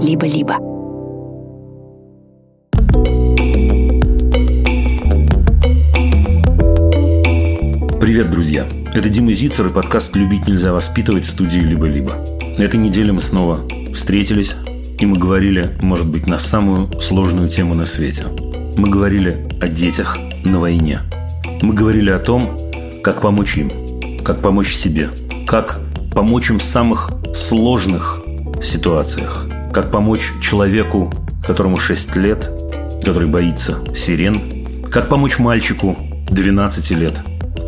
«Либо-либо». Привет, друзья! Это Дима Зицер и подкаст «Любить нельзя воспитывать» в студии «Либо-либо». На этой неделе мы снова встретились, и мы говорили, может быть, на самую сложную тему на свете. Мы говорили о детях на войне. Мы говорили о том, как помочь им, как помочь себе, как помочь им в самых сложных ситуациях, как помочь человеку, которому 6 лет, который боится сирен, как помочь мальчику 12 лет,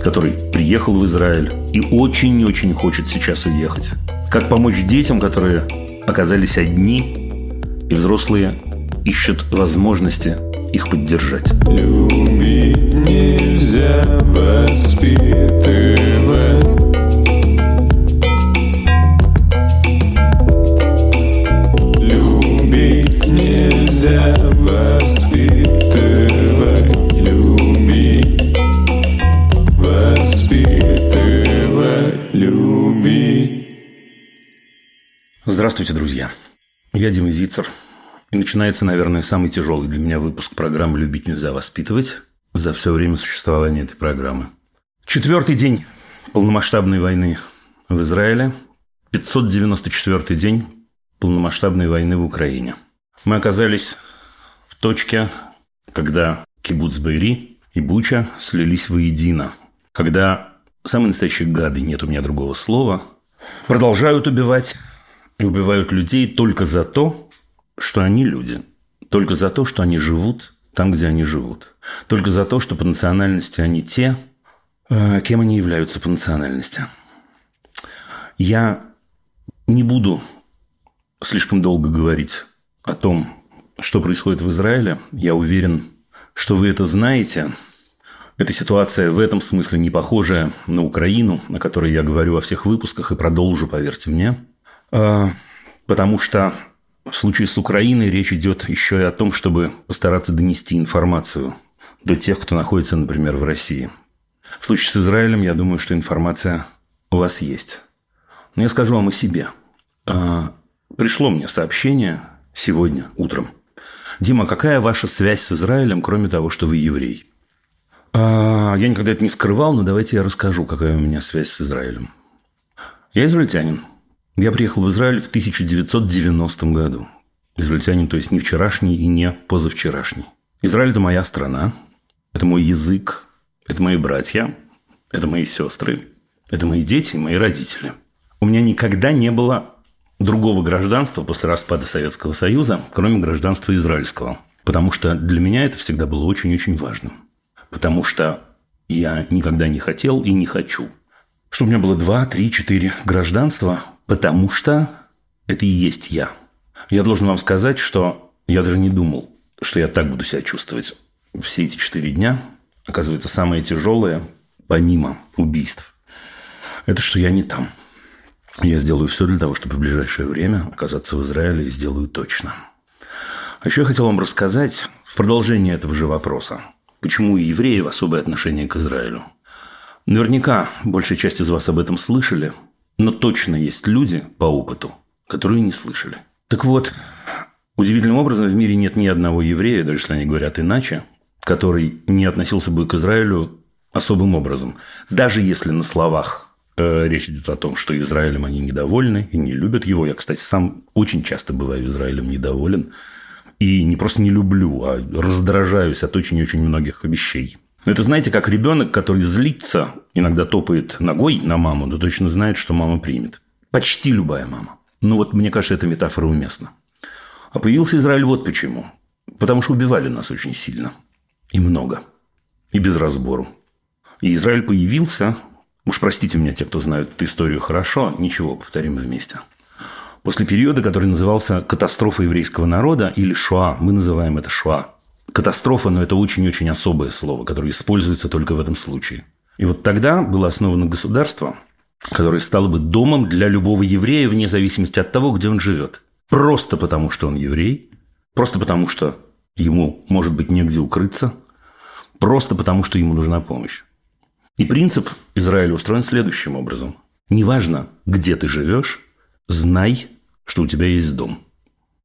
который приехал в Израиль и очень-очень хочет сейчас уехать. Как помочь детям, которые оказались одни, и взрослые ищут возможности их поддержать. Любить нельзя воспитывать. Нельзя воспитывать. Любить, воспитывать. Здравствуйте, друзья. Я Дима Зицер. И начинается, наверное, самый тяжелый для меня выпуск программы «Любить нельзя воспитывать» за все время существования этой программы. Четвертый день полномасштабной войны в Израиле, 594 день полномасштабной войны в Украине. Мы оказались в точке, когда кибуц Байри и Буча слились воедино. Когда самые настоящие гады, нет у меня другого слова, продолжают убивать и убивают людей только за то, что они люди. Только за то, что они живут там, где они живут. Только за то, что по национальности они те, э, кем они являются по национальности. Я не буду слишком долго говорить о том, что происходит в Израиле. Я уверен, что вы это знаете. Эта ситуация в этом смысле не похожая на Украину, о которой я говорю во всех выпусках и продолжу, поверьте мне. Э, потому что в случае с Украиной речь идет еще и о том, чтобы постараться донести информацию до тех, кто находится, например, в России. В случае с Израилем, я думаю, что информация у вас есть. Но я скажу вам о себе. А, пришло мне сообщение сегодня утром. Дима, какая ваша связь с Израилем, кроме того, что вы еврей? А, я никогда это не скрывал, но давайте я расскажу, какая у меня связь с Израилем. Я израильтянин. Я приехал в Израиль в 1990 году. Израильтянин, то есть не вчерашний и не позавчерашний. Израиль – это моя страна, это мой язык, это мои братья, это мои сестры, это мои дети и мои родители. У меня никогда не было другого гражданства после распада Советского Союза, кроме гражданства израильского. Потому что для меня это всегда было очень-очень важным. Потому что я никогда не хотел и не хочу – чтобы у меня было два, три, четыре гражданства, потому что это и есть я. Я должен вам сказать, что я даже не думал, что я так буду себя чувствовать все эти четыре дня. Оказывается, самое тяжелое, помимо убийств, это что я не там. Я сделаю все для того, чтобы в ближайшее время оказаться в Израиле и сделаю точно. А еще я хотел вам рассказать в продолжение этого же вопроса, почему у евреев особое отношение к Израилю – Наверняка большая часть из вас об этом слышали, но точно есть люди по опыту, которые не слышали. Так вот, удивительным образом в мире нет ни одного еврея, даже если они говорят иначе, который не относился бы к Израилю особым образом. Даже если на словах речь идет о том, что Израилем они недовольны и не любят его. Я, кстати, сам очень часто бываю Израилем недоволен. И не просто не люблю, а раздражаюсь от очень-очень многих вещей. Это, знаете, как ребенок, который злится, иногда топает ногой на маму, но точно знает, что мама примет. Почти любая мама. Ну вот, мне кажется, эта метафора уместна. А появился Израиль вот почему. Потому что убивали нас очень сильно. И много. И без разбору. И Израиль появился, уж простите меня те, кто знают историю хорошо, ничего, повторим вместе. После периода, который назывался «Катастрофа еврейского народа» или «Шоа», мы называем это «Шоа», Катастрофа, но это очень-очень особое слово, которое используется только в этом случае. И вот тогда было основано государство, которое стало бы домом для любого еврея, вне зависимости от того, где он живет. Просто потому, что он еврей, просто потому, что ему, может быть, негде укрыться, просто потому, что ему нужна помощь. И принцип Израиля устроен следующим образом. Неважно, где ты живешь, знай, что у тебя есть дом.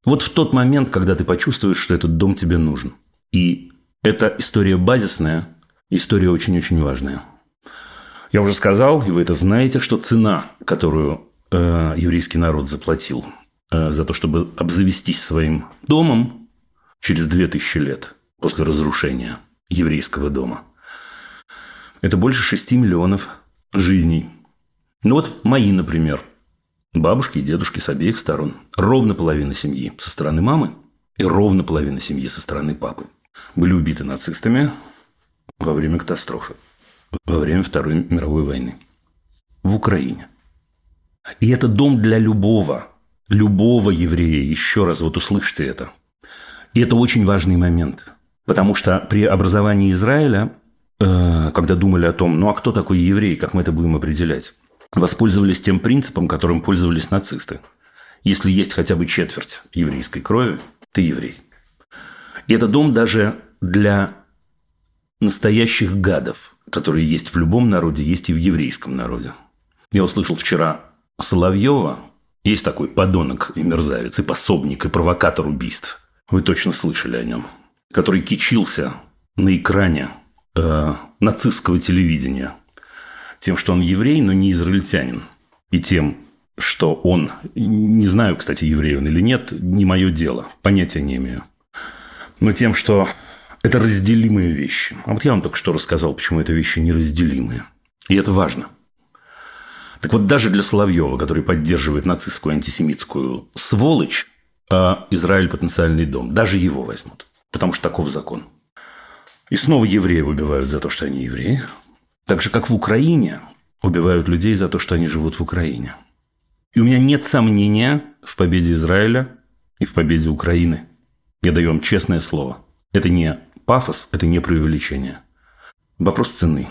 Вот в тот момент, когда ты почувствуешь, что этот дом тебе нужен. И эта история базисная, история очень-очень важная. Я уже сказал, и вы это знаете, что цена, которую э, еврейский народ заплатил э, за то, чтобы обзавестись своим домом через 2000 лет после разрушения еврейского дома, это больше 6 миллионов жизней. Ну вот мои, например, бабушки и дедушки с обеих сторон. Ровно половина семьи со стороны мамы и ровно половина семьи со стороны папы были убиты нацистами во время катастрофы во время Второй мировой войны в Украине. И это дом для любого, любого еврея. Еще раз вот услышьте это. И это очень важный момент. Потому что при образовании Израиля, когда думали о том, ну а кто такой еврей, как мы это будем определять, воспользовались тем принципом, которым пользовались нацисты. Если есть хотя бы четверть еврейской крови, ты еврей. И это дом даже для настоящих гадов, которые есть в любом народе, есть и в еврейском народе. Я услышал вчера Соловьева, есть такой подонок и мерзавец, и пособник, и провокатор убийств. Вы точно слышали о нем. Который кичился на экране э, нацистского телевидения тем, что он еврей, но не израильтянин. И тем, что он, не знаю, кстати, еврей он или нет, не мое дело, понятия не имею. Но тем, что это разделимые вещи. А вот я вам только что рассказал, почему это вещи неразделимые. И это важно. Так вот, даже для Соловьева, который поддерживает нацистскую антисемитскую сволочь, а Израиль потенциальный дом, даже его возьмут. Потому что таков закон. И снова евреев убивают за то, что они евреи. Так же, как в Украине убивают людей за то, что они живут в Украине. И у меня нет сомнения в победе Израиля и в победе Украины. Я даю вам честное слово. Это не Пафос – это не преувеличение. Вопрос цены.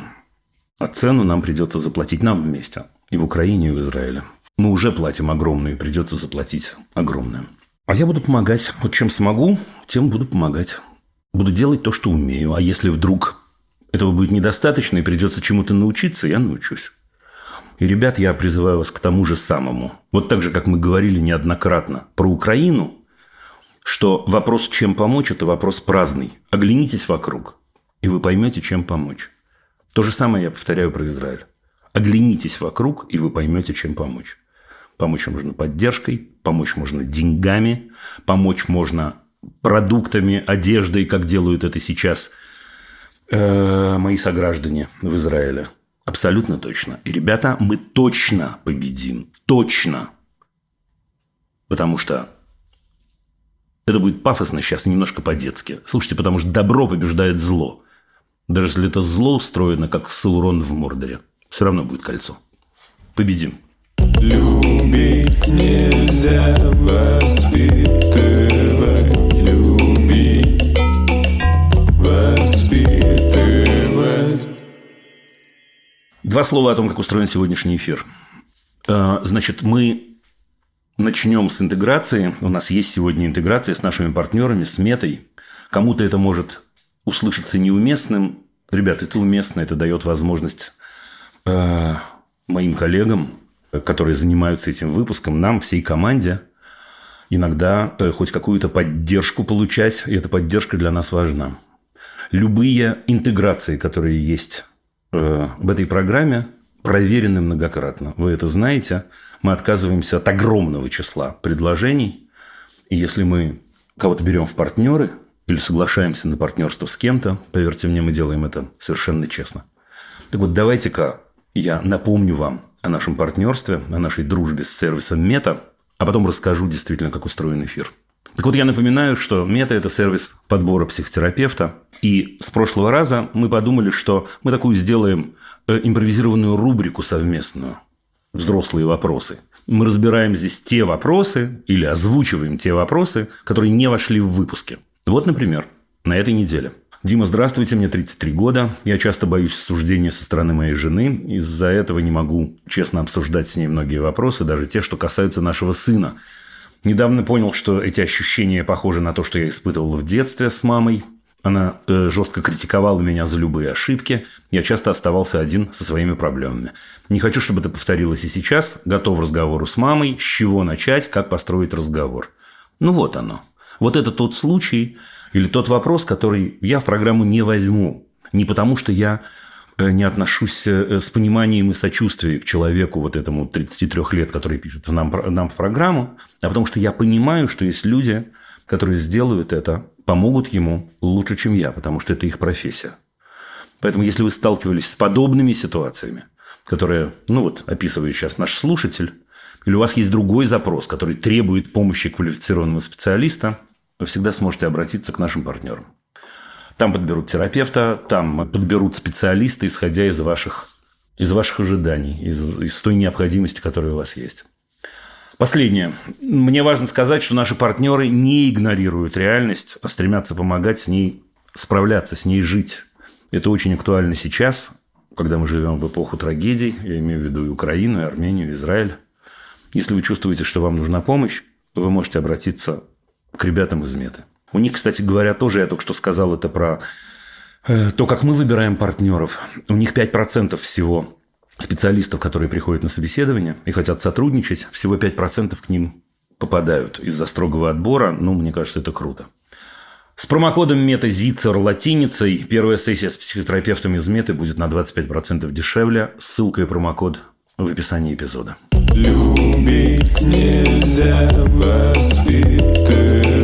А цену нам придется заплатить нам вместе. И в Украине, и в Израиле. Мы уже платим огромную, и придется заплатить огромное. А я буду помогать. Вот чем смогу, тем буду помогать. Буду делать то, что умею. А если вдруг этого будет недостаточно и придется чему-то научиться, я научусь. И, ребят, я призываю вас к тому же самому. Вот так же, как мы говорили неоднократно про Украину, что вопрос, чем помочь, это вопрос праздный. Оглянитесь вокруг, и вы поймете, чем помочь. То же самое я повторяю про Израиль. Оглянитесь вокруг, и вы поймете, чем помочь. Помочь можно поддержкой, помочь можно деньгами, помочь можно продуктами, одеждой, как делают это сейчас э, мои сограждане в Израиле. Абсолютно точно. И, ребята, мы точно победим. Точно. Потому что это будет пафосно сейчас, немножко по-детски. Слушайте, потому что добро побеждает зло. Даже если это зло устроено, как Саурон в Мордоре. Все равно будет кольцо. Победим. Любить нельзя воспитывать, Два слова о том, как устроен сегодняшний эфир. А, значит, мы Начнем с интеграции. У нас есть сегодня интеграция с нашими партнерами, с Метой. Кому-то это может услышаться неуместным. Ребят, это уместно, это дает возможность э, моим коллегам, которые занимаются этим выпуском, нам, всей команде, иногда э, хоть какую-то поддержку получать, и эта поддержка для нас важна. Любые интеграции, которые есть э, в этой программе, проверены многократно. Вы это знаете – мы отказываемся от огромного числа предложений. И если мы кого-то берем в партнеры или соглашаемся на партнерство с кем-то, поверьте мне, мы делаем это совершенно честно. Так вот, давайте-ка я напомню вам о нашем партнерстве, о нашей дружбе с сервисом Мета, а потом расскажу действительно, как устроен эфир. Так вот, я напоминаю, что Мета – это сервис подбора психотерапевта. И с прошлого раза мы подумали, что мы такую сделаем э, импровизированную рубрику совместную – взрослые вопросы. Мы разбираем здесь те вопросы или озвучиваем те вопросы, которые не вошли в выпуске. Вот, например, на этой неделе. Дима, здравствуйте, мне 33 года. Я часто боюсь осуждения со стороны моей жены. Из-за этого не могу честно обсуждать с ней многие вопросы, даже те, что касаются нашего сына. Недавно понял, что эти ощущения похожи на то, что я испытывал в детстве с мамой. Она э, жестко критиковала меня за любые ошибки. Я часто оставался один со своими проблемами. Не хочу, чтобы это повторилось и сейчас. Готов к разговору с мамой. С чего начать, как построить разговор. Ну вот оно. Вот это тот случай или тот вопрос, который я в программу не возьму. Не потому, что я не отношусь э, с пониманием и сочувствием к человеку, вот этому 33 лет, который пишет нам, нам в программу, а потому что я понимаю, что есть люди, которые сделают это, помогут ему лучше, чем я, потому что это их профессия. Поэтому, если вы сталкивались с подобными ситуациями, которые, ну вот, описывает сейчас наш слушатель, или у вас есть другой запрос, который требует помощи квалифицированного специалиста, вы всегда сможете обратиться к нашим партнерам. Там подберут терапевта, там подберут специалиста, исходя из ваших, из ваших ожиданий, из, из той необходимости, которая у вас есть. Последнее. Мне важно сказать, что наши партнеры не игнорируют реальность, а стремятся помогать с ней справляться, с ней жить. Это очень актуально сейчас, когда мы живем в эпоху трагедий. Я имею в виду и Украину, и Армению, и Израиль. Если вы чувствуете, что вам нужна помощь, вы можете обратиться к ребятам из Меты. У них, кстати говоря, тоже, я только что сказал это про э, то, как мы выбираем партнеров. У них 5% всего специалистов, которые приходят на собеседование и хотят сотрудничать, всего 5% к ним попадают из-за строгого отбора. Ну, мне кажется, это круто. С промокодом ЗИЦЕР латиницей первая сессия с психотерапевтом из меты будет на 25% дешевле. Ссылка и промокод в описании эпизода. Любить нельзя воспитывать,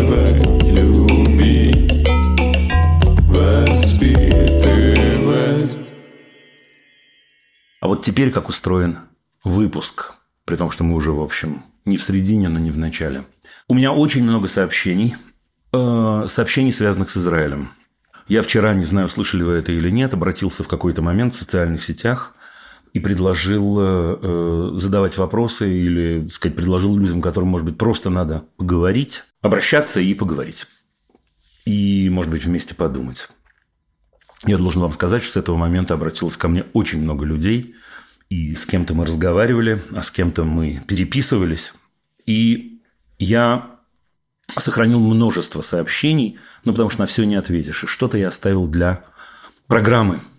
А вот теперь как устроен выпуск, при том, что мы уже, в общем, не в середине, но не в начале. У меня очень много сообщений, э, сообщений, связанных с Израилем. Я вчера, не знаю, слышали вы это или нет, обратился в какой-то момент в социальных сетях и предложил э, э, задавать вопросы или, так сказать, предложил людям, которым, может быть, просто надо поговорить, обращаться и поговорить. И, может быть, вместе подумать. Я должен вам сказать, что с этого момента обратилось ко мне очень много людей. И с кем-то мы разговаривали, а с кем-то мы переписывались. И я сохранил множество сообщений, ну, потому что на все не ответишь. И что-то я оставил для программы –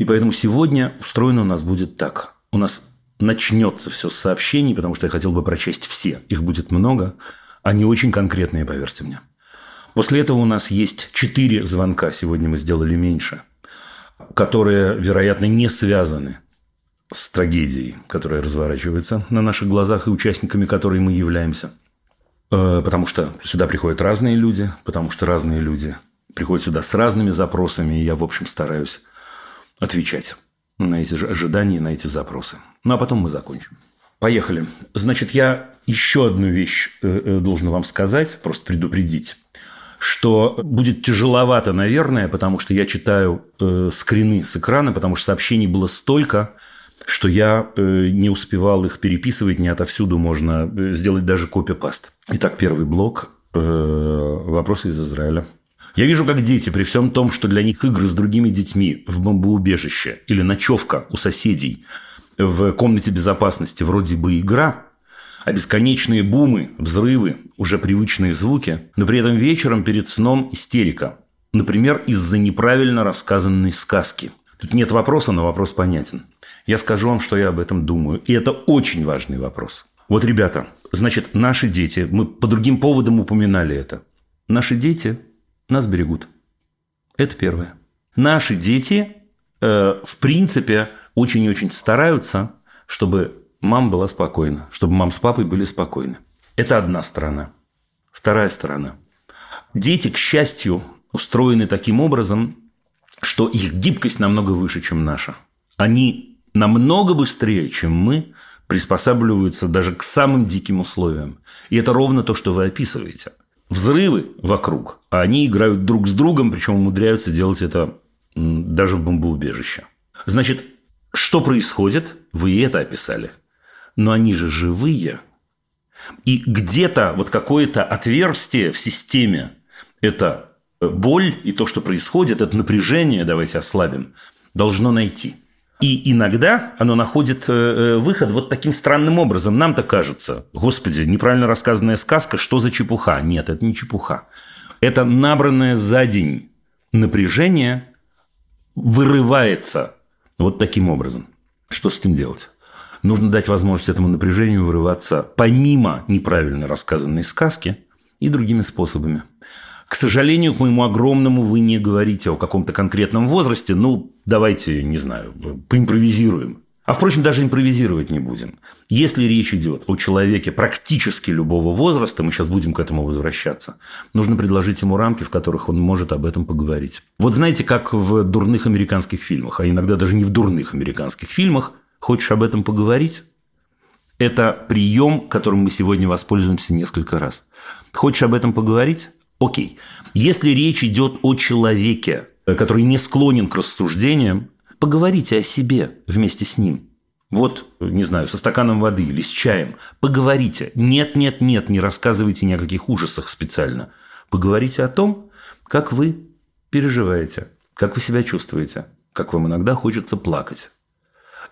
и поэтому сегодня устроено у нас будет так. У нас начнется все с сообщений, потому что я хотел бы прочесть все. Их будет много. Они очень конкретные, поверьте мне. После этого у нас есть четыре звонка, сегодня мы сделали меньше, которые, вероятно, не связаны с трагедией, которая разворачивается на наших глазах и участниками которой мы являемся. Э, потому что сюда приходят разные люди, потому что разные люди приходят сюда с разными запросами, и я, в общем, стараюсь отвечать на эти ожидания, на эти запросы. Ну, а потом мы закончим. Поехали. Значит, я еще одну вещь э, э, должен вам сказать, просто предупредить что будет тяжеловато, наверное, потому что я читаю э, скрины с экрана, потому что сообщений было столько, что я э, не успевал их переписывать, не отовсюду можно э, сделать даже копипаст. Итак, первый блок. Э, вопросы из Израиля. Я вижу, как дети, при всем том, что для них игры с другими детьми в бомбоубежище или ночевка у соседей в комнате безопасности вроде бы игра, а бесконечные бумы, взрывы, уже привычные звуки, но при этом вечером перед сном истерика. Например, из-за неправильно рассказанной сказки. Тут нет вопроса, но вопрос понятен. Я скажу вам, что я об этом думаю. И это очень важный вопрос. Вот, ребята, значит, наши дети, мы по другим поводам упоминали это. Наши дети нас берегут. Это первое. Наши дети, э, в принципе, очень и очень стараются, чтобы мама была спокойна, чтобы мам с папой были спокойны. Это одна сторона. Вторая сторона. Дети, к счастью, устроены таким образом, что их гибкость намного выше, чем наша. Они намного быстрее, чем мы, приспосабливаются даже к самым диким условиям. И это ровно то, что вы описываете взрывы вокруг, а они играют друг с другом, причем умудряются делать это даже в бомбоубежище. Значит, что происходит? Вы это описали. Но они же живые. И где-то вот какое-то отверстие в системе – это боль и то, что происходит, это напряжение, давайте ослабим, должно найти – и иногда оно находит э, э, выход вот таким странным образом. Нам-то кажется, господи, неправильно рассказанная сказка, что за чепуха? Нет, это не чепуха. Это набранное за день напряжение вырывается вот таким образом. Что с этим делать? Нужно дать возможность этому напряжению вырываться помимо неправильно рассказанной сказки и другими способами. К сожалению, к моему огромному, вы не говорите о каком-то конкретном возрасте. Ну, давайте, не знаю, поимпровизируем. А, впрочем, даже импровизировать не будем. Если речь идет о человеке практически любого возраста, мы сейчас будем к этому возвращаться, нужно предложить ему рамки, в которых он может об этом поговорить. Вот знаете, как в дурных американских фильмах, а иногда даже не в дурных американских фильмах, хочешь об этом поговорить? Это прием, которым мы сегодня воспользуемся несколько раз. Хочешь об этом поговорить? Окей. Если речь идет о человеке, который не склонен к рассуждениям, Поговорите о себе вместе с ним. Вот, не знаю, со стаканом воды или с чаем. Поговорите. Нет, нет, нет, не рассказывайте ни о каких ужасах специально. Поговорите о том, как вы переживаете, как вы себя чувствуете, как вам иногда хочется плакать.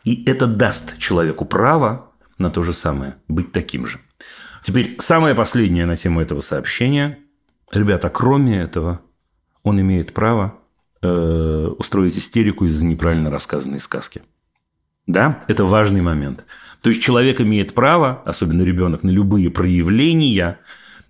И это даст человеку право на то же самое, быть таким же. Теперь самое последнее на тему этого сообщения. Ребята, кроме этого, он имеет право э, устроить истерику из-за неправильно рассказанной сказки. Да, это важный момент. То есть человек имеет право, особенно ребенок, на любые проявления.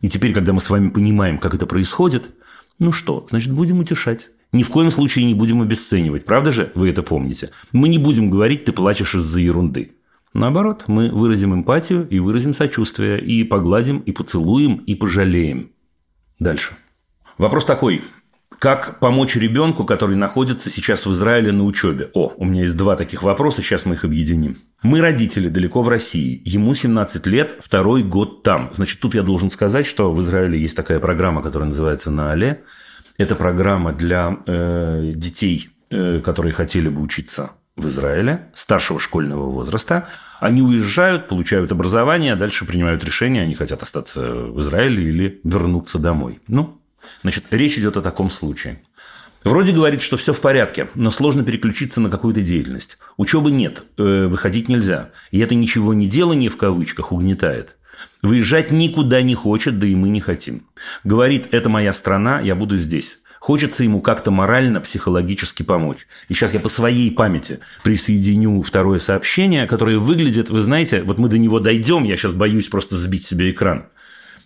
И теперь, когда мы с вами понимаем, как это происходит, ну что, значит, будем утешать. Ни в коем случае не будем обесценивать. Правда же? Вы это помните. Мы не будем говорить, ты плачешь из-за ерунды. Наоборот, мы выразим эмпатию и выразим сочувствие, и погладим, и поцелуем, и пожалеем. Дальше. Вопрос такой. Как помочь ребенку, который находится сейчас в Израиле на учебе? О, у меня есть два таких вопроса, сейчас мы их объединим. Мы родители далеко в России, ему 17 лет, второй год там. Значит, тут я должен сказать, что в Израиле есть такая программа, которая называется «На Але». Это программа для э, детей, э, которые хотели бы учиться в Израиле, старшего школьного возраста. Они уезжают, получают образование, а дальше принимают решение, они хотят остаться в Израиле или вернуться домой. Ну, Значит, речь идет о таком случае. Вроде говорит, что все в порядке, но сложно переключиться на какую-то деятельность. Учебы нет, э, выходить нельзя. И это ничего не делание в кавычках угнетает. Выезжать никуда не хочет, да и мы не хотим. Говорит, это моя страна, я буду здесь. Хочется ему как-то морально, психологически помочь. И сейчас я по своей памяти присоединю второе сообщение, которое выглядит, вы знаете, вот мы до него дойдем, я сейчас боюсь просто сбить себе экран.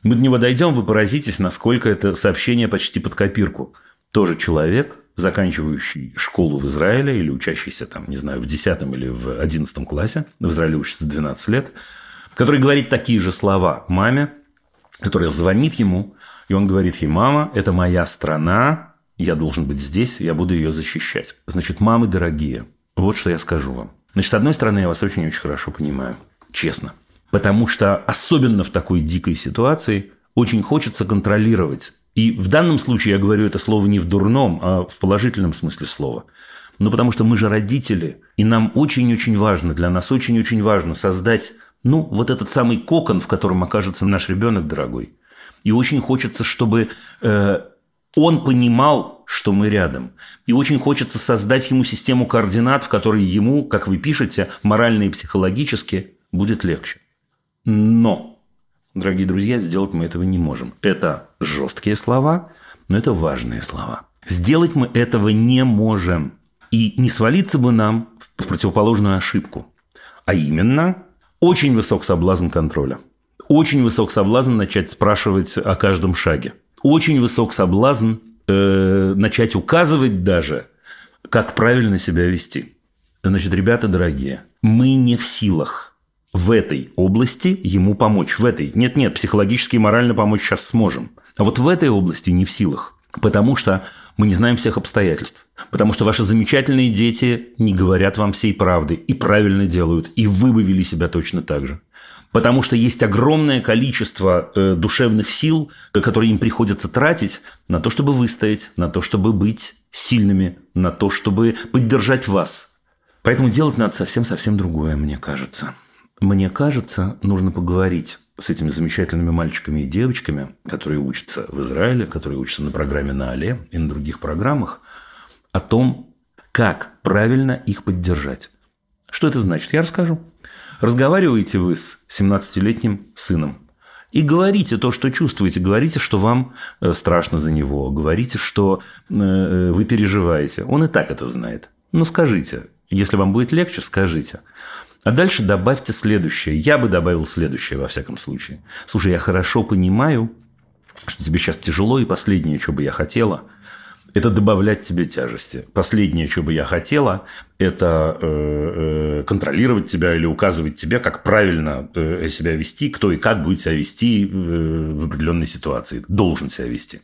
Мы до него дойдем, вы поразитесь, насколько это сообщение почти под копирку. Тоже человек, заканчивающий школу в Израиле или учащийся там, не знаю, в 10 или в 11 классе, в Израиле учится 12 лет, который говорит такие же слова маме, которая звонит ему, и он говорит ей, мама, это моя страна, я должен быть здесь, я буду ее защищать. Значит, мамы дорогие, вот что я скажу вам. Значит, с одной стороны, я вас очень-очень хорошо понимаю, честно. Потому что особенно в такой дикой ситуации очень хочется контролировать. И в данном случае я говорю это слово не в дурном, а в положительном смысле слова. Ну, потому что мы же родители, и нам очень-очень важно, для нас очень-очень важно создать, ну, вот этот самый кокон, в котором окажется наш ребенок дорогой. И очень хочется, чтобы э, он понимал, что мы рядом. И очень хочется создать ему систему координат, в которой ему, как вы пишете, морально и психологически будет легче. Но, дорогие друзья, сделать мы этого не можем. Это жесткие слова, но это важные слова. Сделать мы этого не можем. И не свалиться бы нам в противоположную ошибку. А именно, очень высок соблазн контроля. Очень высок соблазн начать спрашивать о каждом шаге. Очень высок соблазн э, начать указывать даже, как правильно себя вести. Значит, ребята дорогие, мы не в силах в этой области ему помочь. В этой. Нет-нет, психологически и морально помочь сейчас сможем. А вот в этой области не в силах. Потому что мы не знаем всех обстоятельств. Потому что ваши замечательные дети не говорят вам всей правды и правильно делают. И вы бы вели себя точно так же. Потому что есть огромное количество э, душевных сил, которые им приходится тратить на то, чтобы выстоять, на то, чтобы быть сильными, на то, чтобы поддержать вас. Поэтому делать надо совсем-совсем другое, мне кажется. Мне кажется, нужно поговорить с этими замечательными мальчиками и девочками, которые учатся в Израиле, которые учатся на программе на Але и на других программах, о том, как правильно их поддержать. Что это значит? Я расскажу. Разговариваете вы с 17-летним сыном и говорите то, что чувствуете. Говорите, что вам э, страшно за него. Говорите, что э, вы переживаете. Он и так это знает. Но скажите. Если вам будет легче, скажите. А дальше добавьте следующее. Я бы добавил следующее, во всяком случае. Слушай, я хорошо понимаю, что тебе сейчас тяжело, и последнее, что бы я хотела, это добавлять тебе тяжести. Последнее, что бы я хотела, это э, э, контролировать тебя или указывать тебе, как правильно э, себя вести, кто и как будет себя вести в определенной ситуации. Должен себя вести.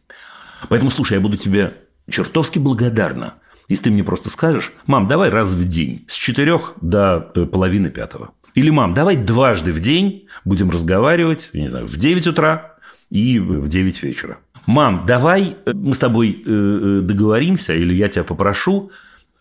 Поэтому, слушай, я буду тебе чертовски благодарна, если ты мне просто скажешь, мам, давай раз в день с четырех до э, половины пятого. Или, мам, давай дважды в день будем разговаривать, я не знаю, в 9 утра и в 9 вечера. Мам, давай э, мы с тобой э, договоримся, или я тебя попрошу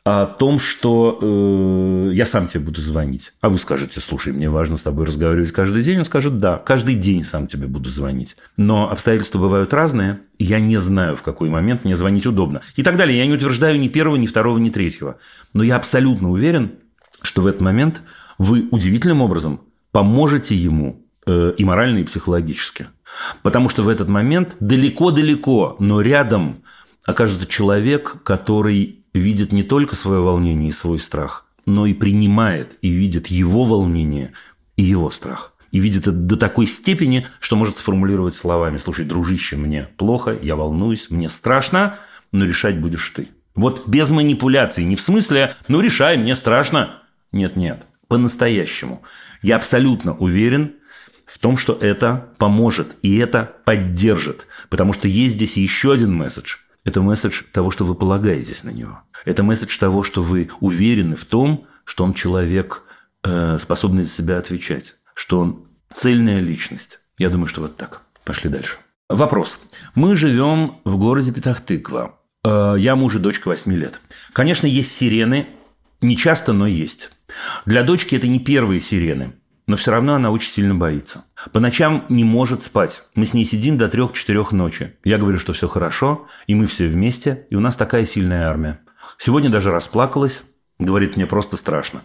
о том, что э, я сам тебе буду звонить. А вы скажете, слушай, мне важно с тобой разговаривать каждый день. Он скажет, да, каждый день сам тебе буду звонить. Но обстоятельства бывают разные. Я не знаю, в какой момент мне звонить удобно. И так далее. Я не утверждаю ни первого, ни второго, ни третьего. Но я абсолютно уверен, что в этот момент вы удивительным образом поможете ему э, и морально, и психологически. Потому что в этот момент далеко-далеко, но рядом окажется человек, который видит не только свое волнение и свой страх, но и принимает и видит его волнение и его страх. И видит это до такой степени, что может сформулировать словами. Слушай, дружище, мне плохо, я волнуюсь, мне страшно, но решать будешь ты. Вот без манипуляций, не в смысле, ну решай, мне страшно. Нет-нет, по-настоящему. Я абсолютно уверен в том, что это поможет и это поддержит. Потому что есть здесь еще один месседж – это месседж того, что вы полагаетесь на него. Это месседж того, что вы уверены в том, что он человек, э, способный за себя отвечать, что он цельная личность. Я думаю, что вот так. Пошли дальше. Вопрос. Мы живем в городе Петахтыква. Э, я муж и дочка 8 лет. Конечно, есть сирены. Не часто, но есть. Для дочки это не первые сирены но все равно она очень сильно боится. По ночам не может спать. Мы с ней сидим до трех-четырех ночи. Я говорю, что все хорошо, и мы все вместе, и у нас такая сильная армия. Сегодня даже расплакалась, говорит, мне просто страшно.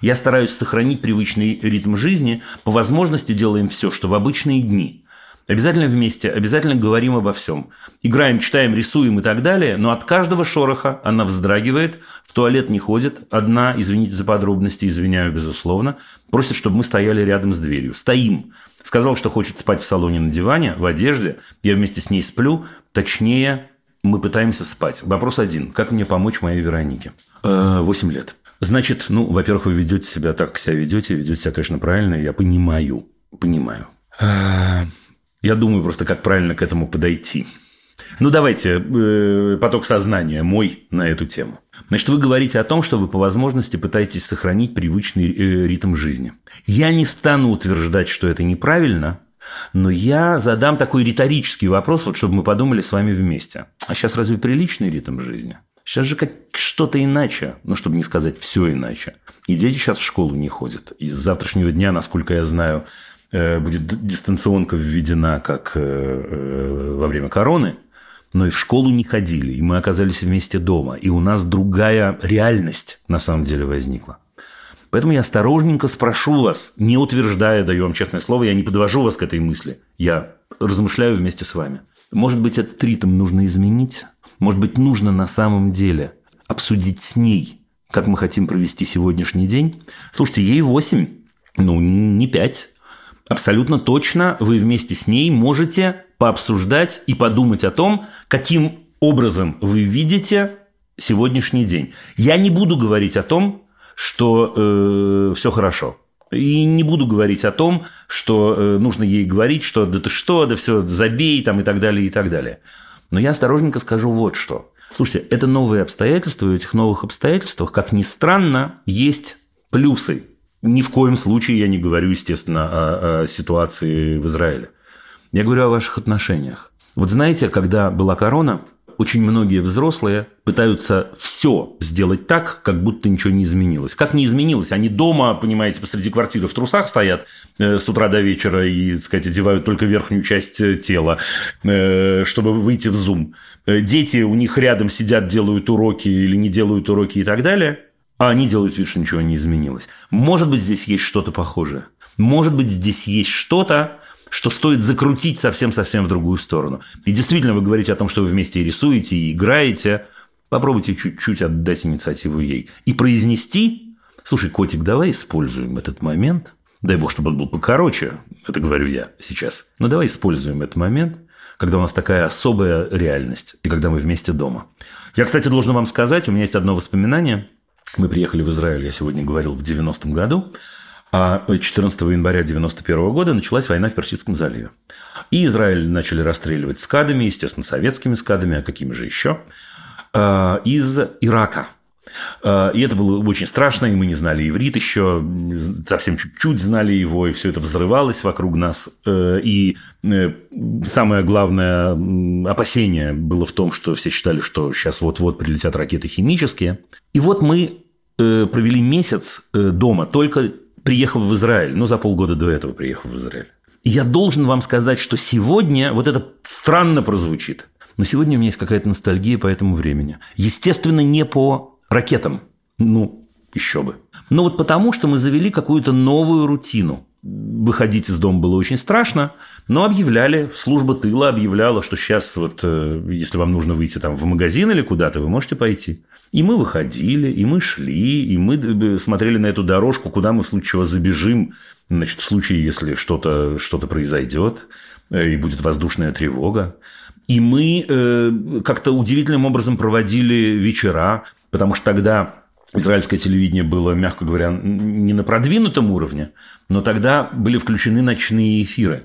Я стараюсь сохранить привычный ритм жизни, по возможности делаем все, что в обычные дни. Обязательно вместе, обязательно говорим обо всем. Играем, читаем, рисуем и так далее, но от каждого шороха она вздрагивает, в туалет не ходит, одна, извините за подробности, извиняю, безусловно, просит, чтобы мы стояли рядом с дверью. Стоим. Сказал, что хочет спать в салоне на диване, в одежде. Я вместе с ней сплю. Точнее, мы пытаемся спать. Вопрос один. Как мне помочь моей Веронике? Э, восемь лет. Значит, ну, во-первых, вы ведете себя так, как себя ведете. Ведете себя, конечно, правильно. Я понимаю. Понимаю. Я думаю просто, как правильно к этому подойти. Ну, давайте, э, поток сознания мой на эту тему. Значит, вы говорите о том, что вы по возможности пытаетесь сохранить привычный э, ритм жизни. Я не стану утверждать, что это неправильно, но я задам такой риторический вопрос, вот чтобы мы подумали с вами вместе. А сейчас разве приличный ритм жизни? Сейчас же как что-то иначе, ну, чтобы не сказать все иначе. И дети сейчас в школу не ходят. И с завтрашнего дня, насколько я знаю, будет дистанционка введена, как э, э, во время короны, но и в школу не ходили, и мы оказались вместе дома, и у нас другая реальность на самом деле возникла. Поэтому я осторожненько спрошу вас, не утверждая, даю вам честное слово, я не подвожу вас к этой мысли, я размышляю вместе с вами. Может быть, этот ритм нужно изменить? Может быть, нужно на самом деле обсудить с ней, как мы хотим провести сегодняшний день? Слушайте, ей 8, ну, не 5, абсолютно точно вы вместе с ней можете пообсуждать и подумать о том, каким образом вы видите сегодняшний день. Я не буду говорить о том, что э, все хорошо. И не буду говорить о том, что э, нужно ей говорить, что да ты что, да все, забей там и так далее, и так далее. Но я осторожненько скажу вот что. Слушайте, это новые обстоятельства, и в этих новых обстоятельствах, как ни странно, есть плюсы. Ни в коем случае я не говорю, естественно, о, о ситуации в Израиле. Я говорю о ваших отношениях. Вот знаете, когда была корона, очень многие взрослые пытаются все сделать так, как будто ничего не изменилось. Как не изменилось? Они дома, понимаете, посреди квартиры в трусах стоят э, с утра до вечера и, так сказать, одевают только верхнюю часть э, тела, э, чтобы выйти в зум. Дети у них рядом сидят, делают уроки или не делают уроки и так далее а они делают вид, что ничего не изменилось. Может быть, здесь есть что-то похожее. Может быть, здесь есть что-то, что стоит закрутить совсем-совсем в другую сторону. И действительно, вы говорите о том, что вы вместе рисуете и играете. Попробуйте чуть-чуть отдать инициативу ей. И произнести, слушай, котик, давай используем этот момент. Дай бог, чтобы он был покороче, это говорю я сейчас. Но давай используем этот момент, когда у нас такая особая реальность, и когда мы вместе дома. Я, кстати, должен вам сказать, у меня есть одно воспоминание. Мы приехали в Израиль, я сегодня говорил, в 90-м году. А 14 января 1991 года началась война в Персидском заливе. И Израиль начали расстреливать скадами, естественно, советскими скадами, а какими же еще, а, из Ирака. А, и это было очень страшно, и мы не знали иврит еще, совсем чуть-чуть знали его, и все это взрывалось вокруг нас. Э, и э, самое главное опасение было в том, что все считали, что сейчас вот-вот прилетят ракеты химические. И вот мы э, провели месяц дома, только приехав в Израиль, ну, за полгода до этого приехав в Израиль. И я должен вам сказать, что сегодня, вот это странно прозвучит, но сегодня у меня есть какая-то ностальгия по этому времени. Естественно, не по ракетам. Ну, еще бы. Но вот потому, что мы завели какую-то новую рутину. Выходить из дома было очень страшно, но объявляли, служба тыла объявляла, что сейчас вот, э, если вам нужно выйти там в магазин или куда-то, вы можете пойти. И мы выходили, и мы шли, и мы э, смотрели на эту дорожку, куда мы в случае чего забежим, значит, в случае, если что-то что произойдет, э, и будет воздушная тревога. И мы э, как-то удивительным образом проводили вечера, потому что тогда израильское телевидение было, мягко говоря, не на продвинутом уровне, но тогда были включены ночные эфиры.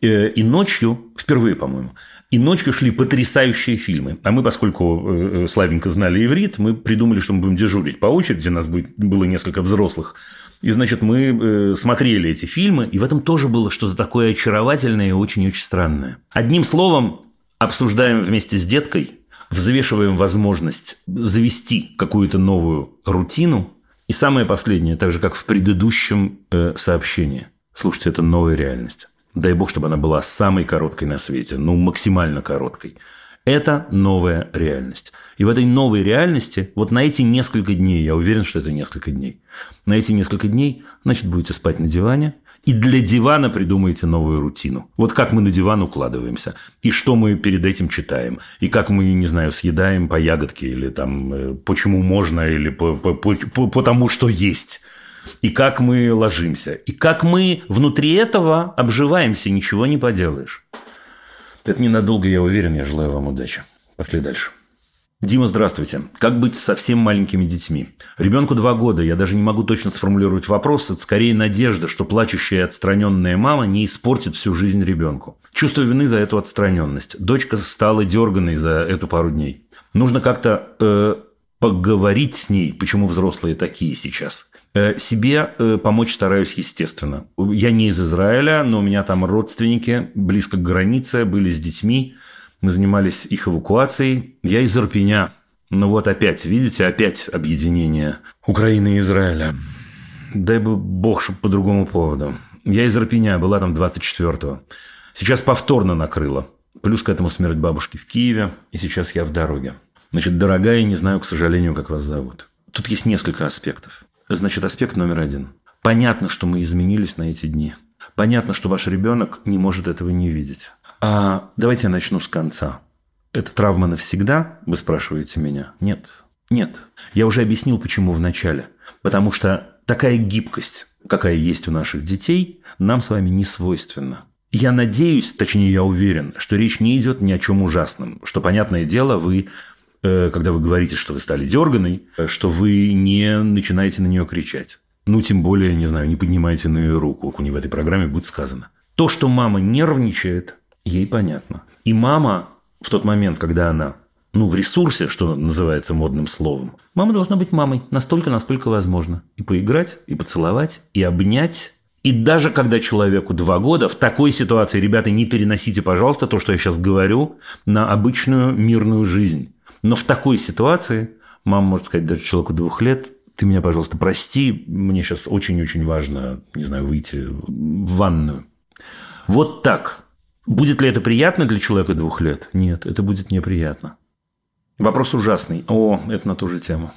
Э, и ночью, впервые, по-моему, и ночью шли потрясающие фильмы. А мы, поскольку э, славенько знали иврит, мы придумали, что мы будем дежурить по очереди. У нас было несколько взрослых. И, значит, мы смотрели эти фильмы, и в этом тоже было что-то такое очаровательное и очень-очень странное. Одним словом, обсуждаем вместе с деткой, взвешиваем возможность завести какую-то новую рутину. И самое последнее, так же, как в предыдущем э, сообщении. Слушайте, это новая реальность. Дай бог, чтобы она была самой короткой на свете, ну, максимально короткой. Это новая реальность. И в этой новой реальности, вот на эти несколько дней, я уверен, что это несколько дней, на эти несколько дней, значит, будете спать на диване, и для дивана придумаете новую рутину. Вот как мы на диван укладываемся, и что мы перед этим читаем, и как мы, не знаю, съедаем по ягодке, или там э, почему можно, или по, потому что есть. И как мы ложимся, и как мы внутри этого обживаемся, ничего не поделаешь. Это ненадолго, я уверен, я желаю вам удачи. Пошли дальше. Дима, здравствуйте. Как быть с совсем маленькими детьми? Ребенку два года, я даже не могу точно сформулировать вопрос, это скорее надежда, что плачущая и отстраненная мама не испортит всю жизнь ребенку. Чувство вины за эту отстраненность. Дочка стала дерганой за эту пару дней. Нужно как-то э, поговорить с ней, почему взрослые такие сейчас. Э, себе э, помочь стараюсь, естественно. Я не из Израиля, но у меня там родственники близко к границе, были с детьми. Мы занимались их эвакуацией. Я из Ирпеня. Ну вот опять, видите, опять объединение Украины и Израиля. Дай бы бог, чтобы по другому поводу. Я из Ирпеня, была там 24-го. Сейчас повторно накрыло. Плюс к этому смерть бабушки в Киеве. И сейчас я в дороге. Значит, дорогая, не знаю, к сожалению, как вас зовут. Тут есть несколько аспектов. Значит, аспект номер один. Понятно, что мы изменились на эти дни. Понятно, что ваш ребенок не может этого не видеть. А давайте я начну с конца. Это травма навсегда, вы спрашиваете меня? Нет. Нет. Я уже объяснил, почему в начале. Потому что такая гибкость, какая есть у наших детей, нам с вами не свойственна. Я надеюсь, точнее я уверен, что речь не идет ни о чем ужасном. Что, понятное дело, вы, э, когда вы говорите, что вы стали дерганой, что вы не начинаете на нее кричать. Ну, тем более, не знаю, не поднимаете на ее руку, у нее в этой программе будет сказано. То, что мама нервничает, ей понятно. И мама в тот момент, когда она ну, в ресурсе, что называется модным словом, мама должна быть мамой настолько, насколько возможно. И поиграть, и поцеловать, и обнять. И даже когда человеку два года, в такой ситуации, ребята, не переносите, пожалуйста, то, что я сейчас говорю, на обычную мирную жизнь. Но в такой ситуации мама может сказать даже человеку двух лет, ты меня, пожалуйста, прости, мне сейчас очень-очень важно, не знаю, выйти в ванную. Вот так Будет ли это приятно для человека двух лет? Нет, это будет неприятно. Вопрос ужасный. О, это на ту же тему.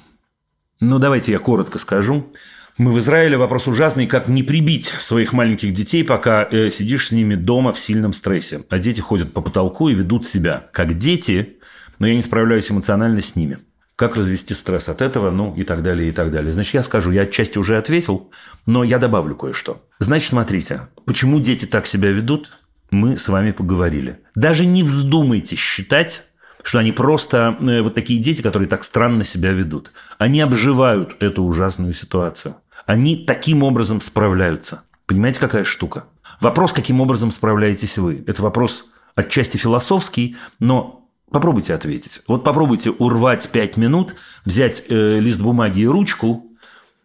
Ну, давайте я коротко скажу. Мы в Израиле вопрос ужасный, как не прибить своих маленьких детей, пока э, сидишь с ними дома в сильном стрессе. А дети ходят по потолку и ведут себя как дети, но я не справляюсь эмоционально с ними. Как развести стресс от этого, ну и так далее, и так далее. Значит, я скажу, я отчасти уже ответил, но я добавлю кое-что. Значит, смотрите, почему дети так себя ведут? Мы с вами поговорили. Даже не вздумайте считать, что они просто э, вот такие дети, которые так странно себя ведут. Они обживают эту ужасную ситуацию. Они таким образом справляются. Понимаете, какая штука? Вопрос, каким образом справляетесь вы. Это вопрос отчасти философский, но попробуйте ответить. Вот попробуйте урвать пять минут, взять э, лист бумаги и ручку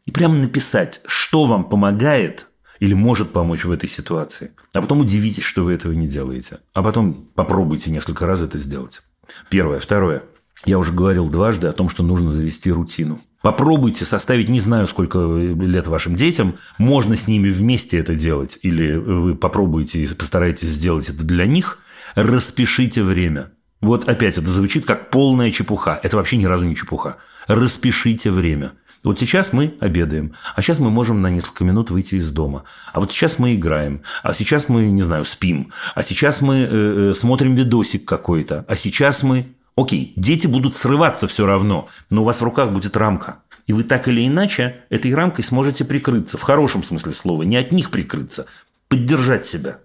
и прямо написать, что вам помогает или может помочь в этой ситуации. А потом удивитесь, что вы этого не делаете. А потом попробуйте несколько раз это сделать. Первое. Второе. Я уже говорил дважды о том, что нужно завести рутину. Попробуйте составить, не знаю, сколько лет вашим детям, можно с ними вместе это делать, или вы попробуете и постараетесь сделать это для них, распишите время. Вот опять это звучит как полная чепуха. Это вообще ни разу не чепуха. Распишите время. Вот сейчас мы обедаем, а сейчас мы можем на несколько минут выйти из дома. А вот сейчас мы играем, а сейчас мы, не знаю, спим, а сейчас мы э, э, смотрим видосик какой-то, а сейчас мы... Окей, дети будут срываться все равно, но у вас в руках будет рамка. И вы так или иначе этой рамкой сможете прикрыться, в хорошем смысле слова, не от них прикрыться, поддержать себя.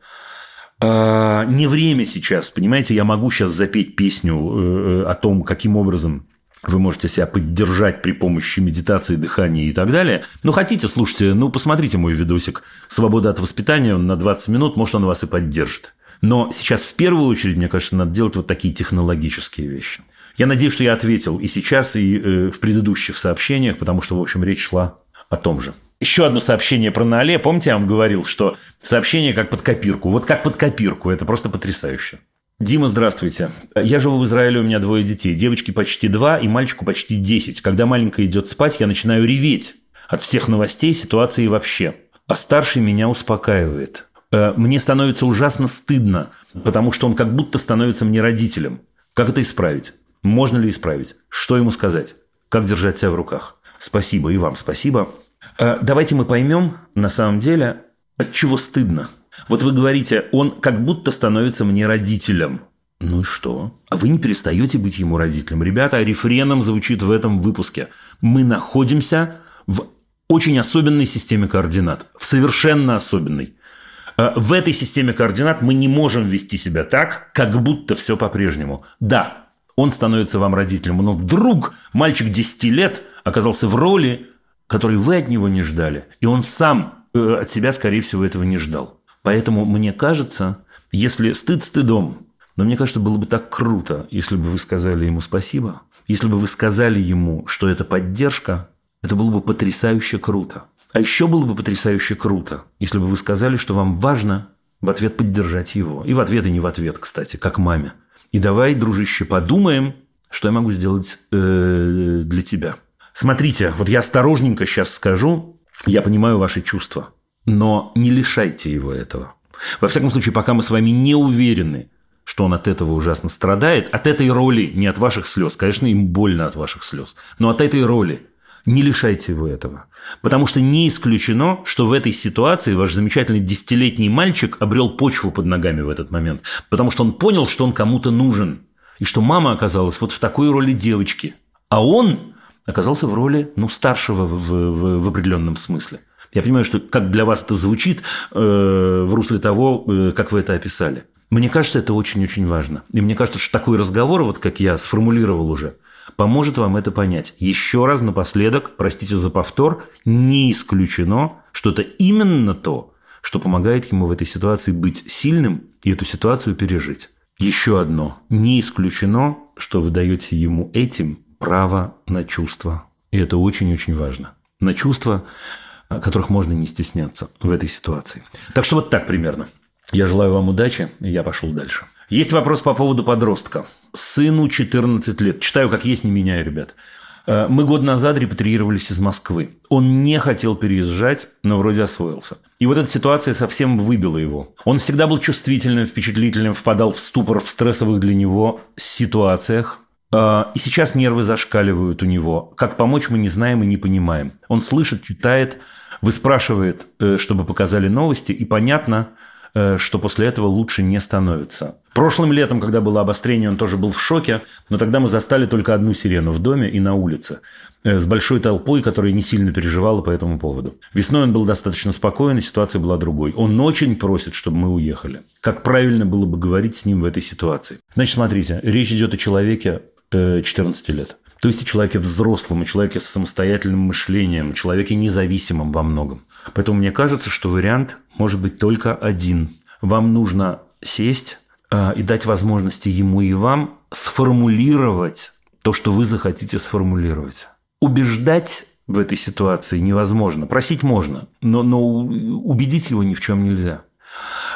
А, не время сейчас, понимаете, я могу сейчас запеть песню э, э, о том, каким образом вы можете себя поддержать при помощи медитации, дыхания и так далее. Ну, хотите, слушайте, ну, посмотрите мой видосик «Свобода от воспитания», он на 20 минут, может, он вас и поддержит. Но сейчас в первую очередь, мне кажется, надо делать вот такие технологические вещи. Я надеюсь, что я ответил и сейчас, и э, в предыдущих сообщениях, потому что, в общем, речь шла о том же. Еще одно сообщение про Нале. Помните, я вам говорил, что сообщение как под копирку. Вот как под копирку. Это просто потрясающе. Дима, здравствуйте. Я живу в Израиле, у меня двое детей. Девочки почти два и мальчику почти десять. Когда маленькая идет спать, я начинаю реветь от всех новостей, ситуации вообще. А старший меня успокаивает. Э, мне становится ужасно стыдно, потому что он как будто становится мне родителем. Как это исправить? Можно ли исправить? Что ему сказать? Как держать себя в руках? Спасибо и вам спасибо. Э, давайте мы поймем, на самом деле, от чего стыдно. Вот вы говорите, он как будто становится мне родителем. Ну и что? А вы не перестаете быть ему родителем. Ребята, рефреном звучит в этом выпуске. Мы находимся в очень особенной системе координат. В совершенно особенной. А в этой системе координат мы не можем вести себя так, как будто все по-прежнему. Да, он становится вам родителем, но вдруг мальчик 10 лет оказался в роли, которой вы от него не ждали. И он сам э, от себя, скорее всего, этого не ждал. Поэтому мне кажется, если стыд стыдом, но мне кажется, было бы так круто, если бы вы сказали ему спасибо, если бы вы сказали ему, что это поддержка, это было бы потрясающе круто. А еще было бы потрясающе круто, если бы вы сказали, что вам важно в ответ поддержать его. И в ответ, и не в ответ, кстати, как маме. И давай, дружище, подумаем, что я могу сделать э, для тебя. Смотрите, вот я осторожненько сейчас скажу, я понимаю ваши чувства но не лишайте его этого. Во всяком случае, пока мы с вами не уверены, что он от этого ужасно страдает, от этой роли, не от ваших слез, конечно, им больно от ваших слез, но от этой роли не лишайте его этого. Потому что не исключено, что в этой ситуации ваш замечательный десятилетний мальчик обрел почву под ногами в этот момент. Потому что он понял, что он кому-то нужен. И что мама оказалась вот в такой роли девочки. А он оказался в роли ну, старшего в, в, в определенном смысле. Я понимаю, что как для вас это звучит э, в русле того, э, как вы это описали. Мне кажется, это очень-очень важно. И мне кажется, что такой разговор, вот как я сформулировал уже, поможет вам это понять. Еще раз напоследок, простите за повтор, не исключено, что это именно то, что помогает ему в этой ситуации быть сильным и эту ситуацию пережить. Еще одно. Не исключено, что вы даете ему этим право на чувства. И это очень-очень важно. На чувства, которых можно не стесняться в этой ситуации. Так что вот так примерно. Я желаю вам удачи, и я пошел дальше. Есть вопрос по поводу подростка. Сыну 14 лет. Читаю, как есть, не меняю, ребят. Э, мы год назад репатриировались из Москвы. Он не хотел переезжать, но вроде освоился. И вот эта ситуация совсем выбила его. Он всегда был чувствительным, впечатлительным, впадал в ступор в стрессовых для него ситуациях. Э, и сейчас нервы зашкаливают у него. Как помочь, мы не знаем и не понимаем. Он слышит, читает, выспрашивает, э, чтобы показали новости, и понятно, э, что после этого лучше не становится. Прошлым летом, когда было обострение, он тоже был в шоке, но тогда мы застали только одну сирену в доме и на улице э, с большой толпой, которая не сильно переживала по этому поводу. Весной он был достаточно спокоен, и ситуация была другой. Он очень просит, чтобы мы уехали. Как правильно было бы говорить с ним в этой ситуации? Значит, смотрите, речь идет о человеке 14 лет. То есть о человеке взрослом, о человеке с самостоятельным мышлением, о человеке независимом во многом. Поэтому мне кажется, что вариант может быть только один. Вам нужно сесть э, и дать возможности ему и вам сформулировать то, что вы захотите сформулировать. Убеждать в этой ситуации невозможно. Просить можно, но, но убедить его ни в чем нельзя.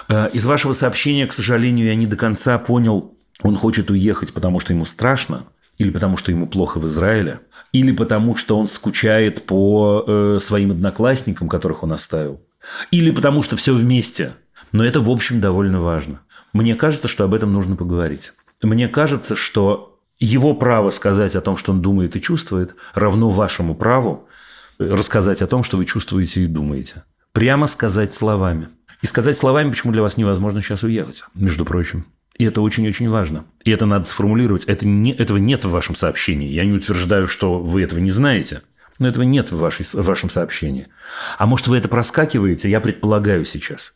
Э, из вашего сообщения, к сожалению, я не до конца понял, он хочет уехать, потому что ему страшно, или потому что ему плохо в Израиле, или потому что он скучает по э, своим одноклассникам, которых он оставил, или потому что все вместе. Но это, в общем, довольно важно. Мне кажется, что об этом нужно поговорить. Мне кажется, что его право сказать о том, что он думает и чувствует, равно вашему праву рассказать о том, что вы чувствуете и думаете. Прямо сказать словами. И сказать словами, почему для вас невозможно сейчас уехать, между прочим. И это очень-очень важно. И это надо сформулировать. Это не, этого нет в вашем сообщении. Я не утверждаю, что вы этого не знаете. Но этого нет в, вашей, в вашем сообщении. А может, вы это проскакиваете, я предполагаю сейчас.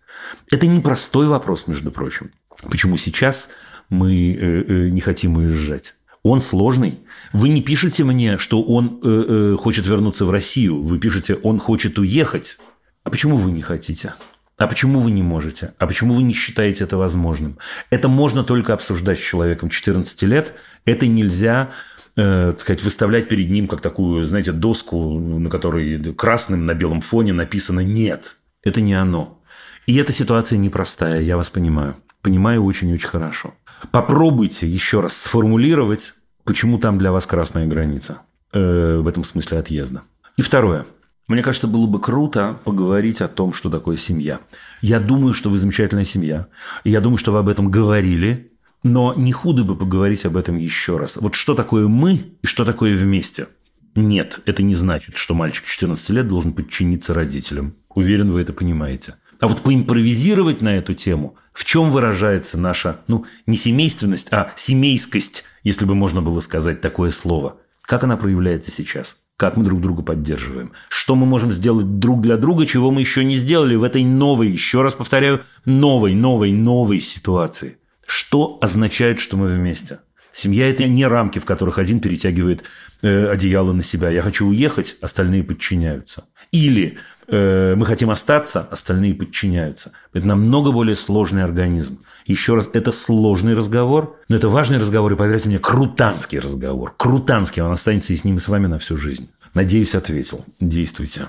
Это непростой вопрос, между прочим. Почему сейчас мы э, э, не хотим уезжать? Он сложный. Вы не пишете мне, что он э, э, хочет вернуться в Россию. Вы пишете, он хочет уехать. А почему вы не хотите? А почему вы не можете? А почему вы не считаете это возможным? Это можно только обсуждать с человеком 14 лет. Это нельзя э, так сказать, выставлять перед ним как такую, знаете, доску, на которой красным на белом фоне написано «нет». Это не оно. И эта ситуация непростая, я вас понимаю. Понимаю очень-очень хорошо. Попробуйте еще раз сформулировать, почему там для вас красная граница э, в этом смысле отъезда. И второе. Мне кажется, было бы круто поговорить о том, что такое семья. Я думаю, что вы замечательная семья. Я думаю, что вы об этом говорили. Но не худо бы поговорить об этом еще раз. Вот что такое мы и что такое вместе? Нет, это не значит, что мальчик 14 лет должен подчиниться родителям. Уверен, вы это понимаете. А вот поимпровизировать на эту тему, в чем выражается наша, ну, не семейственность, а семейскость, если бы можно было сказать такое слово. Как она проявляется сейчас? Как мы друг друга поддерживаем, что мы можем сделать друг для друга, чего мы еще не сделали в этой новой, еще раз повторяю, новой, новой, новой ситуации. Что означает, что мы вместе? Семья – это не рамки, в которых один перетягивает э, одеяло на себя. Я хочу уехать, остальные подчиняются. Или мы хотим остаться, остальные подчиняются. Это намного более сложный организм. Еще раз, это сложный разговор, но это важный разговор, и, поверьте мне, крутанский разговор. Крутанский, он останется и с ним, и с вами на всю жизнь. Надеюсь, ответил. Действуйте.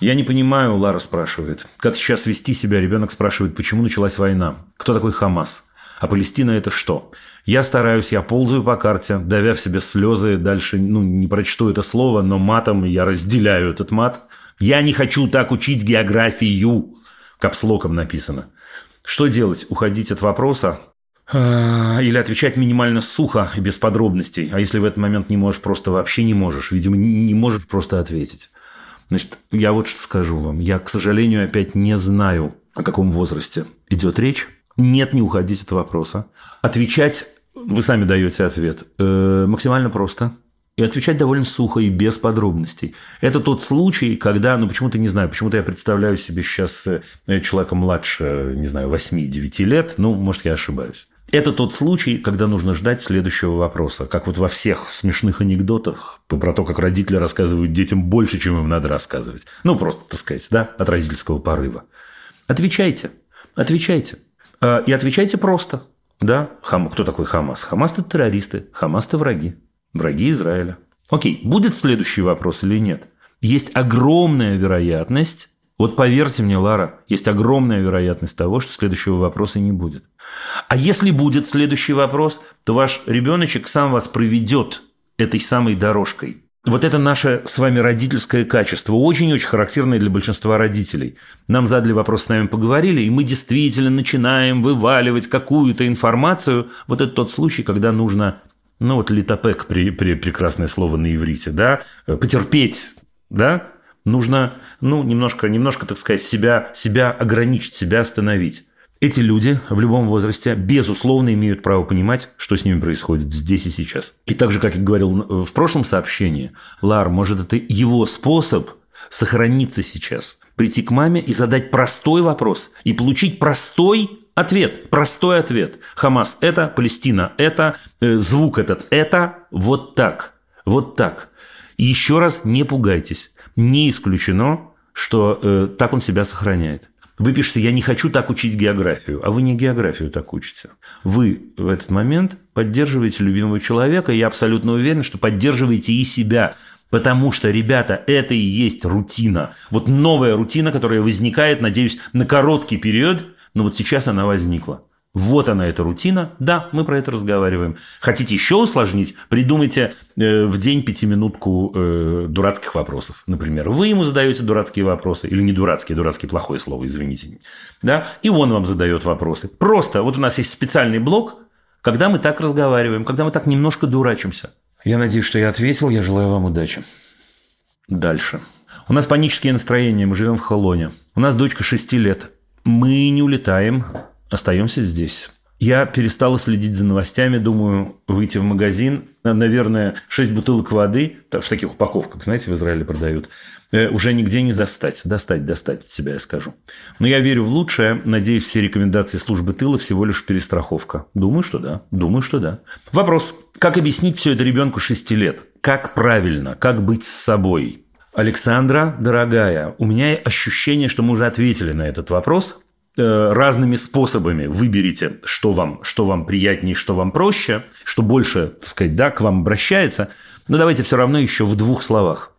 Я не понимаю, Лара спрашивает, как сейчас вести себя. Ребенок спрашивает, почему началась война. Кто такой Хамас? А Палестина это что? Я стараюсь, я ползаю по карте, давя в себе слезы. Дальше, ну, не прочту это слово, но матом я разделяю этот мат. Я не хочу так учить географию. Капслоком написано. Что делать? Уходить от вопроса? А, или отвечать минимально сухо и без подробностей. А если в этот момент не можешь, просто вообще не можешь. Видимо, не можешь просто ответить. Значит, я вот что скажу вам. Я, к сожалению, опять не знаю, о каком возрасте идет речь. Нет, не уходить от вопроса. Отвечать, вы сами даете ответ, э, максимально просто – и отвечать довольно сухо и без подробностей. Это тот случай, когда, ну почему-то не знаю, почему-то я представляю себе сейчас э, человека младше, не знаю, 8-9 лет, ну, может, я ошибаюсь. Это тот случай, когда нужно ждать следующего вопроса. Как вот во всех смешных анекдотах про то, как родители рассказывают детям больше, чем им надо рассказывать. Ну, просто, так сказать, да, от родительского порыва. Отвечайте. Отвечайте. А, и отвечайте просто. Да, Хам, кто такой Хамас? Хамас – это террористы, Хамас – это враги. Враги Израиля. Окей, будет следующий вопрос или нет? Есть огромная вероятность, вот поверьте мне, Лара, есть огромная вероятность того, что следующего вопроса не будет. А если будет следующий вопрос, то ваш ребеночек сам вас проведет этой самой дорожкой. Вот это наше с вами родительское качество, очень-очень характерное для большинства родителей. Нам задали вопрос, с нами поговорили, и мы действительно начинаем вываливать какую-то информацию. Вот это тот случай, когда нужно ну вот литопек, при, при, прекрасное слово на иврите, да, потерпеть, да, нужно, ну, немножко, немножко, так сказать, себя, себя ограничить, себя остановить. Эти люди в любом возрасте, безусловно, имеют право понимать, что с ними происходит здесь и сейчас. И так же, как я говорил в прошлом сообщении, Лар, может, это его способ сохраниться сейчас, прийти к маме и задать простой вопрос и получить простой ответ, простой ответ. Хамас – это, Палестина – это, э, звук этот – это, вот так, вот так. Еще раз не пугайтесь. Не исключено, что э, так он себя сохраняет. Вы пишете, я не хочу так учить географию, а вы не географию так учите. Вы в этот момент поддерживаете любимого человека, и я абсолютно уверен, что поддерживаете и себя, Потому что, ребята, это и есть рутина. Вот новая рутина, которая возникает, надеюсь, на короткий период, но вот сейчас она возникла. Вот она, эта рутина. Да, мы про это разговариваем. Хотите еще усложнить? Придумайте э, в день пятиминутку э, дурацких вопросов. Например, вы ему задаете дурацкие вопросы. Или не дурацкие, дурацкие плохое слово, извините. Да? И он вам задает вопросы. Просто вот у нас есть специальный блок, когда мы так разговариваем, когда мы так немножко дурачимся. Я надеюсь, что я ответил. Я желаю вам удачи. Дальше. У нас панические настроения. Мы живем в Холоне. У нас дочка 6 лет. Мы не улетаем остаемся здесь. Я перестала следить за новостями, думаю, выйти в магазин, наверное, 6 бутылок воды, в таких упаковках, знаете, в Израиле продают, э, уже нигде не достать. Достать, достать от себя, я скажу. Но я верю в лучшее. Надеюсь, все рекомендации службы тыла всего лишь перестраховка. Думаю, что да. Думаю, что да. Вопрос. Как объяснить все это ребенку 6 лет? Как правильно? Как быть с собой? Александра, дорогая, у меня ощущение, что мы уже ответили на этот вопрос – Э, разными способами выберите, что вам, что вам приятнее, что вам проще, что больше, так сказать, да, к вам обращается. Но давайте все равно еще в двух словах.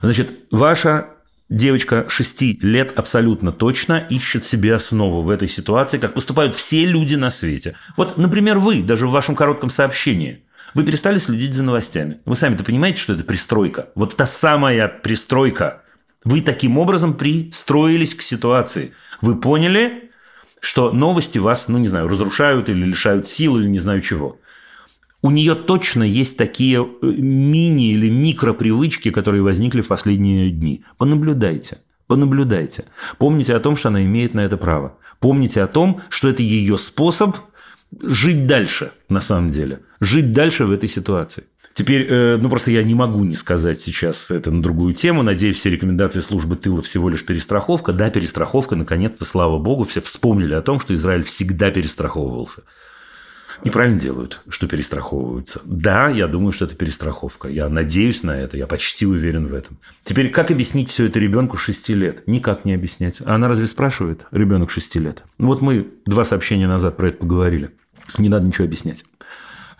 Значит, ваша девочка 6 лет абсолютно точно ищет себе основу в этой ситуации, как поступают все люди на свете. Вот, например, вы, даже в вашем коротком сообщении, вы перестали следить за новостями. Вы сами-то понимаете, что это пристройка. Вот та самая пристройка. Вы таким образом пристроились к ситуации – вы поняли, что новости вас, ну не знаю, разрушают или лишают сил или не знаю чего. У нее точно есть такие э, мини или микропривычки, которые возникли в последние дни. Понаблюдайте. Понаблюдайте. Помните о том, что она имеет на это право. Помните о том, что это ее способ жить дальше, на самом деле. Жить дальше в этой ситуации. Теперь, э, ну просто я не могу не сказать сейчас это на другую тему. Надеюсь, все рекомендации службы тыла всего лишь перестраховка. Да, перестраховка, наконец-то, слава богу, все вспомнили о том, что Израиль всегда перестраховывался. И правильно делают, что перестраховываются. Да, я думаю, что это перестраховка. Я надеюсь на это, я почти уверен в этом. Теперь, как объяснить все это ребенку 6 лет? Никак не объяснять. А она разве спрашивает, ребенок 6 лет? Вот мы два сообщения назад про это поговорили. Не надо ничего объяснять.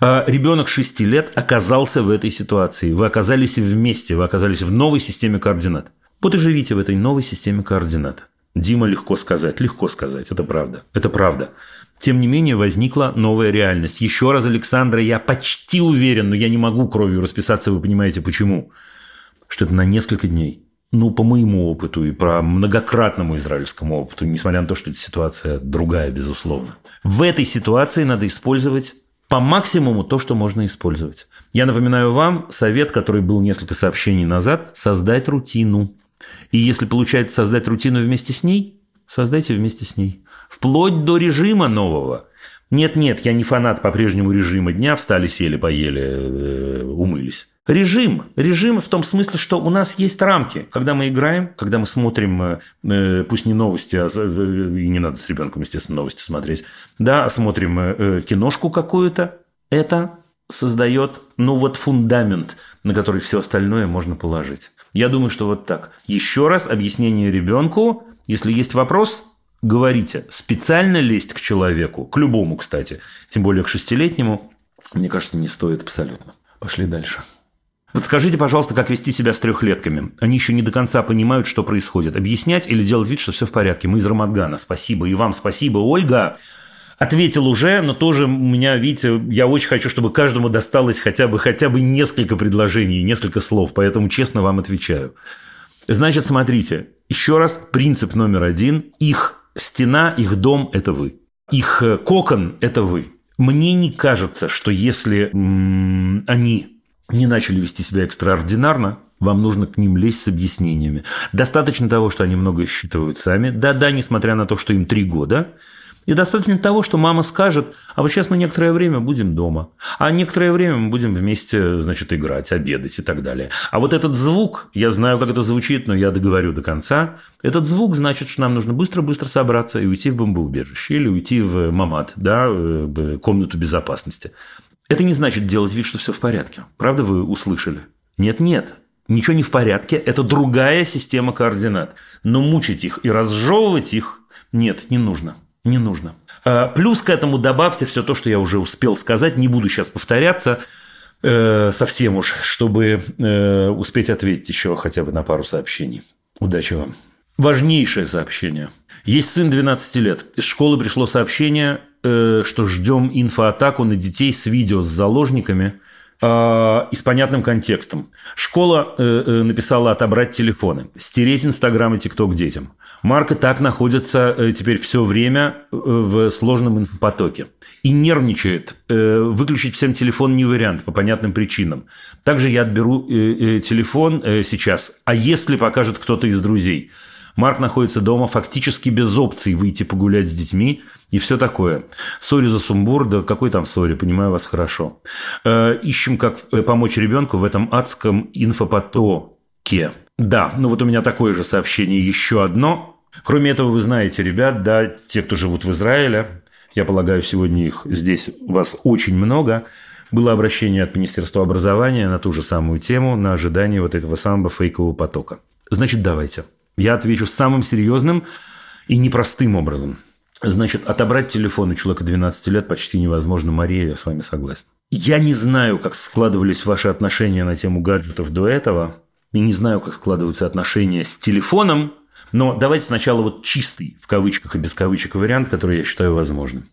А ребенок 6 лет оказался в этой ситуации. Вы оказались вместе, вы оказались в новой системе координат. Вот и живите в этой новой системе координат. Дима, легко сказать, легко сказать, это правда, это правда. Тем не менее, возникла новая реальность. Еще раз, Александра, я почти уверен, но я не могу кровью расписаться, вы понимаете почему. Что это на несколько дней. Ну, по моему опыту и по многократному израильскому опыту, несмотря на то, что эта ситуация другая, безусловно. В этой ситуации надо использовать по максимуму то, что можно использовать. Я напоминаю вам совет, который был несколько сообщений назад, создать рутину. И если получается создать рутину вместе с ней, создайте вместе с ней. Вплоть до режима нового. Нет-нет, я не фанат по-прежнему режима дня, встали, сели, поели, э, умылись. Режим. Режим в том смысле, что у нас есть рамки. Когда мы играем, когда мы смотрим, э, э, пусть не новости, а, э, и не надо с ребенком, естественно, новости смотреть, да, смотрим киношку какую-то, это создает, ну вот, фундамент, на который все остальное можно положить. Я думаю, что вот так. Еще раз объяснение ребенку. Если есть вопрос, говорите. Специально лезть к человеку, к любому, кстати, тем более к шестилетнему, мне кажется, не стоит абсолютно. Пошли дальше. Вот скажите, пожалуйста, как вести себя с трехлетками? Они еще не до конца понимают, что происходит. Объяснять или делать вид, что все в порядке? Мы из Рамадгана. Спасибо. И вам спасибо, Ольга. Ответил уже, но тоже у меня, видите, я очень хочу, чтобы каждому досталось хотя бы, хотя бы несколько предложений, несколько слов. Поэтому честно вам отвечаю. Значит, смотрите. Еще раз, принцип номер один. Их стена, их дом – это вы. Их кокон – это вы. Мне не кажется, что если м- они не начали вести себя экстраординарно, вам нужно к ним лезть с объяснениями. Достаточно того, что они много считывают сами. Да-да, несмотря на то, что им три года, И достаточно того, что мама скажет, а вот сейчас мы некоторое время будем дома, а некоторое время мы будем вместе, значит, играть, обедать и так далее. А вот этот звук, я знаю, как это звучит, но я договорю до конца, этот звук значит, что нам нужно быстро-быстро собраться и уйти в бомбоубежище или уйти в мамат, да, в комнату безопасности. Это не значит делать вид, что все в порядке. Правда, вы услышали? Нет-нет, ничего не в порядке, это другая система координат. Но мучить их и разжевывать их нет, не нужно. Не нужно. А, плюс к этому добавьте все то, что я уже успел сказать. Не буду сейчас повторяться э, совсем уж, чтобы э, успеть ответить еще хотя бы на пару сообщений. Удачи вам. Важнейшее сообщение. Есть сын 12 лет. Из школы пришло сообщение, э, что ждем инфоатаку на детей с видео с заложниками – Э, и с понятным контекстом. Школа э, э, написала отобрать телефоны, стереть Инстаграм и ТикТок детям. Марк и так находится теперь все время в сложном инфопотоке. И нервничает. Выключить всем телефон не вариант по понятным причинам. Также я отберу телефон сейчас. А если покажет кто-то из друзей – Марк находится дома фактически без опций выйти погулять с детьми и все такое. Sorry за сумбур, да какой там sorry, понимаю вас хорошо. Э, ищем, как э, помочь ребенку в этом адском инфопотоке. Да, ну вот у меня такое же сообщение, еще одно. Кроме этого, вы знаете, ребят, да, те, кто живут в Израиле, я полагаю, сегодня их здесь у вас очень много, было обращение от Министерства образования на ту же самую тему, на ожидание вот этого самого фейкового потока. Значит, давайте. Я отвечу самым серьезным и непростым образом. Значит, отобрать телефон у человека 12 лет почти невозможно. Мария, я с вами согласен. Я не знаю, как складывались ваши отношения на тему гаджетов до этого. И не знаю, как складываются отношения с телефоном. Но давайте сначала вот чистый, в кавычках и без кавычек, вариант, который я считаю возможным.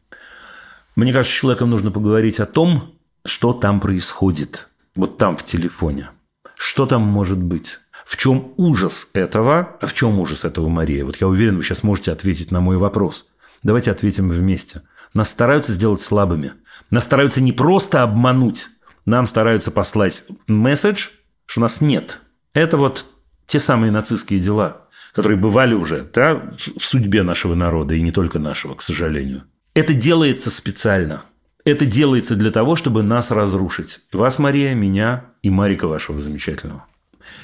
Мне кажется, с человеком нужно поговорить о том, что там происходит. Вот там, в телефоне. Что там может быть? В чем ужас этого? А в чем ужас этого, Мария? Вот я уверен, вы сейчас можете ответить на мой вопрос. Давайте ответим вместе. Нас стараются сделать слабыми. Нас стараются не просто обмануть, нам стараются послать месседж, что нас нет. Это вот те самые нацистские дела, которые бывали уже да, в судьбе нашего народа, и не только нашего, к сожалению. Это делается специально. Это делается для того, чтобы нас разрушить. Вас, Мария, меня и Марика вашего замечательного.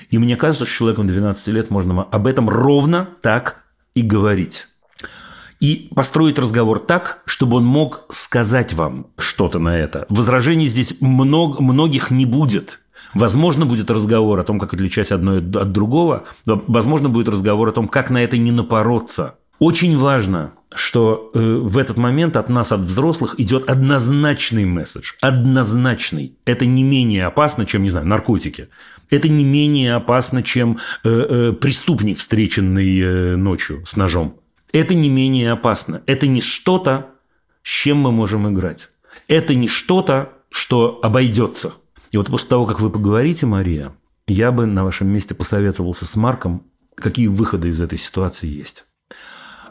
И мне кажется, с человеком 12 лет можно об этом ровно так и говорить. И построить разговор так, чтобы он мог сказать вам что-то на это. Возражений здесь много, многих не будет. Возможно, будет разговор о том, как отличать одно от другого. Возможно, будет разговор о том, как на это не напороться. Очень важно, что э, в этот момент от нас, от взрослых, идет однозначный месседж. Однозначный. Это не менее опасно, чем, не знаю, наркотики. Это не менее опасно, чем э, э, преступник, встреченный э, ночью с ножом. Это не менее опасно. Это не что-то, с чем мы можем играть. Это не что-то, что обойдется. И вот после того, как вы поговорите, Мария, я бы на вашем месте посоветовался с Марком, какие выходы из этой ситуации есть.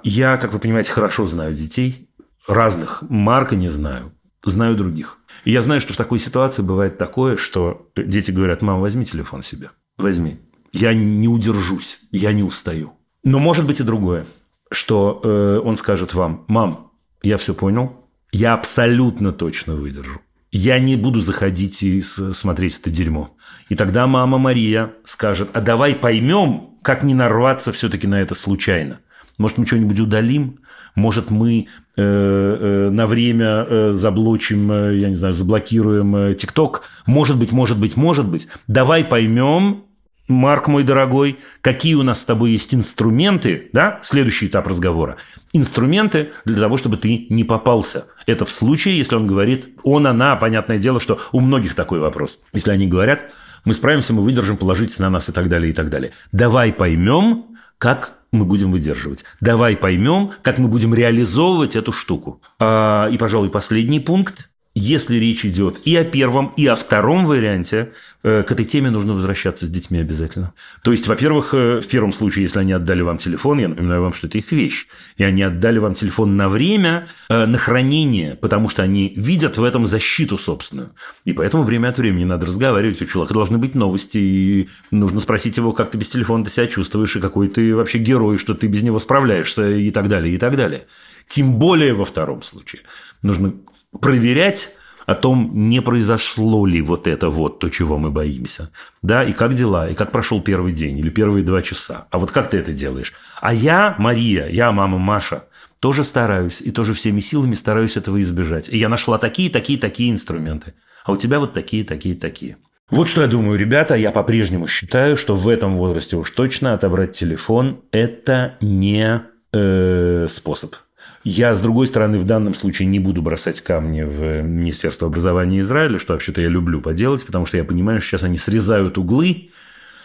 Я, как вы понимаете, хорошо знаю детей. Разных. Марка не знаю. Знаю других. И я знаю, что в такой ситуации бывает такое, что дети говорят, мама, возьми телефон себе. Возьми. Я не удержусь. Я не устаю. Но может быть и другое. Что э, он скажет вам, мам, я все понял. Я абсолютно точно выдержу. Я не буду заходить и смотреть это дерьмо. И тогда мама Мария скажет, а давай поймем, как не нарваться все-таки на это случайно. Может, мы что-нибудь удалим? Может, мы э, э, на время э, заблочим, э, я не знаю, заблокируем ТикТок? Может быть, может быть, может быть. Давай поймем, Марк, мой дорогой, какие у нас с тобой есть инструменты, да, следующий этап разговора. Инструменты для того, чтобы ты не попался. Это в случае, если он говорит он, она, понятное дело, что у многих такой вопрос. Если они говорят, мы справимся, мы выдержим, положитесь на нас и так далее, и так далее. Давай поймем, как мы будем выдерживать. Давай поймем, как мы будем реализовывать эту штуку. А, и, пожалуй, последний пункт. Если речь идет и о первом, и о втором варианте, Э, к этой теме нужно возвращаться с детьми обязательно. То есть, во-первых, э, в первом случае, если они отдали вам телефон, я напоминаю вам, что это их вещь, и они отдали вам телефон на время, э, на хранение, потому что они видят в этом защиту собственную. И поэтому время от времени надо разговаривать, у человека должны быть новости, и нужно спросить его, как ты без телефона ты себя чувствуешь, и какой ты вообще герой, что ты без него справляешься, и так далее, и так далее. Тем более во втором случае. Нужно проверять о том, не произошло ли вот это вот, то, чего мы боимся. Да, и как дела, и как прошел первый день или первые два часа. А вот как ты это делаешь? А я, Мария, я, мама Маша, тоже стараюсь и тоже всеми силами стараюсь этого избежать. И я нашла такие, такие, такие инструменты. А у тебя вот такие, такие, такие. Вот что я думаю, ребята, я по-прежнему считаю, что в этом возрасте уж точно отобрать телефон – это не э, способ. Я, с другой стороны, в данном случае не буду бросать камни в Министерство образования Израиля, что вообще-то я люблю поделать, потому что я понимаю, что сейчас они срезают углы,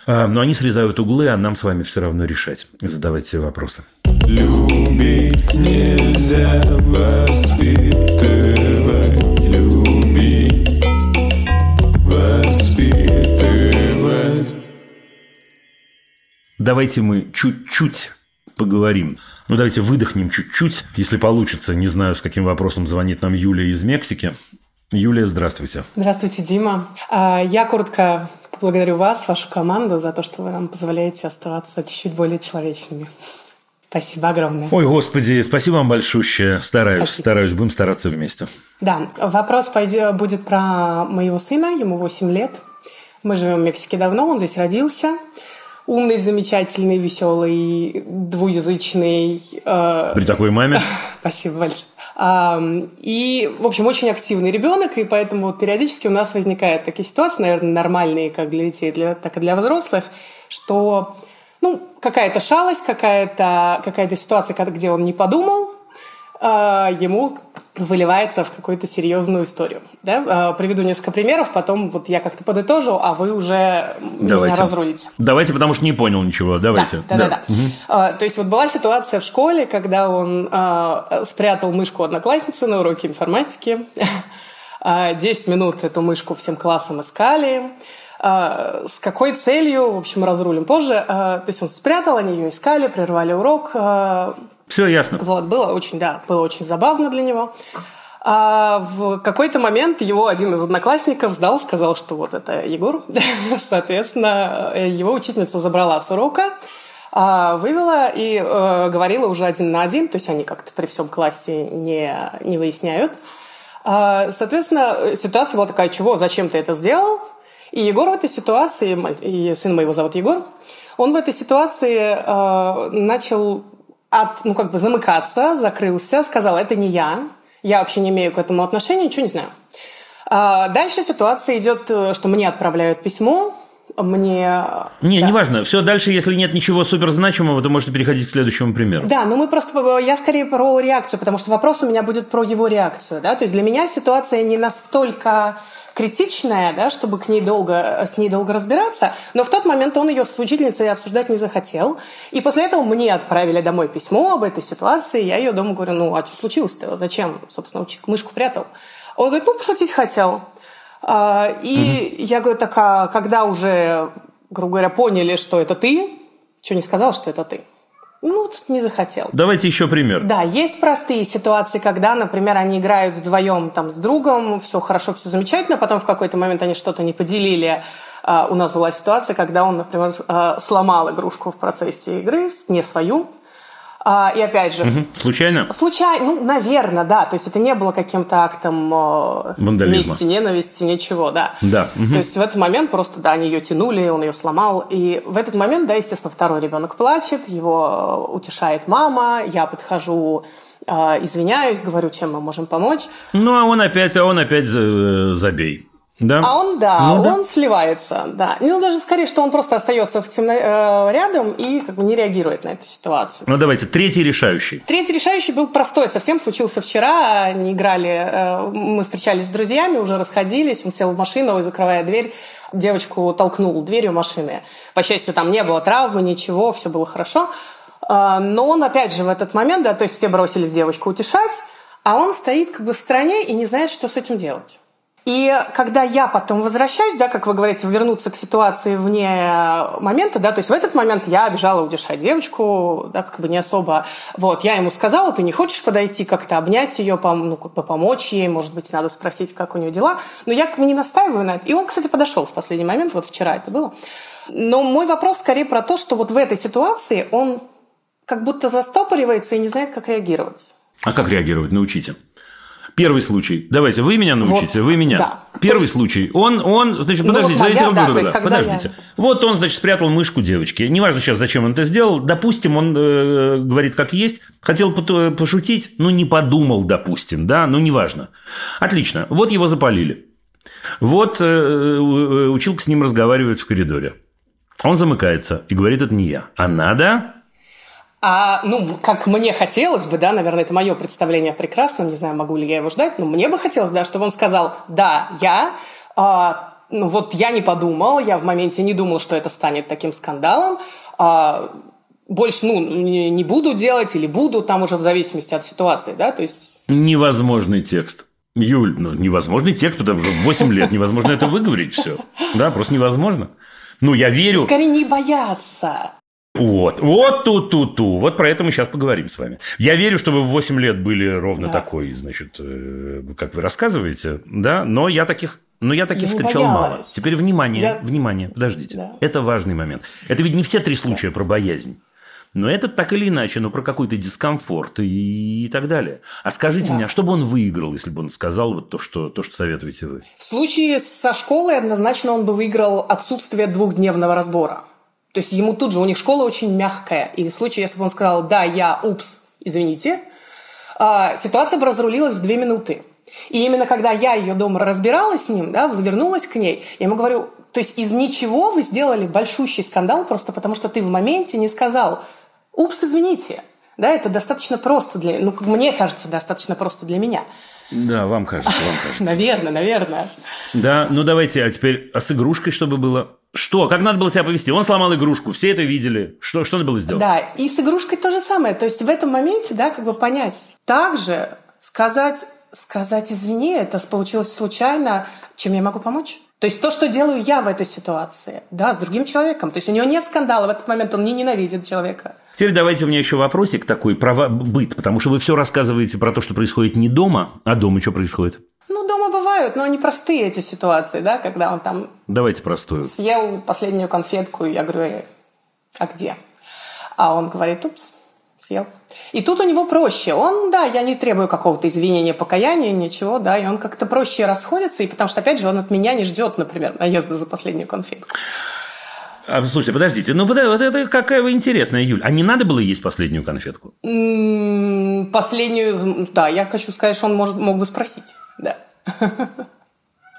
а, но они срезают углы, а нам с вами все равно решать, задавать все вопросы. Любить нельзя воспитывать, любить, воспитывать. Давайте мы чуть-чуть поговорим. Ну, давайте выдохнем чуть-чуть, если получится. Не знаю, с каким вопросом звонит нам Юлия из Мексики. Юлия, здравствуйте. Здравствуйте, Дима. А, я коротко поблагодарю вас, вашу команду за то, что вы нам позволяете оставаться чуть-чуть более человечными. Спасибо огромное. Ой, господи, спасибо вам большое. Стараюсь, спасибо. стараюсь, будем стараться вместе. Да, вопрос пойдет, будет про моего сына, ему 8 лет. Мы живем в Мексике давно, он здесь родился умный, замечательный, веселый, двуязычный. Э... При такой маме? Спасибо большое. И, в общем, очень активный ребенок, и поэтому вот периодически у нас возникают такие ситуации, наверное, нормальные как для детей, для, так и для взрослых, что ну, какая-то шалость, какая-то какая ситуация, где он не подумал, а, ему выливается в какую-то серьезную историю. Да? А, приведу несколько примеров, потом вот я как-то подытожу, а вы уже Давайте. меня разрулите. Давайте, потому что не понял ничего. Давайте. Да, да, да. да. Угу. То есть вот была ситуация в школе, когда он спрятал мышку одноклассницы на уроке информатики. 10 минут эту мышку всем классом искали. С какой целью, в общем, разрулим позже. То есть он спрятал, они ее искали, прервали урок, все ясно. Вот, было очень, да, было очень забавно для него. А в какой-то момент его один из одноклассников сдал, сказал, что вот это Егор. Соответственно, его учительница забрала с урока, а, вывела и э, говорила уже один на один, то есть они как-то при всем классе не, не выясняют. А, соответственно, ситуация была такая, чего, зачем ты это сделал? И Егор в этой ситуации, и сын моего зовут Егор, он в этой ситуации э, начал от, ну, как бы замыкаться, закрылся, сказал, это не я, я вообще не имею к этому отношения, ничего не знаю. А дальше ситуация идет, э, что мне отправляют письмо, мне... Не, да. неважно. Все дальше, если нет ничего суперзначимого, то можете переходить к следующему примеру. Да, но мы просто... Я скорее про реакцию, потому что вопрос у меня будет про его реакцию. Да? То есть для меня ситуация не настолько критичная, да, чтобы к ней долго, с ней долго разбираться, но в тот момент он ее с учительницей обсуждать не захотел. И после этого мне отправили домой письмо об этой ситуации. Я ее дома говорю, ну, а что случилось-то? Зачем, собственно, мышку прятал? Он говорит, ну, пошутить хотел. А, и угу. я говорю, так, а когда уже, грубо говоря, поняли, что это ты, что не сказал, что это ты? Ну, не захотел. Давайте еще пример. Да, есть простые ситуации, когда, например, они играют вдвоем там с другом, все хорошо, все замечательно, потом в какой-то момент они что-то не поделили. Uh, у нас была ситуация, когда он, например, uh, сломал игрушку в процессе игры, не свою, а, и опять же... Угу. Случайно? Случайно, ну, наверное, да. То есть это не было каким-то актом э, Вандализма. мести, ненависти, ничего, да. Да. Угу. То есть в этот момент просто, да, они ее тянули, он ее сломал. И в этот момент, да, естественно, второй ребенок плачет, его э, утешает мама, я подхожу э, извиняюсь, говорю, чем мы можем помочь. Ну, а он опять, а он опять забей. Да. А он, да, ну, он да. сливается, да. Ну, даже скорее, что он просто остается в темно, э, рядом и как бы не реагирует на эту ситуацию. Ну, давайте, третий решающий. Третий решающий был простой, совсем случился вчера, они играли, э, мы встречались с друзьями, уже расходились, он сел в машину и, закрывая дверь, девочку толкнул дверью машины. По счастью, там не было травмы, ничего, все было хорошо. Э, но он, опять же, в этот момент, да, то есть все бросились девочку утешать, а он стоит как бы в стороне и не знает, что с этим делать. И когда я потом возвращаюсь, да, как вы говорите, вернуться к ситуации вне момента, да, то есть в этот момент я обижала удержать девочку, да, как бы не особо. Вот, я ему сказала, ты не хочешь подойти как-то обнять ее, пом- ну, помочь ей, может быть, надо спросить, как у нее дела. Но я не настаиваю на это. И он, кстати, подошел в последний момент, вот вчера это было. Но мой вопрос скорее про то, что вот в этой ситуации он как будто застопоривается и не знает, как реагировать. А как реагировать? Научите. Первый случай. Давайте, вы меня научите, вот, вы меня. Да. Первый есть... случай. Он, он, значит, ну, подождите, вот моя, да, да, подождите. Я... Вот он, значит, спрятал мышку девочки. Неважно сейчас, зачем он это сделал. Допустим, он э, говорит, как есть. Хотел пошутить, но не подумал, допустим, да, ну, неважно. Отлично. Вот его запалили. Вот э, э училка с ним разговаривает в коридоре. Он замыкается и говорит, это не я. А надо а, ну, как мне хотелось бы, да, наверное, это мое представление прекрасно, не знаю, могу ли я его ждать, но мне бы хотелось, да, чтобы он сказал, да, я, а, ну вот я не подумал, я в моменте не думал, что это станет таким скандалом, а, больше, ну, не, буду делать или буду, там уже в зависимости от ситуации, да, то есть... Невозможный текст. Юль, ну, невозможный текст, потому что 8 лет невозможно это выговорить все. Да, просто невозможно. Ну, я верю... Скорее не бояться. Вот, вот тут-тут-ту. Вот про это мы сейчас поговорим с вами. Я верю, что вы в 8 лет были ровно да. такой, значит, э, как вы рассказываете, да, но я таких но я таких я встречал боялась. мало. Теперь внимание, я... внимание, подождите. Да. Это важный момент. Это ведь не все три случая да. про боязнь. Но этот так или иначе, ну, про какой-то дискомфорт и, и так далее. А скажите да. мне, а что бы он выиграл, если бы он сказал вот то, что, то, что советуете вы? В случае со школой однозначно он бы выиграл отсутствие двухдневного разбора. То есть ему тут же, у них школа очень мягкая. И в случае, если бы он сказал, да, я, упс, извините, а, ситуация бы разрулилась в две минуты. И именно когда я ее дома разбирала с ним, да, вернулась к ней, я ему говорю, то есть из ничего вы сделали большущий скандал просто потому, что ты в моменте не сказал, упс, извините. Да, это достаточно просто для, ну, мне кажется, достаточно просто для меня. Да, вам кажется, вам кажется. Наверное, наверное. Да, ну давайте, а теперь а с игрушкой чтобы было? Что? Как надо было себя повести? Он сломал игрушку, все это видели. Что, что надо было сделать? Да, и с игрушкой то же самое. То есть в этом моменте, да, как бы понять. Также сказать, сказать извини, это получилось случайно, чем я могу помочь? То есть то, что делаю я в этой ситуации, да, с другим человеком. То есть у него нет скандала в этот момент, он не ненавидит человека. Теперь давайте у меня еще вопросик такой про быт, потому что вы все рассказываете про то, что происходит не дома, а дома что происходит? Ну, бывают, но они простые, эти ситуации, да, когда он там... Давайте простую. Съел последнюю конфетку, я говорю, а где? А он говорит, упс, съел. И тут у него проще. Он, да, я не требую какого-то извинения, покаяния, ничего, да, и он как-то проще расходится, и потому что, опять же, он от меня не ждет, например, наезда за последнюю конфетку. А, слушайте, подождите, ну вот это какая вы интересная, Юль. А не надо было есть последнюю конфетку? Последнюю, да, я хочу сказать, что он может, мог бы спросить, да.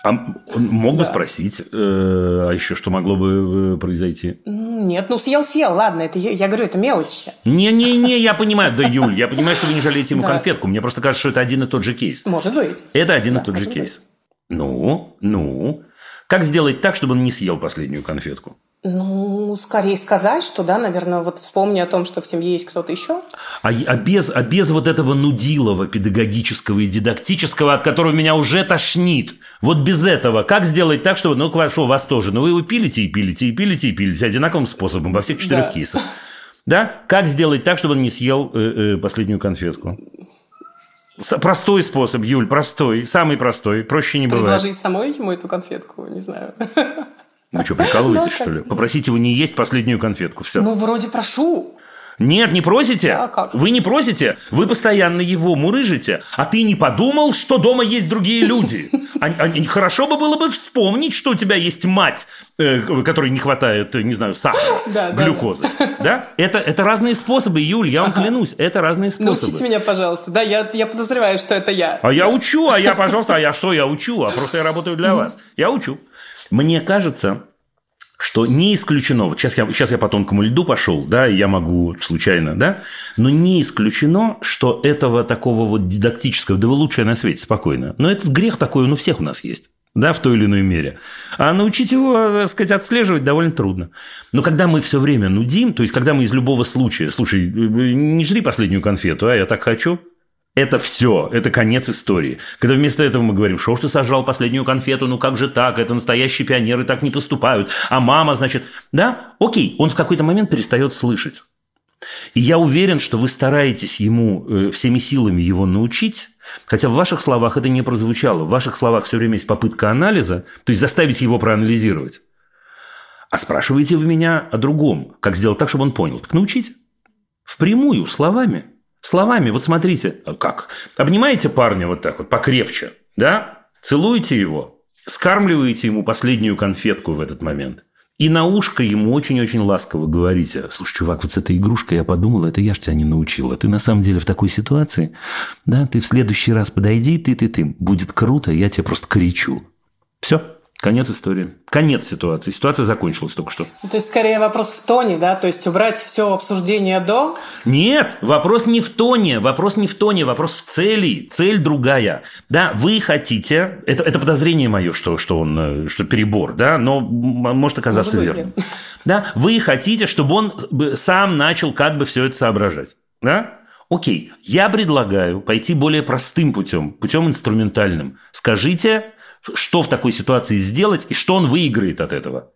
А мог бы да. спросить, э, а еще что могло бы э, произойти? Нет, ну съел-съел, ладно, это я, я говорю, это мелочи. Не-не-не, я понимаю, да, Юль, я понимаю, что вы не жалеете ему да. конфетку. Мне просто кажется, что это один и тот же кейс. Может быть. Это один да, и тот же кейс. Быть. Ну, ну. Как сделать так, чтобы он не съел последнюю конфетку? Ну, скорее сказать, что, да, наверное, вот вспомни о том, что в семье есть кто-то еще. А, а, без, а без вот этого нудилого педагогического и дидактического, от которого меня уже тошнит. Вот без этого. Как сделать так, чтобы, ну, хорошо, вас тоже, но вы его пилите и пилите, и пилите, и пилите одинаковым способом во всех четырех да. кейсах. Да? Как сделать так, чтобы он не съел э, э, последнюю конфетку? Простой способ, Юль, простой, самый простой, проще не бывает. Предложить самой ему эту конфетку, не знаю. Вы что, прикалываетесь, ну, что ли? Попросите его не есть последнюю конфетку. Все. Ну, вроде прошу. Нет, не просите. А как? Вы не просите. Вы постоянно его мурыжите. А ты не подумал, что дома есть другие люди? А, а, хорошо бы было бы вспомнить, что у тебя есть мать, э, которой не хватает, не знаю, сахара, да, глюкозы. Да, да. да? Это, это разные способы, Юль, я вам ага. клянусь, это разные способы. Научите меня, пожалуйста. Да, я, я подозреваю, что это я. А я учу, а я, пожалуйста, а я что, я учу? А просто я работаю для вас. Я учу. Мне кажется, что не исключено, вот сейчас я, сейчас я по тонкому льду пошел, да, я могу случайно, да, но не исключено, что этого такого вот дидактического, да вы лучшее на свете, спокойно. Но этот грех такой, он у всех у нас есть. Да, в той или иной мере. А научить его, так сказать, отслеживать довольно трудно. Но когда мы все время нудим, то есть, когда мы из любого случая, слушай, не жри последнюю конфету, а я так хочу, это все, это конец истории. Когда вместо этого мы говорим, что ж ты сожрал последнюю конфету, ну как же так, это настоящие пионеры так не поступают, а мама, значит, да, окей, он в какой-то момент перестает слышать. И я уверен, что вы стараетесь ему э, всеми силами его научить, хотя в ваших словах это не прозвучало. В ваших словах все время есть попытка анализа, то есть заставить его проанализировать. А спрашиваете вы меня о другом, как сделать так, чтобы он понял. Так научите. Впрямую, словами – Словами, вот смотрите, как? Обнимаете парня вот так вот покрепче, да? Целуете его, скармливаете ему последнюю конфетку в этот момент. И на ушко ему очень-очень ласково говорите, слушай, чувак, вот с этой игрушкой я подумал, это я ж тебя не научила. Ты на самом деле в такой ситуации, да, ты в следующий раз подойди, ты-ты-ты, будет круто, я тебе просто кричу. Все. Конец истории. Конец ситуации. Ситуация закончилась только что. То есть, скорее вопрос в тоне, да? То есть, убрать все обсуждение до? Нет, вопрос не в тоне. Вопрос не в тоне, вопрос в цели. Цель другая. Да, вы хотите... Это, это подозрение мое, что, что он... Что перебор, да? Но может оказаться может верным. Да, вы хотите, чтобы он сам начал как бы все это соображать. Да? Окей, я предлагаю пойти более простым путем, путем инструментальным. Скажите, что в такой ситуации сделать и что он выиграет от этого.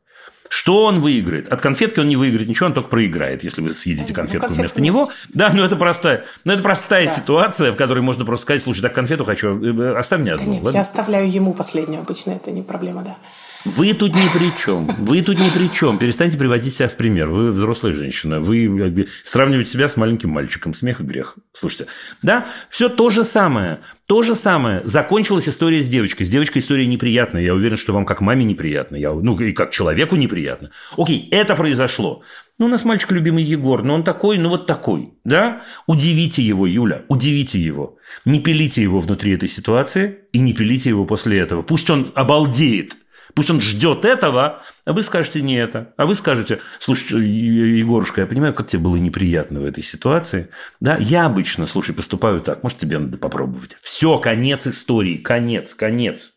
Что он выиграет? От конфетки он не выиграет ничего, он только проиграет, если вы съедите ну, конфетку ну, вместо него. Да, но это простая, но это простая да. ситуация, в которой можно просто сказать, слушай, так конфету хочу, э, оставь мне одну. Да нет, ладно? я оставляю ему последнюю, обычно это не проблема, да. Вы тут ни при чем. Вы тут ни при чем. Перестаньте приводить себя в пример. Вы взрослая женщина. Вы сравниваете себя с маленьким мальчиком. Смех и грех. Слушайте. Да, все то же самое. То же самое. Закончилась история с девочкой. С девочкой история неприятная. Я уверен, что вам как маме неприятно. Я, ну, и как человеку неприятно. Окей, это произошло. Ну, у нас мальчик любимый Егор, но он такой, ну вот такой, да? Удивите его, Юля, удивите его. Не пилите его внутри этой ситуации и не пилите его после этого. Пусть он обалдеет Пусть он ждет этого, а вы скажете не это. А вы скажете, слушай, Егорушка, я понимаю, как тебе было неприятно в этой ситуации. Да, я обычно, слушай, поступаю так. Может, тебе надо попробовать. Все, конец истории. Конец, конец.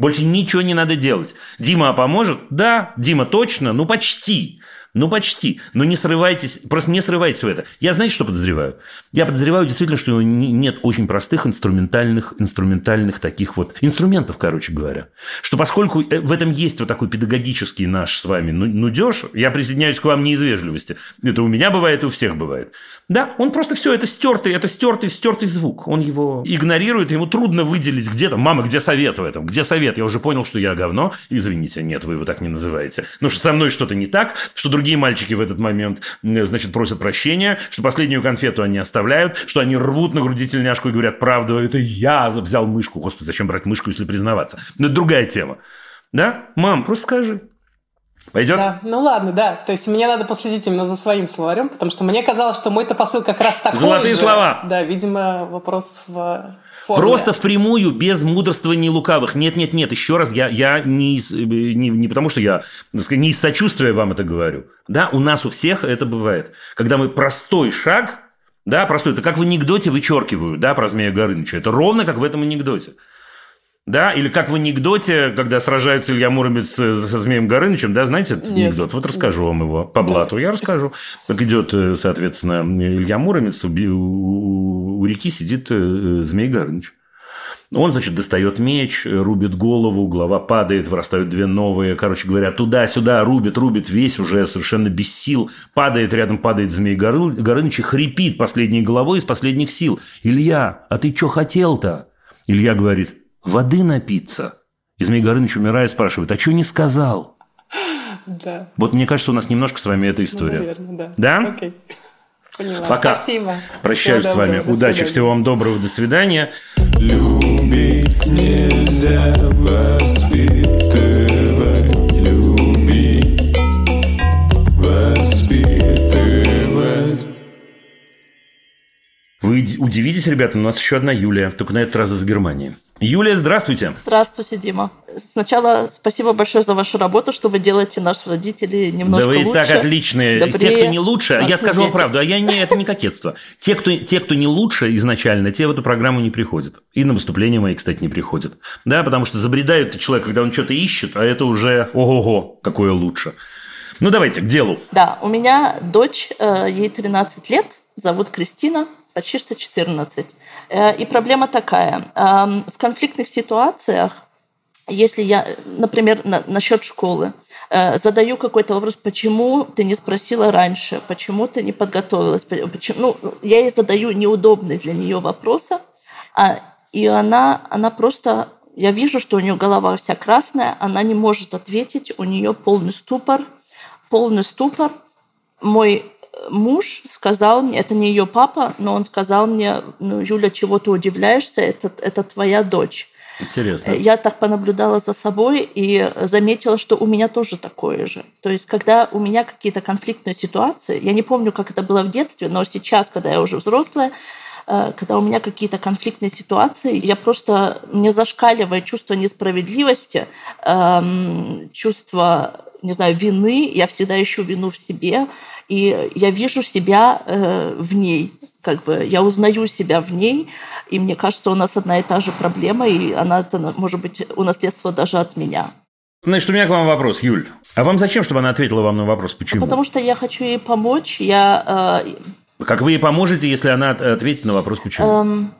Больше ничего не надо делать. Дима поможет? Да, Дима точно, ну почти. Ну, почти. Но не срывайтесь, просто не срывайтесь в это. Я, знаете, что подозреваю? Я подозреваю действительно, что нет очень простых инструментальных, инструментальных таких вот инструментов, короче говоря. Что поскольку э, в этом есть вот такой педагогический наш с вами ну, нудеж, я присоединяюсь к вам не из вежливости. Это у меня бывает, и у всех бывает. Да, он просто все, это стертый, это стертый, стертый звук. Он его игнорирует, ему трудно выделить где-то. Мама, где совет в этом? Где совет? Я уже понял, что я говно. Извините, нет, вы его так не называете. Ну, что со мной что-то не так, что другие мальчики в этот момент, значит, просят прощения, что последнюю конфету они оставляют, что они рвут на груди тельняшку и говорят правду, это я взял мышку. Господи, зачем брать мышку, если признаваться? Но это другая тема. Да? Мам, просто скажи. Пойдет? Да, ну ладно, да. То есть мне надо последить именно за своим словарем, потому что мне казалось, что мой-то посыл как раз такой Золотые же. слова. Да, видимо, вопрос в форме. Просто впрямую, без мудрствований лукавых. Нет, нет, нет, еще раз, я, я не, из, не, не потому, что я сказать, не из сочувствия вам это говорю. Да, у нас у всех это бывает. Когда мы простой шаг, да, простой, это как в анекдоте вычеркиваю, да, про Змея Горыныча. Это ровно как в этом анекдоте. Да, или как в анекдоте, когда сражаются Илья Муромец со Змеем Горынычем, да, знаете этот Нет. анекдот? Вот расскажу вам его по блату. Да. Я расскажу. Как идет, э, соответственно, Илья Муромец, у, у, у реки сидит э, Змей Горыныч. Он, значит, достает меч, рубит голову, голова падает, вырастают две новые. Короче говоря, туда-сюда рубит, рубит, весь уже совершенно без сил. Падает, рядом падает Змей Горыныч и хрипит последней головой из последних сил. «Илья, а ты что хотел-то?» Илья говорит, воды напиться. И Змей Горыныч, умирая, спрашивает, а что не сказал? Да. Вот мне кажется, у нас немножко с вами эта история. Ну, наверное, да. Да? Окей. Поняла. Пока. Спасибо. Прощаюсь всего с вами. Доброго, Удачи, всего вам доброго, до свидания. Любить нельзя воспитывать, удивитесь, ребята, у нас еще одна Юлия, только на этот раз из Германии. Юлия, здравствуйте. Здравствуйте, Дима. Сначала спасибо большое за вашу работу, что вы делаете наших родителей немножко лучше. Да вы лучше, так отличные. Добрее, те, кто не лучше, я скажу вам правду, а я не, это не кокетство. Те кто, те, кто не лучше изначально, те в эту программу не приходят. И на выступления мои, кстати, не приходят. Да, потому что забредает человек, когда он что-то ищет, а это уже ого-го, какое лучше. Ну, давайте, к делу. Да, у меня дочь, э, ей 13 лет, зовут Кристина, почти что 14. Э, и проблема такая. В конфликтных ситуациях, если я, например, на, насчет школы, э, задаю какой-то вопрос, почему ты не спросила раньше, почему ты не подготовилась, почему, ну, я ей задаю неудобные для нее вопросы, а, и она, она просто, я вижу, что у нее голова вся красная, она не может ответить, у нее полный ступор, полный ступор. Мой муж сказал мне, это не ее папа, но он сказал мне, ну, Юля, чего ты удивляешься, это, это твоя дочь. Интересно. Я так понаблюдала за собой и заметила, что у меня тоже такое же. То есть, когда у меня какие-то конфликтные ситуации, я не помню, как это было в детстве, но сейчас, когда я уже взрослая, э, когда у меня какие-то конфликтные ситуации, я просто, мне зашкаливает чувство несправедливости, эм, чувство, не знаю, вины, я всегда ищу вину в себе, и я вижу себя э, в ней как бы я узнаю себя в ней, и мне кажется, у нас одна и та же проблема, и она, это, может быть, унаследство даже от меня. Значит, у меня к вам вопрос, Юль. А вам зачем, чтобы она ответила вам на вопрос, почему? Потому что я хочу ей помочь. Я, э, как вы ей поможете, если она ответит на вопрос, почему? Эм,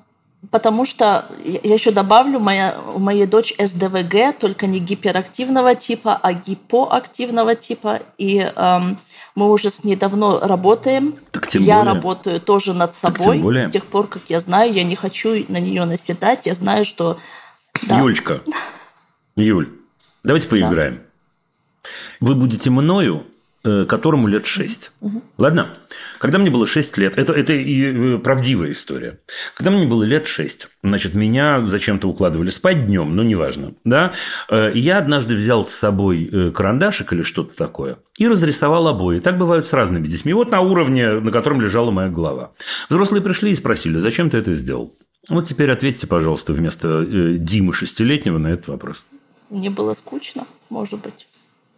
потому что, я еще добавлю, моя, у моей дочь СДВГ, только не гиперактивного типа, а гипоактивного типа. И эм, мы уже с ней давно работаем. Так тем я более. работаю тоже над собой. тем более. С тех пор, как я знаю, я не хочу на нее наседать. Я знаю, что... Да. Юлечка, Юль, давайте поиграем. Вы будете мною, которому лет 6. Ладно? Когда мне было 6 лет, это, это и э, правдивая история. Когда мне было лет 6, значит, меня зачем-то укладывали спать днем, ну, неважно, да, Э, я однажды взял с собой э, карандашик или что-то такое и разрисовал обои. Так бывают с разными детьми. Вот на уровне, на котором лежала моя голова. Взрослые пришли и спросили, зачем ты это сделал? Вот теперь ответьте, пожалуйста, вместо э, Димы шестилетнего на этот вопрос. Мне было скучно, может быть.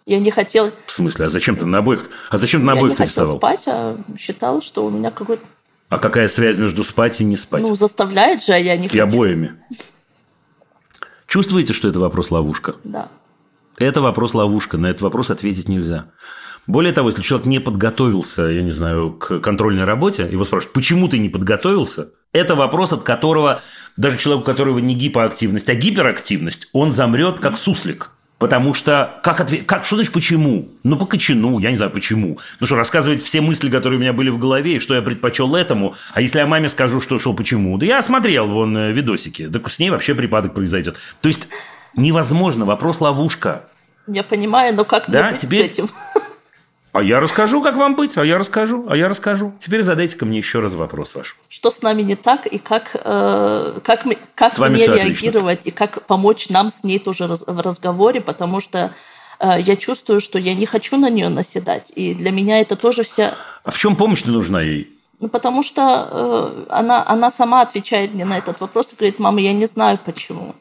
Я не хотела, В смысле, а зачем ты на обоих? А зачем ты на я не обоих хотела спать, а считала, что у меня какой-то... А какая связь между спать и не спать? Ну, заставляет же, а я не и хочу. обоими. Чувствуете, что это вопрос-ловушка? Да. Это вопрос-ловушка. На этот вопрос ответить нельзя. Более того, если человек не подготовился, я не знаю, к контрольной работе, его спрашивают, почему ты не подготовился? Это вопрос, от которого даже человек, у которого не гипоактивность, а гиперактивность, он замрет как суслик. Потому что, как, отве- как что значит почему? Ну, по кочану, я не знаю почему. Ну что, рассказывать все мысли, которые у меня были в голове, и что я предпочел этому. А если я маме скажу, что, что почему? Да я смотрел вон э, видосики. Так с ней вообще припадок произойдет. То есть, невозможно. Вопрос-ловушка. Я понимаю, но как Да, мне быть теперь- с этим? А я расскажу, как вам быть, а я расскажу, а я расскажу. Теперь задайте ко мне еще раз вопрос ваш. Что с нами не так, и как, э, как, как мне всё отлично. реагировать, и как помочь нам с ней тоже раз- в разговоре, потому что э, я чувствую, что я не хочу на нее наседать. И для меня это тоже вся... А в чем помощь нужна ей? Ну, потому что э, она, она сама отвечает мне на этот вопрос и говорит, мама, я не знаю почему.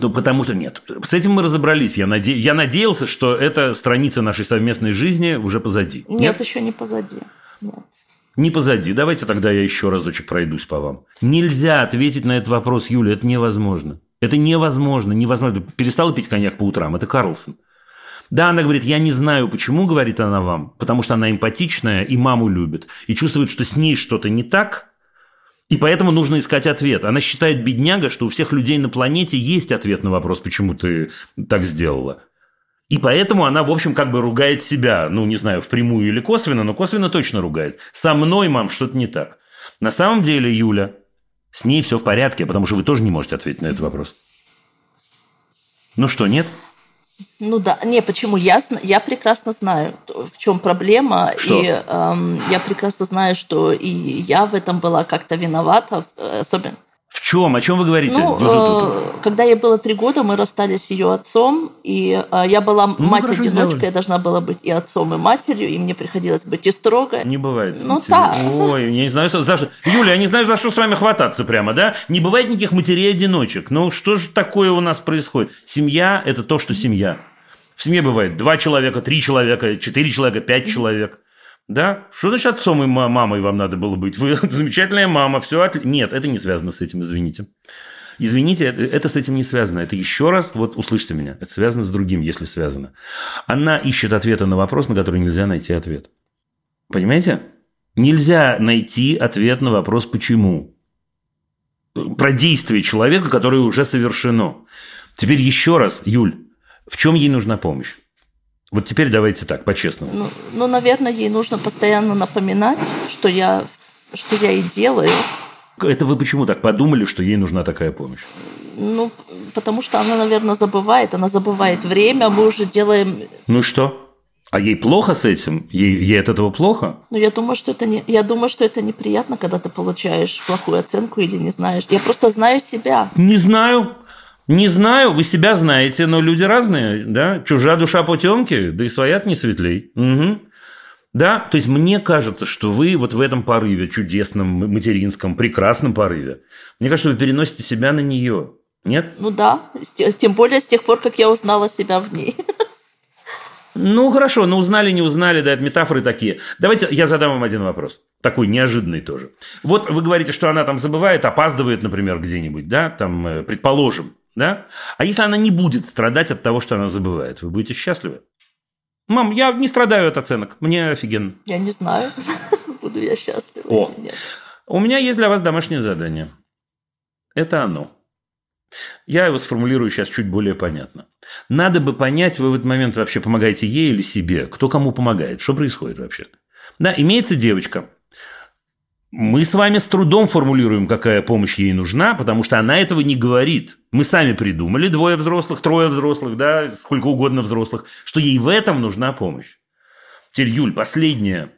Ну, потому что нет. С этим мы разобрались. Я, наде- я надеялся, что эта страница нашей совместной жизни уже позади. Нет, еще не позади. Нет. Не позади. Давайте тогда я еще разочек пройдусь по вам. Нельзя ответить на этот вопрос, Юля. Это невозможно. Это невозможно. Невозможно. Перестала пить коньяк по утрам. Это Карлсон. Да, она говорит, я не знаю, почему, говорит она вам, потому что она эмпатичная и маму любит, и чувствует, что с ней что-то не так, и поэтому нужно искать ответ. Она считает, бедняга, что у всех людей на планете есть ответ на вопрос, почему ты так сделала. И поэтому она, в общем, как бы ругает себя. Ну, не знаю, впрямую или косвенно, но косвенно точно ругает. Со мной, мам, что-то не так. На самом деле, Юля, с ней все в порядке, потому что вы тоже не можете ответить на этот вопрос. Ну что, нет? Ну да, не, почему? Я, я прекрасно знаю, в чем проблема, Что? и эм, я прекрасно знаю, что и я в этом была как-то виновата, э, особенно. В чем? О чем вы говорите? Ну, э, когда ей было три года, мы расстались с ее отцом, и э, я была Ну, мать-одиночка, я должна была быть и отцом, и матерью, и мне приходилось быть и строгой. Не бывает. Ну, да. Ой, я не знаю, за что. Юля, я не знаю, за что с вами хвататься прямо, да? Не бывает никаких матерей-одиночек. Ну, что же такое у нас происходит? Семья – это то, что семья. В семье бывает два человека, три человека, четыре человека, пять человек. Да? Что значит отцом и ма- мамой вам надо было быть? Вы замечательная мама, все отли... Нет, это не связано с этим, извините. Извините, это, это с этим не связано. Это еще раз, вот услышьте меня, это связано с другим, если связано. Она ищет ответа на вопрос, на который нельзя найти ответ. Понимаете? Нельзя найти ответ на вопрос «почему?». Про действие человека, которое уже совершено. Теперь еще раз, Юль, в чем ей нужна помощь? Вот теперь давайте так, по-честному. Ну, ну, наверное, ей нужно постоянно напоминать, что я, что я и делаю. Это вы почему так подумали, что ей нужна такая помощь? Ну, потому что она, наверное, забывает. Она забывает время. Мы уже делаем... Ну и что? А ей плохо с этим? Ей, ей от этого плохо? Ну, я думаю, что это не, я думаю, что это неприятно, когда ты получаешь плохую оценку или не знаешь. Я просто знаю себя. Не знаю. Не знаю, вы себя знаете, но люди разные, да? Чужая душа потемки, да и своя не светлей. Угу. Да, то есть мне кажется, что вы вот в этом порыве, чудесном, материнском, прекрасном порыве, мне кажется, вы переносите себя на нее. Нет? Ну да, тем более с тех пор, как я узнала себя в ней. Ну, хорошо, ну узнали, не узнали, да, это метафоры такие. Давайте я задам вам один вопрос, такой неожиданный тоже. Вот вы говорите, что она там забывает, опаздывает, например, где-нибудь, да, там, э, предположим, да? А если она не будет страдать от того, что она забывает, вы будете счастливы? Мам, я не страдаю от оценок, мне офигенно. Я не знаю, буду я счастлива О. или нет. У меня есть для вас домашнее задание. Это оно. Я его сформулирую сейчас чуть более понятно. Надо бы понять, вы в этот момент вообще помогаете ей или себе, кто кому помогает, что происходит вообще. Да, имеется девочка. Мы с вами с трудом формулируем, какая помощь ей нужна, потому что она этого не говорит. Мы сами придумали, двое взрослых, трое взрослых, да, сколько угодно взрослых, что ей в этом нужна помощь. Теперь, Юль, последнее.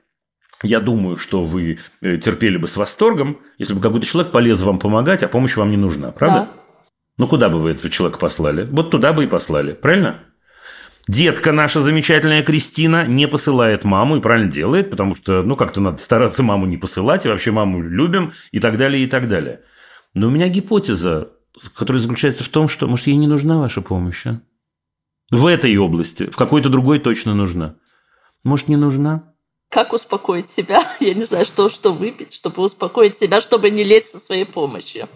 Я думаю, что вы э, терпели бы с восторгом, если бы какой-то человек полез вам помогать, а помощь вам не нужна, правда? Да. Ну, куда бы вы этого человека послали? Вот туда бы и послали, правильно? Детка наша замечательная Кристина не посылает маму и правильно делает, потому что, ну, как-то надо стараться маму не посылать, и вообще маму любим, и так далее, и так далее. Но у меня гипотеза, которая заключается в том, что, может, ей не нужна ваша помощь, а? В этой области, в какой-то другой точно нужна. Может, не нужна? Как успокоить себя? Я не знаю, что, что выпить, чтобы успокоить себя, чтобы не лезть со своей помощью.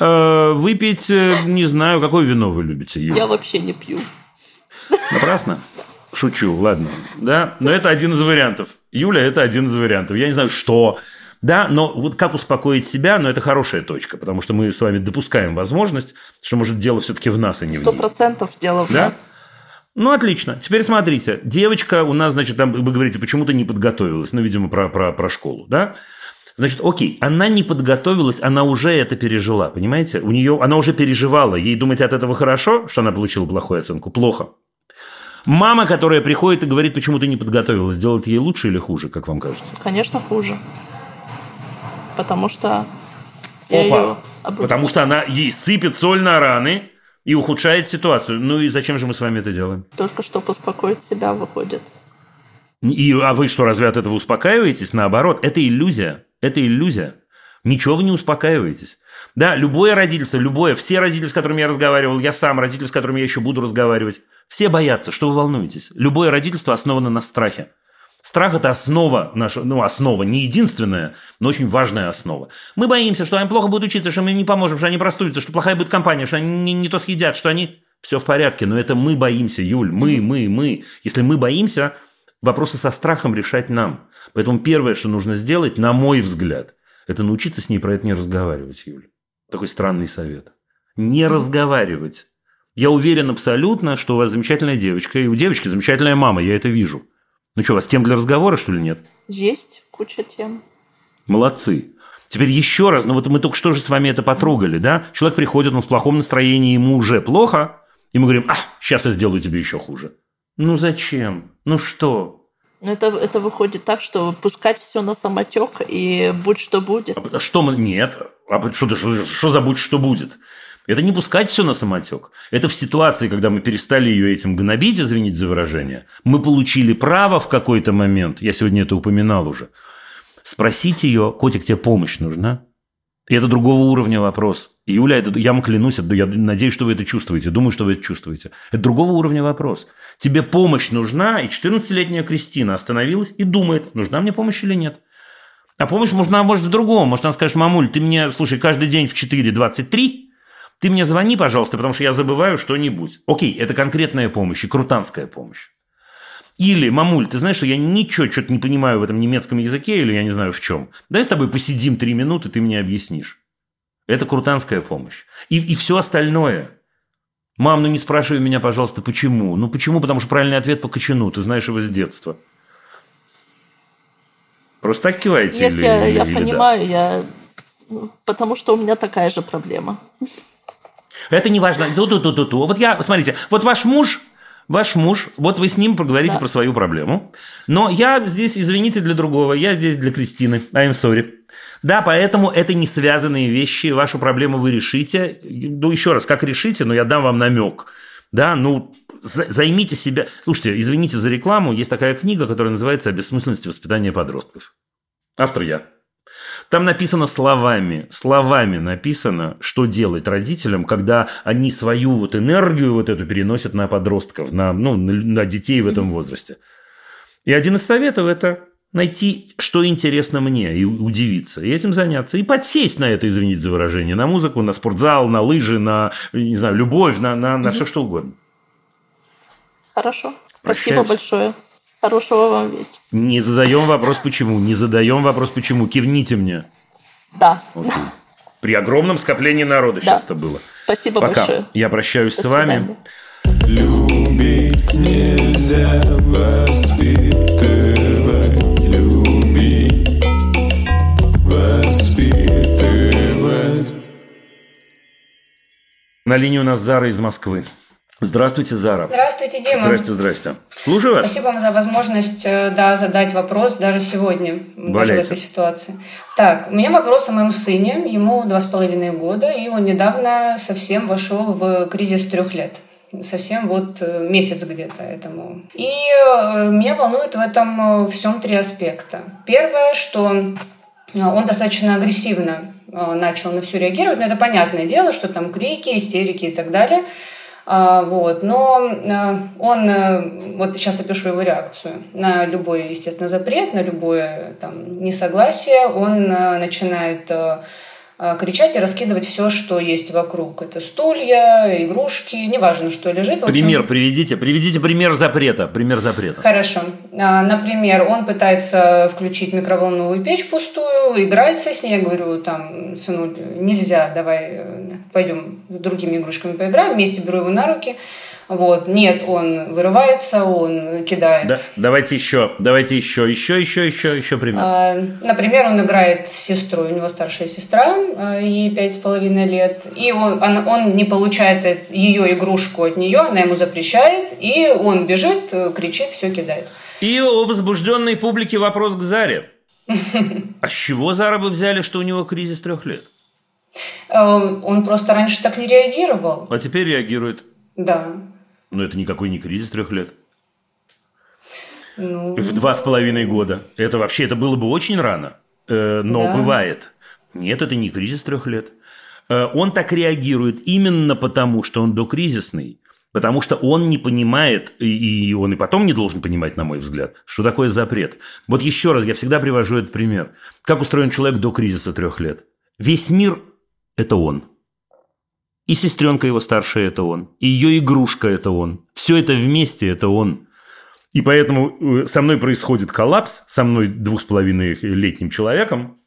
Э, выпить, э, не знаю, какое вино вы любите, Юля? Я вообще не пью. Напрасно? Шучу, ладно. Да, но это один из вариантов. Юля, это один из вариантов. Я не знаю, что. Да, но вот как успокоить себя, но это хорошая точка, потому что мы с вами допускаем возможность, что может дело все-таки в нас, а не в Сто ней. процентов дело в Да? нас. Ну, отлично. Теперь смотрите. Девочка у нас, значит, там, вы говорите, почему-то не подготовилась. Ну, видимо, про, про, про школу, да? Значит, окей, она не подготовилась, она уже это пережила, понимаете? У нее, она уже переживала. Ей думать от этого хорошо, что она получила плохую оценку? Плохо. Мама, которая приходит и говорит, почему ты не подготовилась, делает ей лучше или хуже, как вам кажется? Конечно, хуже. Потому что я Опа. ее. Потому что она ей сыпет соль на раны и ухудшает ситуацию. Ну и зачем же мы с вами это делаем? Только чтобы успокоить себя выходит. И, а вы что, разве от этого успокаиваетесь? Наоборот, это иллюзия. Это иллюзия. Ничего вы не успокаиваетесь. Да, любое родительство, любое, все родители, с которыми я разговаривал, я сам, родители, с которыми я еще буду разговаривать, все боятся, что вы волнуетесь. Любое родительство основано на страхе. Страх – это основа наша, ну, основа, не единственная, но очень важная основа. Мы боимся, что они плохо будут учиться, что мы им не поможем, что они простудятся, что плохая будет компания, что они не, не то съедят, что они... Все в порядке, но это мы боимся, Юль, мы, мы, мы. Если мы боимся, вопросы со страхом решать нам. Поэтому первое, что нужно сделать, на мой взгляд, это научиться с ней про это не разговаривать, Юль. Такой странный совет. Не разговаривать. Я уверен абсолютно, что у вас замечательная девочка, и у девочки замечательная мама, я это вижу. Ну что, у вас тем для разговора, что ли, нет? Есть куча тем. Молодцы. Теперь еще раз, ну вот мы только что же с вами это потрогали, да? Человек приходит, он в плохом настроении, ему уже плохо, и мы говорим, а, сейчас я сделаю тебе еще хуже. Ну зачем? Ну что? Но это, это выходит так, что пускать все на самотек и будь что будет. А Что мы... Нет. А что, что, что за что будет? Это не пускать все на самотек. Это в ситуации, когда мы перестали ее этим гнобить, извините за выражение, мы получили право в какой-то момент, я сегодня это упоминал уже, спросить ее, котик, тебе помощь нужна? И это другого уровня вопрос. Юля, это, я вам клянусь, я надеюсь, что вы это чувствуете, думаю, что вы это чувствуете. Это другого уровня вопрос. Тебе помощь нужна, и 14-летняя Кристина остановилась и думает, нужна мне помощь или нет. А помощь нужна, может, в другом. Может, она скажет, мамуль, ты мне, слушай, каждый день в 4.23 ты мне звони, пожалуйста, потому что я забываю что-нибудь. Окей, это конкретная помощь и крутанская помощь. Или, мамуль, ты знаешь, что я ничего что-то не понимаю в этом немецком языке, или я не знаю в чем. Давай с тобой посидим три минуты, ты мне объяснишь. Это крутанская помощь. И, и все остальное. Мам, ну не спрашивай меня, пожалуйста, почему. Ну почему? Потому что правильный ответ по кочану. Ты знаешь его с детства. Просто так киваете? Нет, или- я, я или да? понимаю, я... ну, Потому что у меня такая же проблема. Это не важно. Ту-ту-ту-ту-ту. Вот я, смотрите, вот ваш муж, Ваш муж, вот вы с ним поговорите Да. про свою проблему. Но я здесь, извините, для другого. Я здесь для Кристины. I'm sorry. Да, поэтому это не связанные вещи. Вашу проблему вы решите. Ну, еще раз, как решите, но я дам вам намек. Да, ну, за- займите себя... Слушайте, извините за рекламу. Есть такая книга, которая называется «О бессмысленности воспитания подростков». Автор я. Там написано словами, словами написано, что делать родителям, когда они свою вот энергию вот эту переносят на подростков, на, ну, на, детей в этом возрасте. И один из советов – это найти, что интересно мне, и удивиться, и этим заняться, и подсесть на это, извините за выражение, на музыку, на спортзал, на лыжи, на, не знаю, любовь, на, на, на все что угодно. Хорошо. Спасибо Прощаюсь. большое. Хорошего вам вечера. Не задаем вопрос почему, не задаем вопрос почему, кивните мне. Да. Вот. При огромном скоплении народа Да. сейчас это было. Спасибо Пока. большое. Я прощаюсь До с вами. свидания. Любить нельзя воспитывать, любить, воспитывать. На линии у нас Зара из Москвы. Здравствуйте, Зара. Здравствуйте, Дима. Здрасте, здрасте. Слушаю вас. Спасибо вам за возможность э, да, задать вопрос даже сегодня, даже в этой ситуации. Так, у меня вопрос о моем сыне. Ему два с половиной года, и он недавно совсем вошел в кризис трех лет. Совсем вот э, месяц где-то этому. И э, меня волнует в этом всем три аспекта. Первое, что он достаточно агрессивно начал на все реагировать, но это понятное дело, что там крики, истерики и так далее. А, Вот. Но э, он, э, вот сейчас опишу его реакцию на любой, естественно, запрет, на любое там, несогласие, он э, начинает кричать и раскидывать все, что есть вокруг. Это стулья, игрушки, неважно, что лежит. Общем, Пример приведите. Приведите пример запрета. Пример запрета. Хорошо. А, Например, он пытается включить микроволновую печь пустую, играется с ней. Я говорю, там, сыну, нельзя, давай э, пойдем с другими игрушками поиграем. Вместе беру его на руки. Вот. Нет, он вырывается, он кидает. Да, давайте еще, давайте еще, еще, еще, еще, еще пример. А, Например, он играет с сестрой, у него старшая сестра, а, ей пять с половиной лет, и он, она- он не получает ее игрушку от нее, она ему запрещает, и он бежит, э, кричит, все кидает. И у возбужденной публики вопрос к Заре. А с чего Зара вы взяли, что у него кризис трех лет? Э, Он просто раньше так не реагировал. А теперь реагирует. Да. Но это никакой не кризис трех лет. Ну, В два с половиной года. Это вообще, это было бы очень рано. Э, Но Да. бывает. Нет, это не кризис трех лет. Э, Он так реагирует именно потому, что он докризисный. Потому что он не понимает, и и он и потом не должен понимать, на мой взгляд, что такое запрет. Вот еще раз, я всегда привожу этот пример. Как устроен человек до кризиса трех лет? Весь мир – это он. И сестренка его старшая – это он. И ее игрушка – это он. Все это вместе – это он. И поэтому э, со мной происходит коллапс, со мной двух с половиной летним человеком,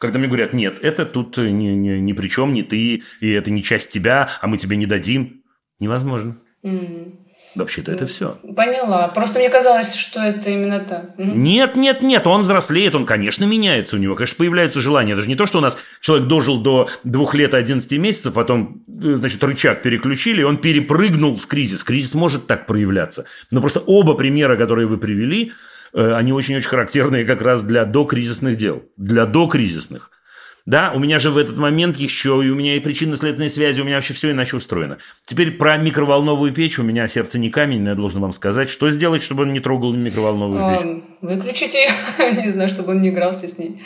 когда мне говорят, нет, это тут э, ни, ни, ни при чем, не ты, и это не часть тебя, а мы тебе не дадим. Невозможно. м, Вообще-то это все. поняла. Просто мне казалось, что это именно так. Нет, нет, нет, он взрослеет, он, конечно, меняется у него, конечно, появляются желания. Это же не то, что у нас человек дожил до двух лет и 11 месяцев, потом, э, значит, рычаг переключили, и он перепрыгнул в кризис. Кризис может так проявляться. Но просто оба примера, которые вы привели, э, они очень-очень характерные как раз для докризисных дел. Для докризисных. Да, у меня же в этот момент еще, и у меня и причинно-следственные связи, у меня вообще все иначе устроено. Теперь про микроволновую печь, у меня сердце не камень, но я должен вам сказать, что сделать, чтобы он не трогал микроволновую печь. Выключите ее, не знаю, чтобы он не игрался с ней.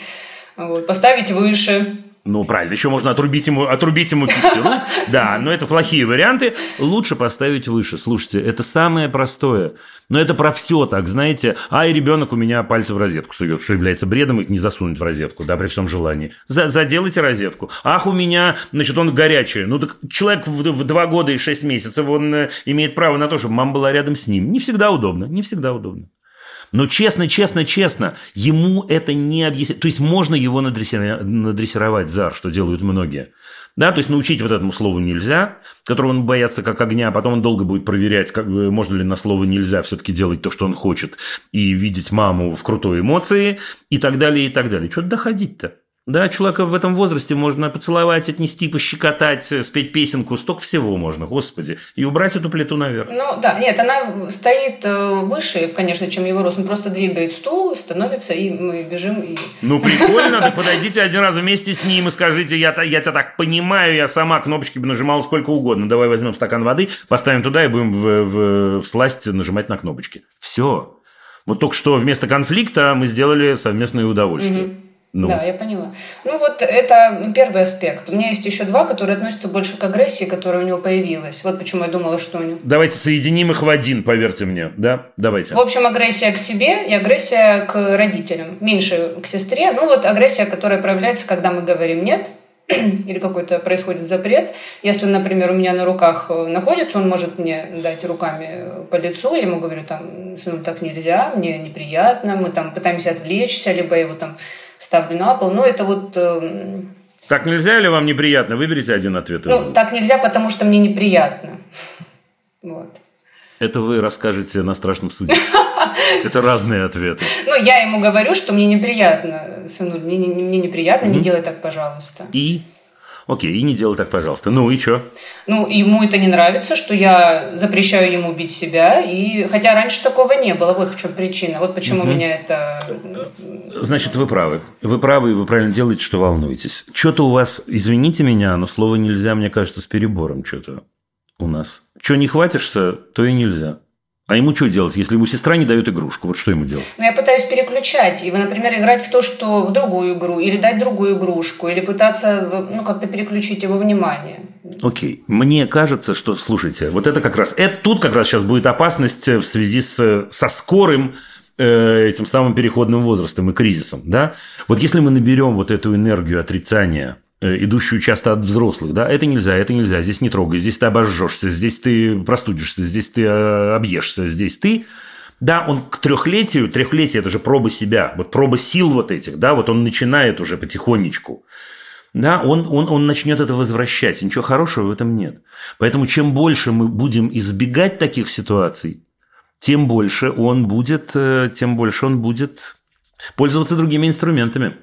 Вот. Поставить выше. Ну, правильно, еще можно отрубить ему, отрубить ему кисти рук. Да, но это плохие варианты. Лучше поставить выше. Слушайте, это самое простое. Но это про все так, знаете. А, и ребенок у меня пальцы в розетку сует, что является бредом их не засунуть в розетку, да, при всем желании. За- заделайте розетку. Ах, у меня, значит, он горячий. Ну, так человек в, в два года и шесть месяцев, он э, имеет право на то, чтобы мама была рядом с ним. Не всегда удобно, не всегда удобно. Но честно, честно, честно, ему это не объяснить. То есть можно его надрессировать, надрессировать зар, что делают многие. Да, то есть научить вот этому слову нельзя, которого он боится как огня, а потом он долго будет проверять, как, можно ли на слово нельзя все-таки делать то, что он хочет, и видеть маму в крутой эмоции, и так далее, и так далее. Что доходить-то? Да, человека в этом возрасте можно поцеловать, отнести, пощекотать, спеть песенку, столько всего можно, господи. И убрать эту плиту наверх. Ну да, нет, она стоит э, выше, конечно, чем его рост. Он просто двигает стул, становится, и мы бежим. И... Ну, прикольно, так подойдите один раз вместе с ним и скажите, я, я тебя так понимаю, я сама кнопочки бы нажимала сколько угодно. Давай возьмем стакан воды, поставим туда и будем в, в, в сласть нажимать на кнопочки. Все. Вот только что вместо конфликта мы сделали совместное удовольствие. Угу. Ну. Да, я поняла. Ну вот это первый аспект. У меня есть еще два, которые относятся больше к агрессии, которая у него появилась. Вот почему я думала, что у него... Давайте соединим их в один, поверьте мне. Да, давайте. В общем, агрессия к себе и агрессия к родителям. Меньше к сестре. Ну вот агрессия, которая проявляется, когда мы говорим «нет», или какой-то происходит запрет. Если например, у меня на руках э, находится, он может мне дать руками по лицу, я ему говорю, там, ну, так нельзя, мне неприятно, мы там пытаемся отвлечься, либо его там ставлю на пол. Но это вот... Э, так нельзя или вам неприятно? Выберите один ответ. Ну, так нельзя, потому что мне неприятно. Вот. Это вы расскажете на страшном суде. Это разные ответы. Ну, я ему говорю, что мне неприятно, сынуль, мне, мне неприятно, не делай так, пожалуйста. И? Окей, и не делай так, пожалуйста. Ну и что? Ну, ему это не нравится, что я запрещаю ему бить себя. И... Хотя раньше такого не было. Вот в чем причина. Вот почему угу. меня это... Значит, вы правы. Вы правы, и вы правильно делаете, что волнуетесь. Что-то у вас, извините меня, но слово нельзя, мне кажется, с перебором что-то у нас. Что не хватишься, то и нельзя. А ему что делать, если ему сестра не дает игрушку? Вот что ему делать? Ну, я пытаюсь переключать. И, например, играть в то, что в другую игру, или дать другую игрушку, или пытаться ну, как-то переключить его внимание. Окей. Мне кажется, что, слушайте, вот это как раз, это тут как раз сейчас будет опасность в связи с, со скорым э, этим самым переходным возрастом и кризисом, да? Вот если мы наберем вот эту энергию отрицания Э, идущую часто от взрослых, да, это нельзя, это нельзя, здесь не трогай, здесь ты обожжешься, здесь ты простудишься, здесь ты э, объешься, здесь ты, да, он к трехлетию, трехлетие – это же проба себя, вот проба сил вот этих, да, вот он начинает уже потихонечку, да, он, он, он начнет это возвращать, ничего хорошего в этом нет. Поэтому чем больше мы будем избегать таких ситуаций, тем больше он будет, э, тем больше он будет пользоваться другими инструментами.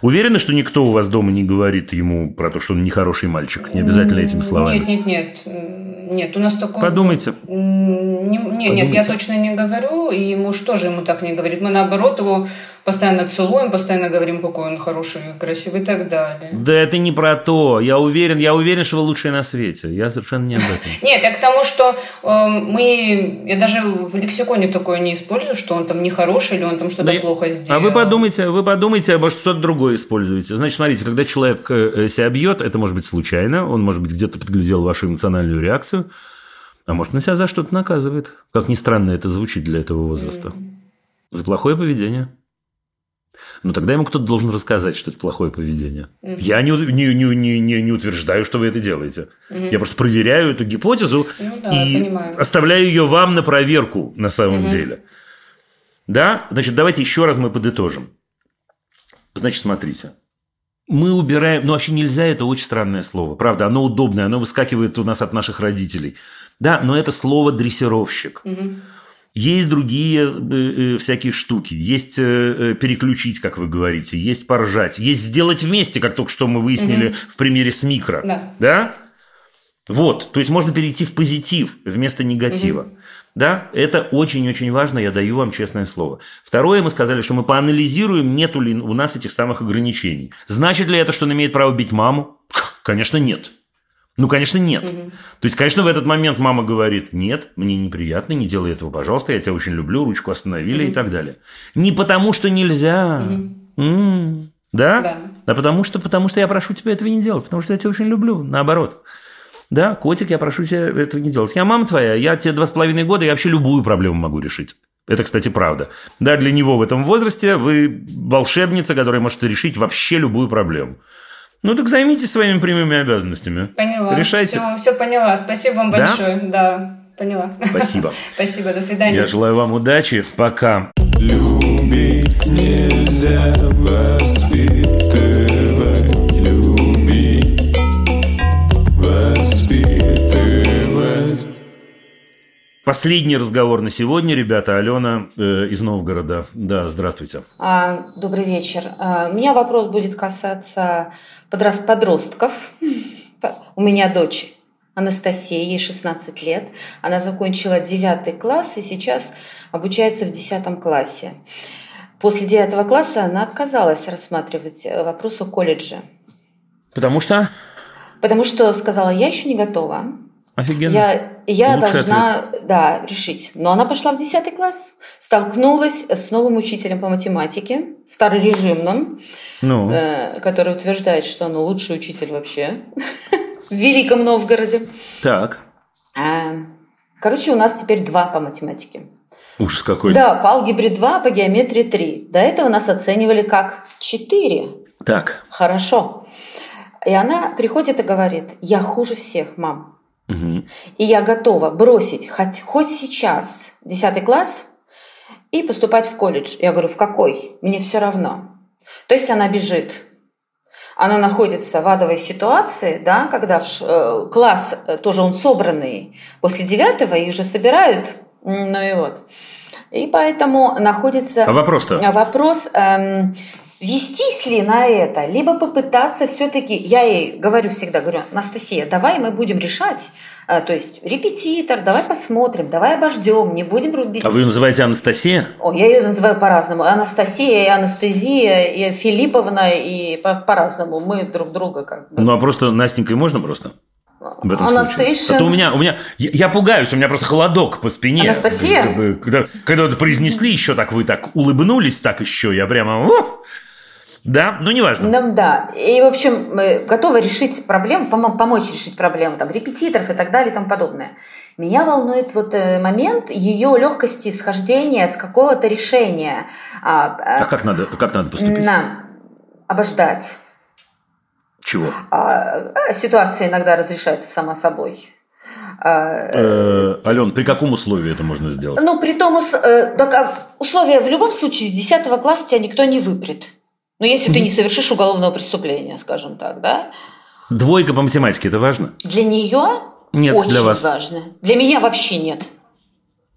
Уверены, что никто у вас дома не говорит ему про то, что он нехороший мальчик? Не обязательно этими словами. Нет, нет, нет. Нет, у нас такого... Подумайте. Не, не, Нет, я точно не говорю, и муж тоже ему так не говорит. Мы, наоборот, его постоянно целуем, постоянно говорим, какой он хороший, красивый и так далее. Да это не про то. Я уверен, я уверен, что вы лучшие на свете. Я совершенно не об этом. Нет, я к тому, что э, мы... Я даже в лексиконе такое не использую, что он там нехороший или он там что-то плохо сделал. А вы подумайте, вы подумайте, может, что-то другое используете. Значит, смотрите, когда человек э, себя бьет, это может быть случайно, он, может быть, где-то подглядел вашу эмоциональную реакцию, а может, он себя за что-то наказывает. Как ни странно это звучит для этого возраста. За плохое поведение. Ну, тогда ему кто-то должен рассказать, что это плохое поведение. Угу. Я не, не, не, не, не утверждаю, что вы это делаете. Угу. Я просто проверяю эту гипотезу ну, да, и понимаю. оставляю ее вам на проверку на самом угу. деле. Да? Значит, давайте еще раз мы подытожим. Значит, смотрите. Мы убираем, ну вообще нельзя, это очень странное слово. Правда, оно удобное, оно выскакивает у нас от наших родителей. Да, но это слово дрессировщик. Угу. Есть другие э, э, всякие штуки. Есть э, переключить, как вы говорите. Есть поржать. Есть сделать вместе, как только что мы выяснили угу. в примере с микро. Да. да? Вот. То есть можно перейти в позитив вместо негатива. Угу. Да, это очень-очень важно, я даю вам честное слово. Второе, мы сказали, что мы поанализируем, нет ли у нас этих самых ограничений. Значит ли это, что он имеет право бить маму? Конечно, нет. Ну, конечно, нет. Угу. То есть, конечно, в этот момент мама говорит, нет, мне неприятно, не делай этого, пожалуйста, я тебя очень люблю, ручку остановили угу. и так далее. Не потому, что нельзя. Угу. М-м, да? да? А потому что, потому что я прошу тебя этого не делать, потому что я тебя очень люблю, наоборот. Да, котик, я прошу тебя этого не делать. Я мама твоя, я тебе два с половиной года, я вообще любую проблему могу решить. Это, кстати, правда. Да, для него в этом возрасте вы волшебница, которая может решить вообще любую проблему. Ну так займитесь своими прямыми обязанностями. Поняла. Решайте. Все, все поняла. Спасибо вам да? большое. Да, поняла. Спасибо. Спасибо, до свидания. Я желаю вам удачи. Пока. Любить нельзя воспитывать. Последний разговор на сегодня, ребята. Алена э, из Новгорода. Да, здравствуйте. А, Добрый вечер. А, У меня вопрос будет касаться подрос- подростков. У меня дочь Анастасия, ей 16 лет. Она закончила 9 класс и сейчас обучается в 10 классе. После 9 класса она отказалась рассматривать э, вопрос о колледже. Потому что... Потому что сказала, я еще не готова. Офигенно. Я, я Лучший должна да, решить. Но она пошла в 10 класс, столкнулась с новым учителем по математике, старорежимным, Ну, э, который утверждает, что он лучший учитель вообще в Великом Новгороде. так. А, Короче, у нас теперь два по математике. Ужас какой. Да, по алгебре 2, по геометрии 3. До этого нас оценивали как 4. Так. Хорошо. И она приходит и говорит, я хуже всех, мам. Мгм. И я готова бросить хоть, хоть сейчас 10 класс и поступать в колледж. Я говорю, в какой? Мне все равно. То есть она бежит. Она находится в адовой ситуации, да, когда в э, класс э, тоже он собранный. После девятого их же собирают. Ну и вот. И поэтому находится... А вопрос-то? А Вопрос, эм, вестись ли на это, либо попытаться все-таки, я ей говорю всегда, говорю, Анастасия, давай мы будем решать, э, то есть репетитор, давай посмотрим, давай обождем, не будем рубить. А вы ее называете Анастасия? О, я ее называю по-разному. Анастасия, и Анастезия, и Филипповна, и по- по-разному. Мы друг друга как бы. Ну, а просто Настенькой можно просто? В этом. Анастейшн. А то у меня, у меня, я, я пугаюсь, у меня просто холодок по спине. Анастасия? Когда, когда это произнесли, еще так вы так улыбнулись, так еще, я прямо... «О!» Да, ну неважно. Ну, да. И, в общем, мы готовы решить проблему, помо- помочь решить проблему, там, репетиторов и так далее и тому подобное. Меня волнует вот э, момент ее легкости схождения с какого-то решения. А, А как надо, как надо поступить? на обождать. Чего? А, а ситуация иногда разрешается сама собой. А, Э, Ален, при каком условии это можно сделать? Ну, при том, э, так, а, условия в любом случае с 10 класса тебя никто не выпрет. Но если ты не совершишь уголовного преступления, скажем так, да? Двойка по математике, это важно? Для нее Нет, очень для вас. важно. Для меня вообще нет.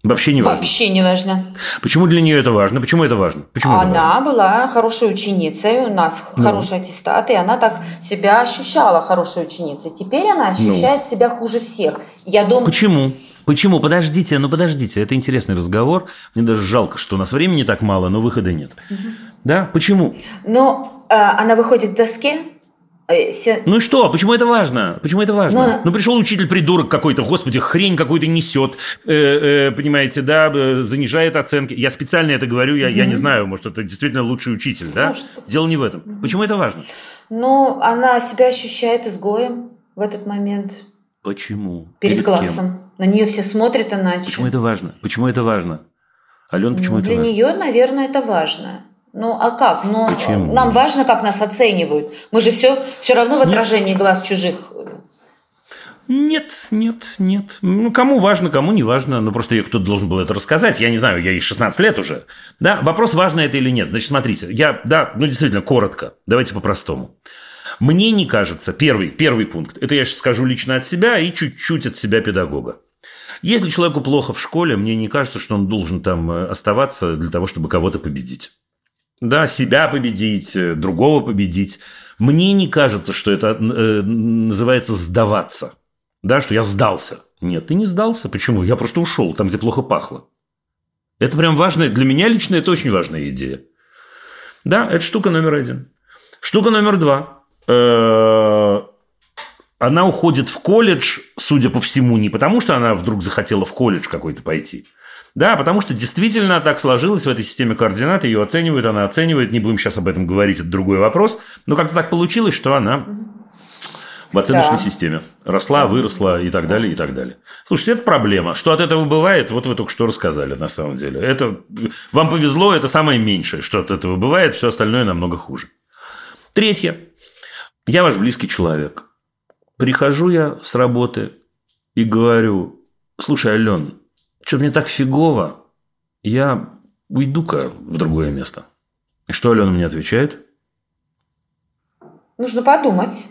Вообще не важно. Вообще не важно. Почему для нее это важно? Почему это важно? Почему это важно? она была хорошей ученицей, у нас Ну. хороший аттестат, и она так себя ощущала хорошей ученицей. Теперь она ощущает Ну. себя хуже всех. Я думаю, Почему? Почему? Подождите, ну подождите, это интересный разговор. Мне даже жалко, что у нас времени так мало, но выхода нет. Да? Почему? но э, она выходит к доске, э, все- Ну и что? Почему это важно? Почему это важно? Но- Ну, пришел учитель придурок какой-то, господи, хрень какую-то несет, э, э, понимаете, да, э, занижает оценки. Я специально это говорю, я, я не знаю, может, это действительно лучший учитель, да? Может. Дело не в этом. Почему это важно? но она себя ощущает изгоем в этот момент. Почему? перед кем? классом. На нее все смотрят иначе. Почему это важно? Почему это важно? Алена, почему Ну, это Для важно? нее, наверное, это важно. Ну, а как? Ну, Почему? нам важно, как нас оценивают. Мы же все, все равно в отражении глаз чужих. Нет, нет, нет. Ну, кому важно, кому не важно. Ну, просто кто-то должен был это рассказать. Я не знаю, я ей 16 лет уже. Да, вопрос, важно это или нет. Значит, смотрите, я, да, ну, действительно, коротко. Давайте по-простому. Мне не кажется, первый, первый пункт, это я сейчас скажу лично от себя и чуть-чуть от себя педагога. Если человеку плохо в школе, мне не кажется, что он должен там э, оставаться для того, чтобы кого-то победить. Да, себя победить, э, другого победить. Мне не кажется, что это э, называется сдаваться. Да, что я сдался. Нет, ты не сдался. Почему? Я просто ушел там, где плохо пахло. Это прям важная, для меня лично это очень важная идея. Да, это штука номер один. Штука номер два. Она уходит в колледж, судя по всему, не потому, что она вдруг захотела в колледж какой-то пойти. Да, потому что действительно так сложилось в этой системе координат, ее оценивают, она оценивает, не будем сейчас об этом говорить, это другой вопрос, но как-то так получилось, что она в оценочной Да. системе. Росла, выросла и так далее, и так далее. Слушайте, это проблема. Что от этого бывает, вот вы только что рассказали на самом деле. Это, вам повезло, это самое меньшее, что от этого бывает, все остальное намного хуже. Третье. Я ваш близкий человек. Прихожу я с работы и говорю, слушай, Ален, что мне так фигово, я уйду-ка в другое место. И что Алена мне отвечает? Нужно подумать.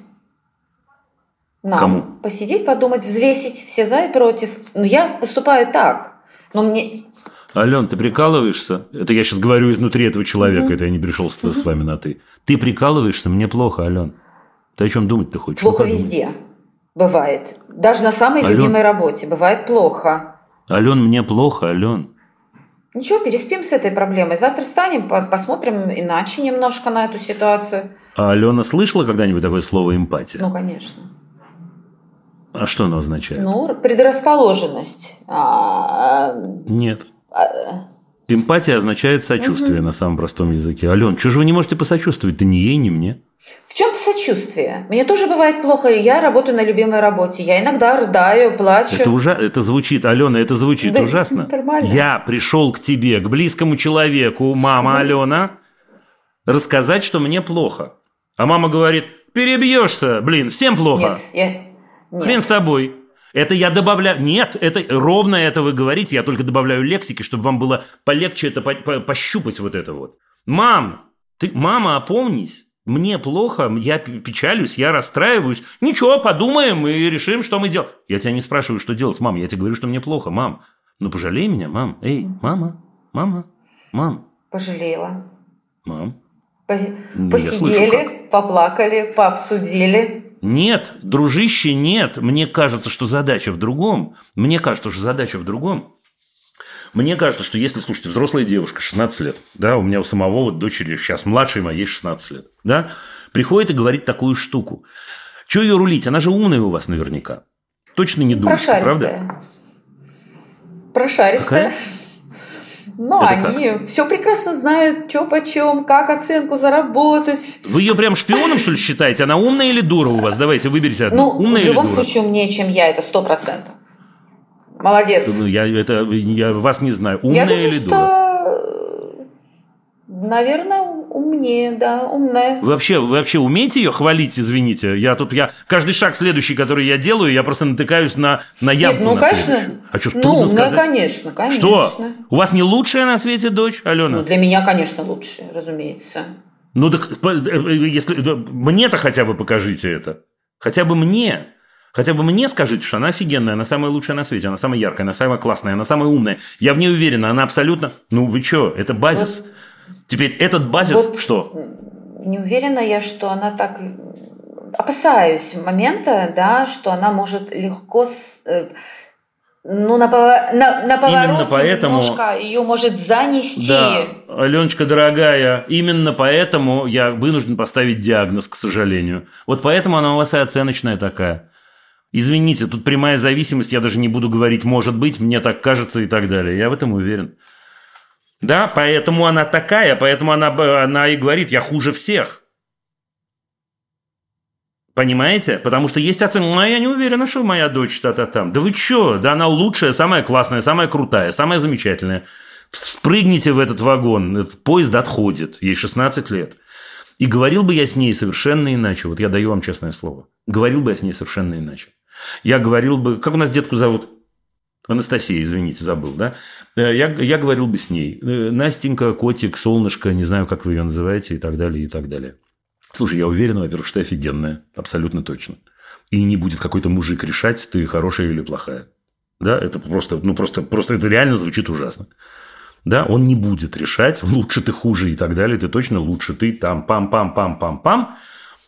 Нам Кому? посидеть, подумать, взвесить все за и против. Ну, я поступаю так. Но мне... Ален, ты прикалываешься? Это я сейчас говорю изнутри этого человека, это я не пришел с, с вами на «ты». Ты прикалываешься? Мне плохо, Ален. Ты о чем думать ты хочешь? Плохо Ну, везде. Бывает. Даже на самой Алён. любимой работе. Бывает плохо. Ален, мне плохо, Ален. Ничего, переспим с этой проблемой. Завтра встанем, по- посмотрим иначе немножко на эту ситуацию. А Алена слышала когда-нибудь такое слово эмпатия? Ну, конечно. А что оно означает? Ну, предрасположенность. А, Нет. Эмпатия означает сочувствие на самом простом языке. Ален, что же вы не можете посочувствовать? Ты ни ей, ни мне. Чем сочувствие? Мне тоже бывает плохо, и я работаю на любимой работе. Я иногда рыдаю, плачу. Это, ужа... это звучит, Алена, это звучит Да, ужасно. нормально. Я пришел к тебе, к близкому человеку, мама Алена, рассказать, что мне плохо. А мама говорит, перебьешься, блин, всем плохо. Нет, я... Нет. Хрен с тобой. Это я добавляю... Нет, это ровно это вы говорите, я только добавляю лексики, чтобы вам было полегче это по- по- пощупать вот это вот. Мам, ты, мама, опомнись. Мне плохо, я печалюсь, я расстраиваюсь. Ничего, подумаем и решим, что мы делаем. Я тебя не спрашиваю, что делать, мам. Я тебе говорю, что мне плохо, мам. Ну, пожалей меня, мам. Эй, мама, мама, мам, Пожалела. мам. По- Ну, Посидели, слышу, поплакали, пообсудили. Нет, дружище, нет. Мне кажется, что задача в другом. Мне кажется, что задача в другом. Мне кажется, что если, слушайте, взрослая девушка, 16 лет, да, у меня у самого вот дочери, сейчас младшей моей 16 лет, да, приходит и говорит такую штуку. Че ее рулить? Она же умная у вас наверняка. Точно не дурочка, правда? Прошаристая. Прошаристая. Какая? Ну, Это они все прекрасно знают, что почем, как оценку заработать. Вы ее прям шпионом, что ли, считаете? Она умная или дура у вас? Давайте, выберите одну. Ну, умная в или любом дура? случае умнее, чем я, это сто процентов. Молодец. Ну, Я, это, я вас не знаю. Умная я думаю, или дура? что, наверное, умнее, да, умная. Вы вообще, вы вообще умеете ее хвалить, извините? Я тут, я каждый шаг следующий, который я делаю, я просто натыкаюсь на, на ямку Нет, ну, на конечно. следующую. А что, ну, трудно умная, сказать? конечно, конечно. Что? У вас не лучшая на свете дочь, Алена? Ну, Ну, для меня, конечно, лучше, разумеется. так, по- э, если, мне-то хотя бы покажите это. Хотя бы мне. Хотя бы мне скажите, что она офигенная, она самая лучшая на свете, она самая яркая, она самая классная, она самая умная. Я в ней уверена, она абсолютно... Ну, вы что, это базис. Теперь этот базис Вот что? Не уверена я, что она так... Опасаюсь момента, да, что она может легко... с- э, Ну, на, на, на повороте поэтому- немножко ее может занести. Да, Аленочка, дорогая, именно поэтому я вынужден поставить диагноз, к сожалению. Вот поэтому она у вас и оценочная такая. Извините, тут прямая зависимость, я даже не буду говорить «может быть», «мне так кажется» и так далее. Я в этом уверен. Да, поэтому она такая, поэтому она, она и говорит «я хуже всех». Понимаете? Потому что есть оценка. А я не уверена, что моя дочь та-та там. Да вы что? Да она лучшая, самая классная, самая крутая, самая замечательная. Спрыгните в этот вагон. Этот поезд отходит. Ей 16 лет. И говорил бы я с ней совершенно иначе. Вот я даю вам честное слово. Говорил бы я с ней совершенно иначе. Я говорил бы... Как у нас детку зовут? Анастасия, извините, забыл, да? Э, Я, я говорил бы с ней. э, Настенька, котик, солнышко, не знаю, как вы ее называете, и так далее, и так далее. Слушай, я уверен, во-первых, что ты офигенная. Абсолютно точно. И не будет какой-то мужик решать, ты хорошая или плохая. Да, это просто, ну, просто, просто это реально звучит ужасно. Да, он не будет решать, лучше ты, хуже и так далее. Ты точно лучше, ты там, пам-пам-пам-пам-пам.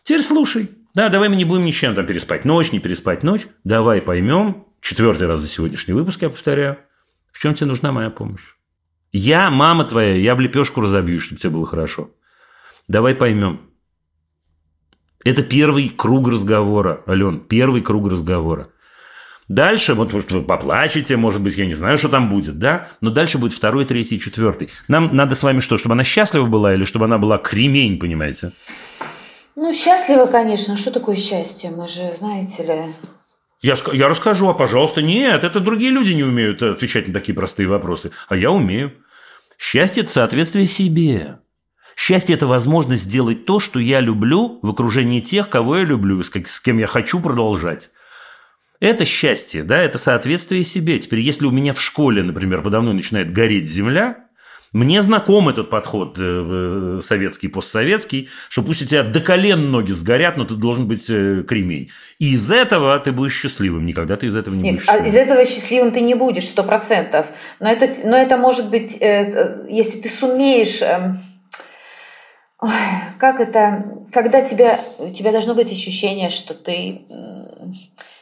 Теперь слушай. Да, давай мы не будем ни чем там переспать ночь, не переспать ночь. Давай поймем. Четвертый раз за сегодняшний выпуск я повторяю. В чем тебе нужна моя помощь? Я, мама твоя, я в лепешку разобью, чтобы тебе было хорошо. Давай поймем. Это первый круг разговора, Ален, первый круг разговора. Дальше, вот может, вы поплачете, может быть, я не знаю, что там будет, да? Но дальше будет второй, третий, четвертый. Нам надо с вами что, чтобы она счастлива была или чтобы она была кремень, понимаете? Ну, счастлива, конечно. Что такое счастье? Мы же, знаете ли... Я, я расскажу, а пожалуйста, нет, это другие люди не умеют отвечать на такие простые вопросы, а я умею. Счастье – это соответствие себе. Счастье – это возможность сделать то, что я люблю в окружении тех, кого я люблю, с, как- с кем я хочу продолжать. Это счастье, да, это соответствие себе. Теперь, если у меня в школе, например, подо мной начинает гореть земля, Мне знаком этот подход э, советский, постсоветский, что пусть у тебя до колен ноги сгорят, но ты должен быть э, кремень. И из этого ты будешь счастливым. Никогда ты из этого не Нет, будешь а счастливым. из этого счастливым ты не будешь, сто процентов. Но это, но это может быть, э, э, если ты сумеешь... э, ой, как это... Когда тебя, у тебя должно быть ощущение, что ты...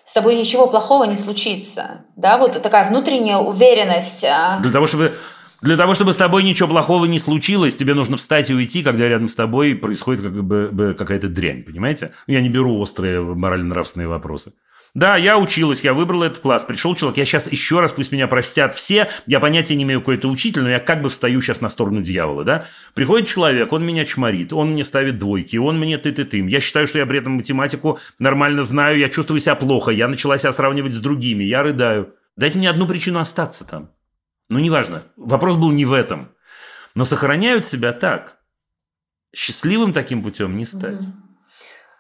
С тобой ничего плохого не случится. Да, вот такая внутренняя уверенность. а. Для того, чтобы для того, чтобы с тобой ничего плохого не случилось, тебе нужно встать и уйти, когда рядом с тобой происходит как бы, какая-то дрянь, понимаете? Я не беру острые морально-нравственные вопросы. Да, я училась, я выбрала этот класс, пришел человек, я сейчас еще раз, пусть меня простят все, я понятия не имею, какой это учитель, но я как бы встаю сейчас на сторону дьявола, да? Приходит человек, он меня чморит, он мне ставит двойки, он мне ты-ты-ты. Я считаю, что я при этом математику нормально знаю, я чувствую себя плохо, я начала себя сравнивать с другими, я рыдаю. Дайте мне одну причину остаться там. Ну, неважно. Вопрос был не в этом. Но сохраняют себя так. Счастливым таким путем не стать.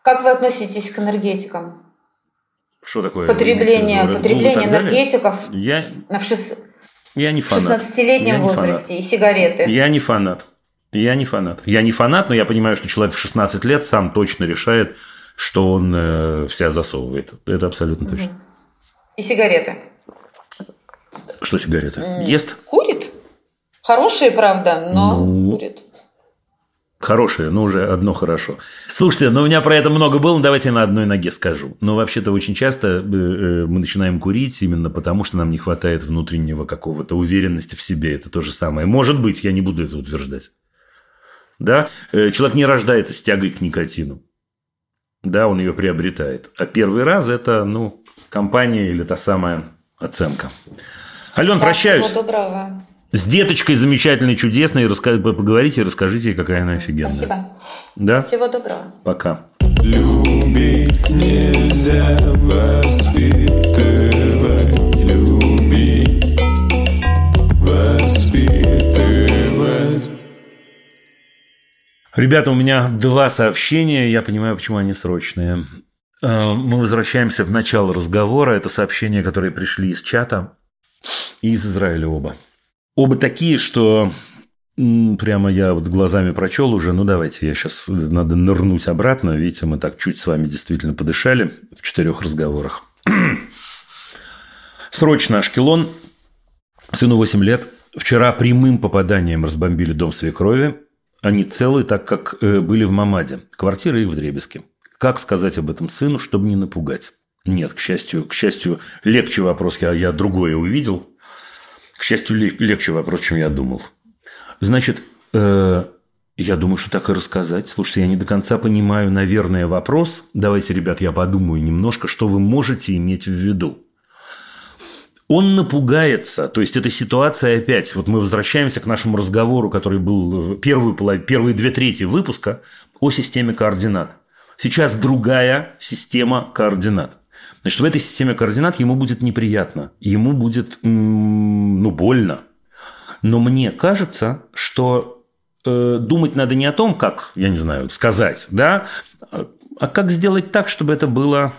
Как вы относитесь к энергетикам? Что такое? Потребление, и потребление далее? энергетиков Я, в шест- я не фанат. 16-летнем Я не возрасте и сигареты. фанат. Я не фанат. Я не фанат. Я не фанат, но я понимаю, что человек в 16 лет сам точно решает, что он э, вся засовывает. Это абсолютно точно. И сигареты. Что сигарета? Ест? Курит? Хорошие, правда, но Ну, курит. Хорошее, но уже одно хорошо. Слушайте, ну у меня про это много было, но давайте я на одной ноге скажу. Но вообще-то очень часто э, э, мы начинаем курить именно потому, что нам не хватает внутреннего какого-то уверенности в себе. Это то же самое. Может быть, я не буду это утверждать. Да, Э, человек не рождается с тягой к никотину. Да, он ее приобретает. А первый раз это, ну, компания или та самая оценка. Ален, Да, прощаюсь. Всего доброго. С деточкой замечательной, чудесной. Раска- Поговорите и расскажите, какая она офигенная. Спасибо. Да? Всего доброго. Пока. Любить нельзя воспитывать, любить, воспитывать. Ребята, у меня два сообщения. Я понимаю, почему они срочные. Э, Мы возвращаемся в начало разговора. Это сообщения, которые пришли из чата и из Израиля оба. Оба такие, что прямо я вот глазами прочел уже. Ну, давайте, я сейчас надо нырнуть обратно. Видите, мы так чуть с вами действительно подышали в четырех разговорах. Срочно Ашкелон. Сыну 8 лет. Вчера прямым попаданием разбомбили дом свекрови. Они целы, так как э, были в Мамаде. Квартира их в Дребеске. Как сказать об этом сыну, чтобы не напугать? Нет, к счастью, к счастью, легче вопрос. Я, я другое увидел. К счастью, лег- легче вопрос, чем я думал. Значит, э, я думаю, что так и рассказать. Слушайте, я не до конца понимаю, наверное, вопрос. Давайте, ребят, я подумаю немножко, что вы можете иметь в виду. Он напугается, то есть эта ситуация опять, вот мы возвращаемся к нашему разговору, который был э, первую, первые две трети выпуска о системе координат. Сейчас другая система координат. Значит, в этой системе координат ему будет неприятно, ему будет, ну, больно. Но мне кажется, что э, думать надо не о том, как, я не знаю, сказать, да, а- а как сделать так, чтобы это было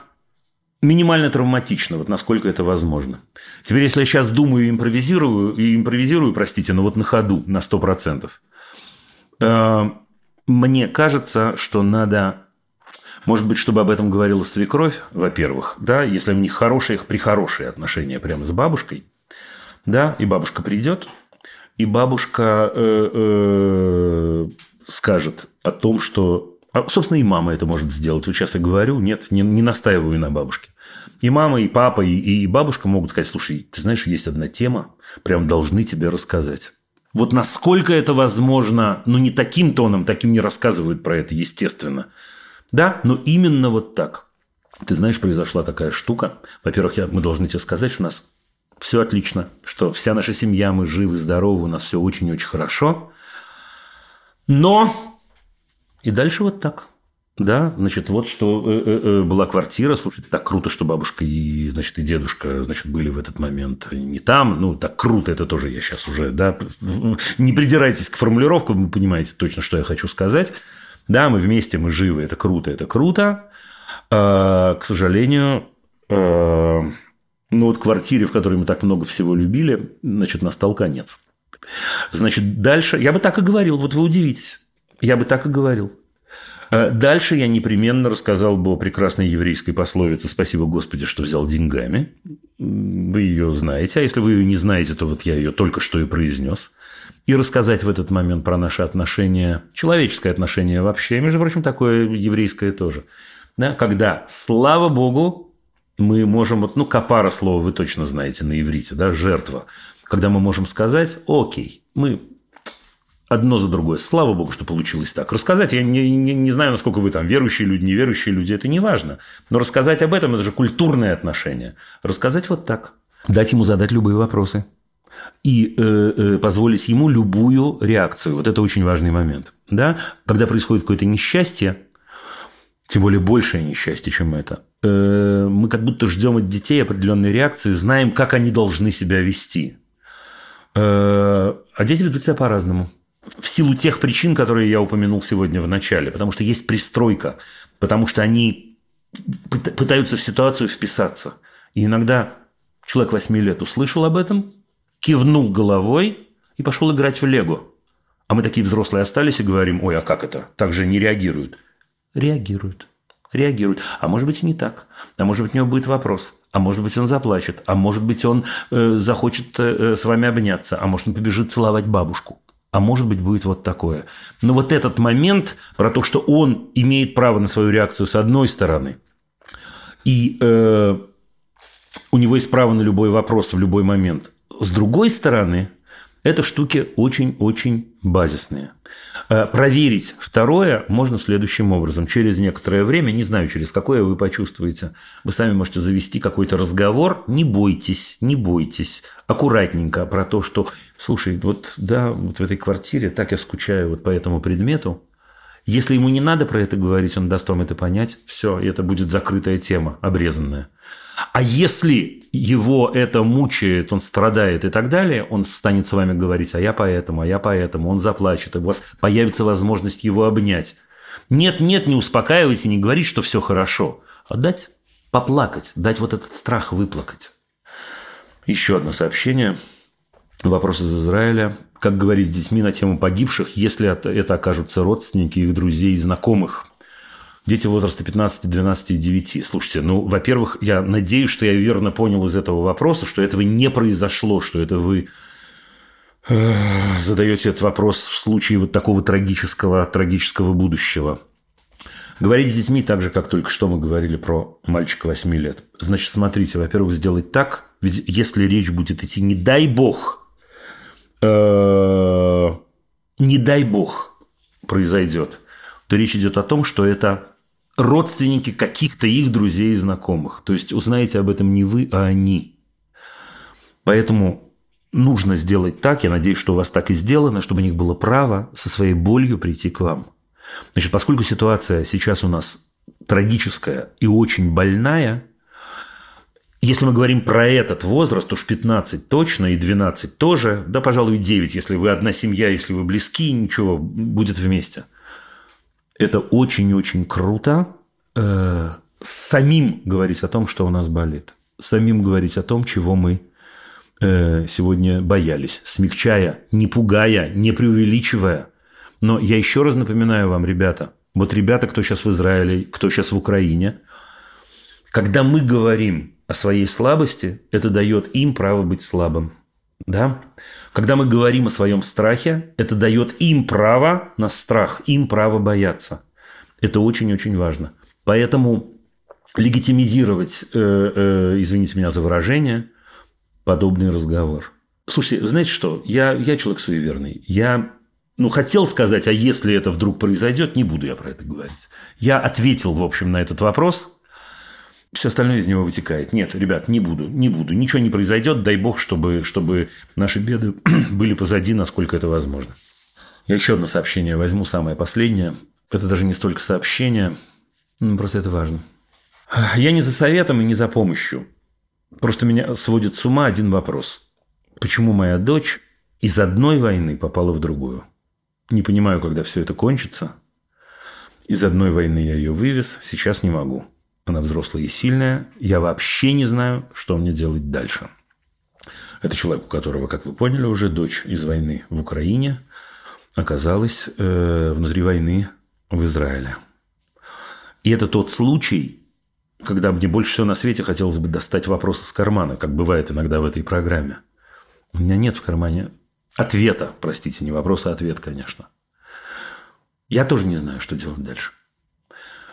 минимально травматично, вот насколько это возможно. Теперь, если я сейчас думаю и импровизирую, и импровизирую, простите, но вот на ходу, на 100%, э, мне кажется, что надо, может быть, чтобы об этом говорила свекровь, во-первых, да, если у них хорошие, их прихорошие отношения прямо с бабушкой, да, и бабушка придет, и бабушка э, э, скажет о том, что... а, собственно, и мама это может сделать. Вот сейчас я говорю, нет, не, не настаиваю на бабушке. И мама, и папа, и, и бабушка могут сказать, слушай, ты знаешь, есть одна тема, прям должны тебе рассказать. Вот насколько это возможно, ну, не таким тоном, таким не рассказывают про это, естественно. Да, но именно вот так. Ты знаешь, произошла такая штука. Во-первых, я, мы должны тебе сказать, что у нас все отлично, что вся наша семья, мы живы, здоровы, у нас все очень-очень хорошо. Но и дальше вот так. Да, значит, вот что э, э, э, была квартира, слушайте, так круто, что бабушка и, значит, и дедушка, значит, были в этот момент не там, ну, так круто, это тоже я сейчас уже, да, не придирайтесь к формулировкам, вы понимаете точно, что я хочу сказать. Да, мы вместе, мы живы, это круто, это круто. А, к сожалению, а, ну, вот квартире, в которой мы так много всего любили, значит, настал конец. Значит, дальше... Я бы так и говорил, вот вы удивитесь. Я бы так и говорил. Э, Дальше я непременно рассказал бы о прекрасной еврейской пословице «Спасибо Господи, что взял деньгами». Вы ее знаете, а если вы ее не знаете, то вот я ее только что и произнес. И рассказать в этот момент про наши отношения, человеческое отношение вообще, между прочим, такое еврейское тоже. Да, когда, слава Богу, мы можем, ну, капара слово вы точно знаете на иврите, да, жертва. Когда мы можем сказать, окей, мы одно за другое. Слава богу, что получилось так. Рассказать, я не, не, не знаю, насколько вы там верующие люди, неверующие люди, это не важно. Но рассказать об этом, это же культурное отношение. Рассказать вот так. Дать ему задать любые вопросы. И э, э, позволить ему любую реакцию. Вот это очень важный момент. Да? Когда происходит какое-то несчастье, тем более большее несчастье, чем это, э, мы как будто ждем от детей определенной реакции, знаем, как они должны себя вести. Э, а дети ведут себя по-разному в силу тех причин, которые я упомянул сегодня в начале. Потому что есть пристройка, потому что они пытаются в ситуацию вписаться. И иногда человек 8 лет услышал об этом, кивнул головой и пошел играть в Лего. А мы такие взрослые остались и говорим, ой, а как это? Так же не реагируют. Реагируют. Реагируют. А может быть и не так. А может быть у него будет вопрос. А может быть он заплачет. А может быть он э, захочет э, с вами обняться. А может он побежит целовать бабушку а может быть будет вот такое. Но вот этот момент про то, что он имеет право на свою реакцию с одной стороны, и э, у него есть право на любой вопрос в любой момент. С другой стороны, это штуки очень-очень базисные. Э, проверить второе можно следующим образом. Через некоторое время, не знаю, через какое вы почувствуете, вы сами можете завести какой-то разговор. Не бойтесь, не бойтесь. Аккуратненько про то, что, слушай, вот да, вот в этой квартире так я скучаю вот по этому предмету. Если ему не надо про это говорить, он даст вам это понять. Все, и это будет закрытая тема, обрезанная. А если его это мучает, он страдает и так далее, он станет с вами говорить, а я поэтому, а я поэтому, он заплачет, и у вас появится возможность его обнять. Нет, нет, не успокаивайте, не говорить, что все хорошо, а дать поплакать, дать вот этот страх выплакать. Еще одно сообщение. Вопрос из Израиля. Как говорить с детьми на тему погибших, если это окажутся родственники их друзей и знакомых? Дети возраста 15, 12 и 9. Слушайте, ну, во-первых, я надеюсь, что я верно понял из этого вопроса, что этого не произошло, что это вы э, задаете этот вопрос в случае вот такого трагического, трагического будущего. Говорить с детьми так же, как только что мы говорили про мальчика 8 лет. Значит, смотрите, во-первых, сделать так, ведь если речь будет идти, не дай бог, э, не дай бог произойдет, то речь идет о том, что это родственники каких-то их друзей и знакомых. То есть узнаете об этом не вы, а они. Поэтому нужно сделать так, я надеюсь, что у вас так и сделано, чтобы у них было право со своей болью прийти к вам. Значит, поскольку ситуация сейчас у нас трагическая и очень больная, если мы говорим про этот возраст, уж 15 точно и 12 тоже, да, пожалуй, 9, если вы одна семья, если вы близки, ничего, будет вместе – это очень-очень круто. Э, самим говорить о том, что у нас болит. Самим говорить о том, чего мы э, сегодня боялись. Смягчая, не пугая, не преувеличивая. Но я еще раз напоминаю вам, ребята, вот ребята, кто сейчас в Израиле, кто сейчас в Украине, когда мы говорим о своей слабости, это дает им право быть слабым. Да? Когда мы говорим о своем страхе, это дает им право на страх, им право бояться. Это очень-очень важно. Поэтому легитимизировать, э, э, извините меня за выражение, подобный разговор. Слушайте, знаете что? Я, я человек суеверный. Я ну, хотел сказать, а если это вдруг произойдет, не буду я про это говорить. Я ответил, в общем, на этот вопрос все остальное из него вытекает. Нет, ребят, не буду, не буду. Ничего не произойдет, дай бог, чтобы, чтобы наши беды были позади, насколько это возможно. Я еще одно сообщение возьму, самое последнее. Это даже не столько сообщение, просто это важно. Я не за советом и не за помощью. Просто меня сводит с ума один вопрос. Почему моя дочь из одной войны попала в другую? Не понимаю, когда все это кончится. Из одной войны я ее вывез, сейчас не могу. Она взрослая и сильная. Я вообще не знаю, что мне делать дальше. Это человек, у которого, как вы поняли уже, дочь из войны в Украине оказалась э, внутри войны в Израиле. И это тот случай, когда мне больше всего на свете хотелось бы достать вопрос из кармана, как бывает иногда в этой программе. У меня нет в кармане ответа, простите, не вопрос, а ответ, конечно. Я тоже не знаю, что делать дальше.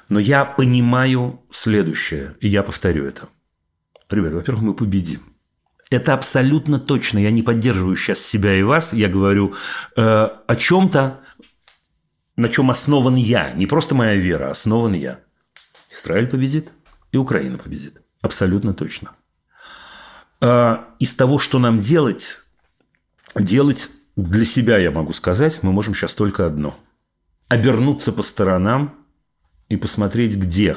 Но я понимаю следующее, и я повторю это. Ребят, во-первых, мы победим. Это абсолютно точно. Я не поддерживаю сейчас себя и вас. Я говорю э, о чем-то, на чем основан я. Не просто моя вера, а основан я. Израиль победит, и Украина победит. Абсолютно точно. Э, из того, что нам делать, делать для себя, я могу сказать, мы можем сейчас только одно. Обернуться по сторонам и посмотреть, где,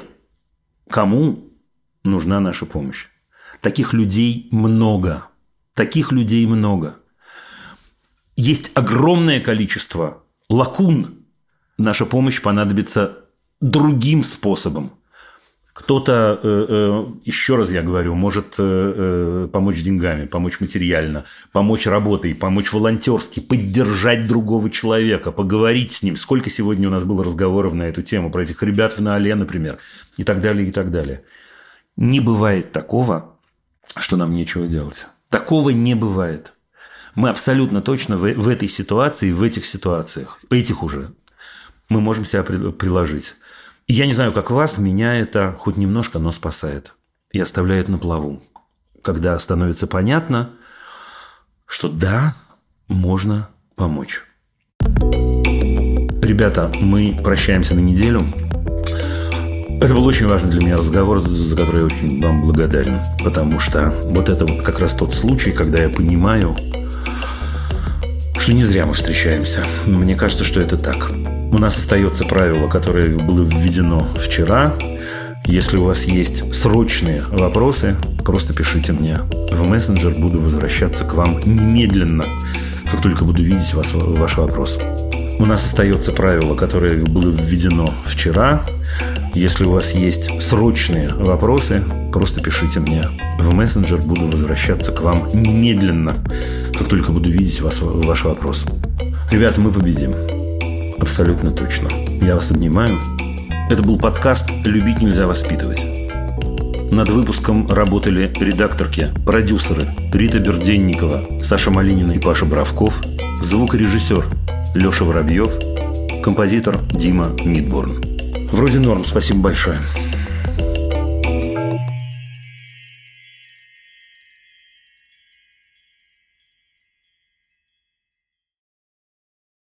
кому нужна наша помощь. Таких людей много. Таких людей много. Есть огромное количество лакун. Наша помощь понадобится другим способом. Кто-то, э, э, еще раз я говорю, может э, помочь деньгами, помочь материально, помочь работой, помочь волонтерски, поддержать другого человека, поговорить с ним. Сколько сегодня у нас было разговоров на эту тему, про этих ребят в Наале, например, и так далее, и так далее. Не бывает такого, что нам нечего делать. Такого не бывает. Мы абсолютно точно в, этой ситуации, в этих ситуациях, этих уже, мы можем себя приложить. Я не знаю, как вас, меня это хоть немножко, но спасает. И оставляет на плаву. Когда становится понятно, что да, можно помочь. Ребята, мы прощаемся на неделю. Это был очень важный для меня разговор, за который я очень вам благодарен. Потому что вот это вот как раз тот случай, когда я понимаю, что не зря мы встречаемся. Мне кажется, что это так. У нас остается правило, которое было введено вчера. Если у вас есть срочные вопросы, просто пишите мне в мессенджер. Буду возвращаться к вам немедленно, как только буду видеть вас, ваш вопрос. У нас остается правило, которое было введено вчера. Если у вас есть срочные вопросы, просто пишите мне в мессенджер. Буду возвращаться к вам немедленно, как только буду видеть вас, ваш вопрос. Ребята, мы победим. Абсолютно точно. Я вас обнимаю. Это был подкаст «Любить нельзя воспитывать». Над выпуском работали редакторки, продюсеры Рита Берденникова, Саша Малинина и Паша Бравков, звукорежиссер Леша Воробьев, композитор Дима Мидборн. Вроде норм, спасибо большое.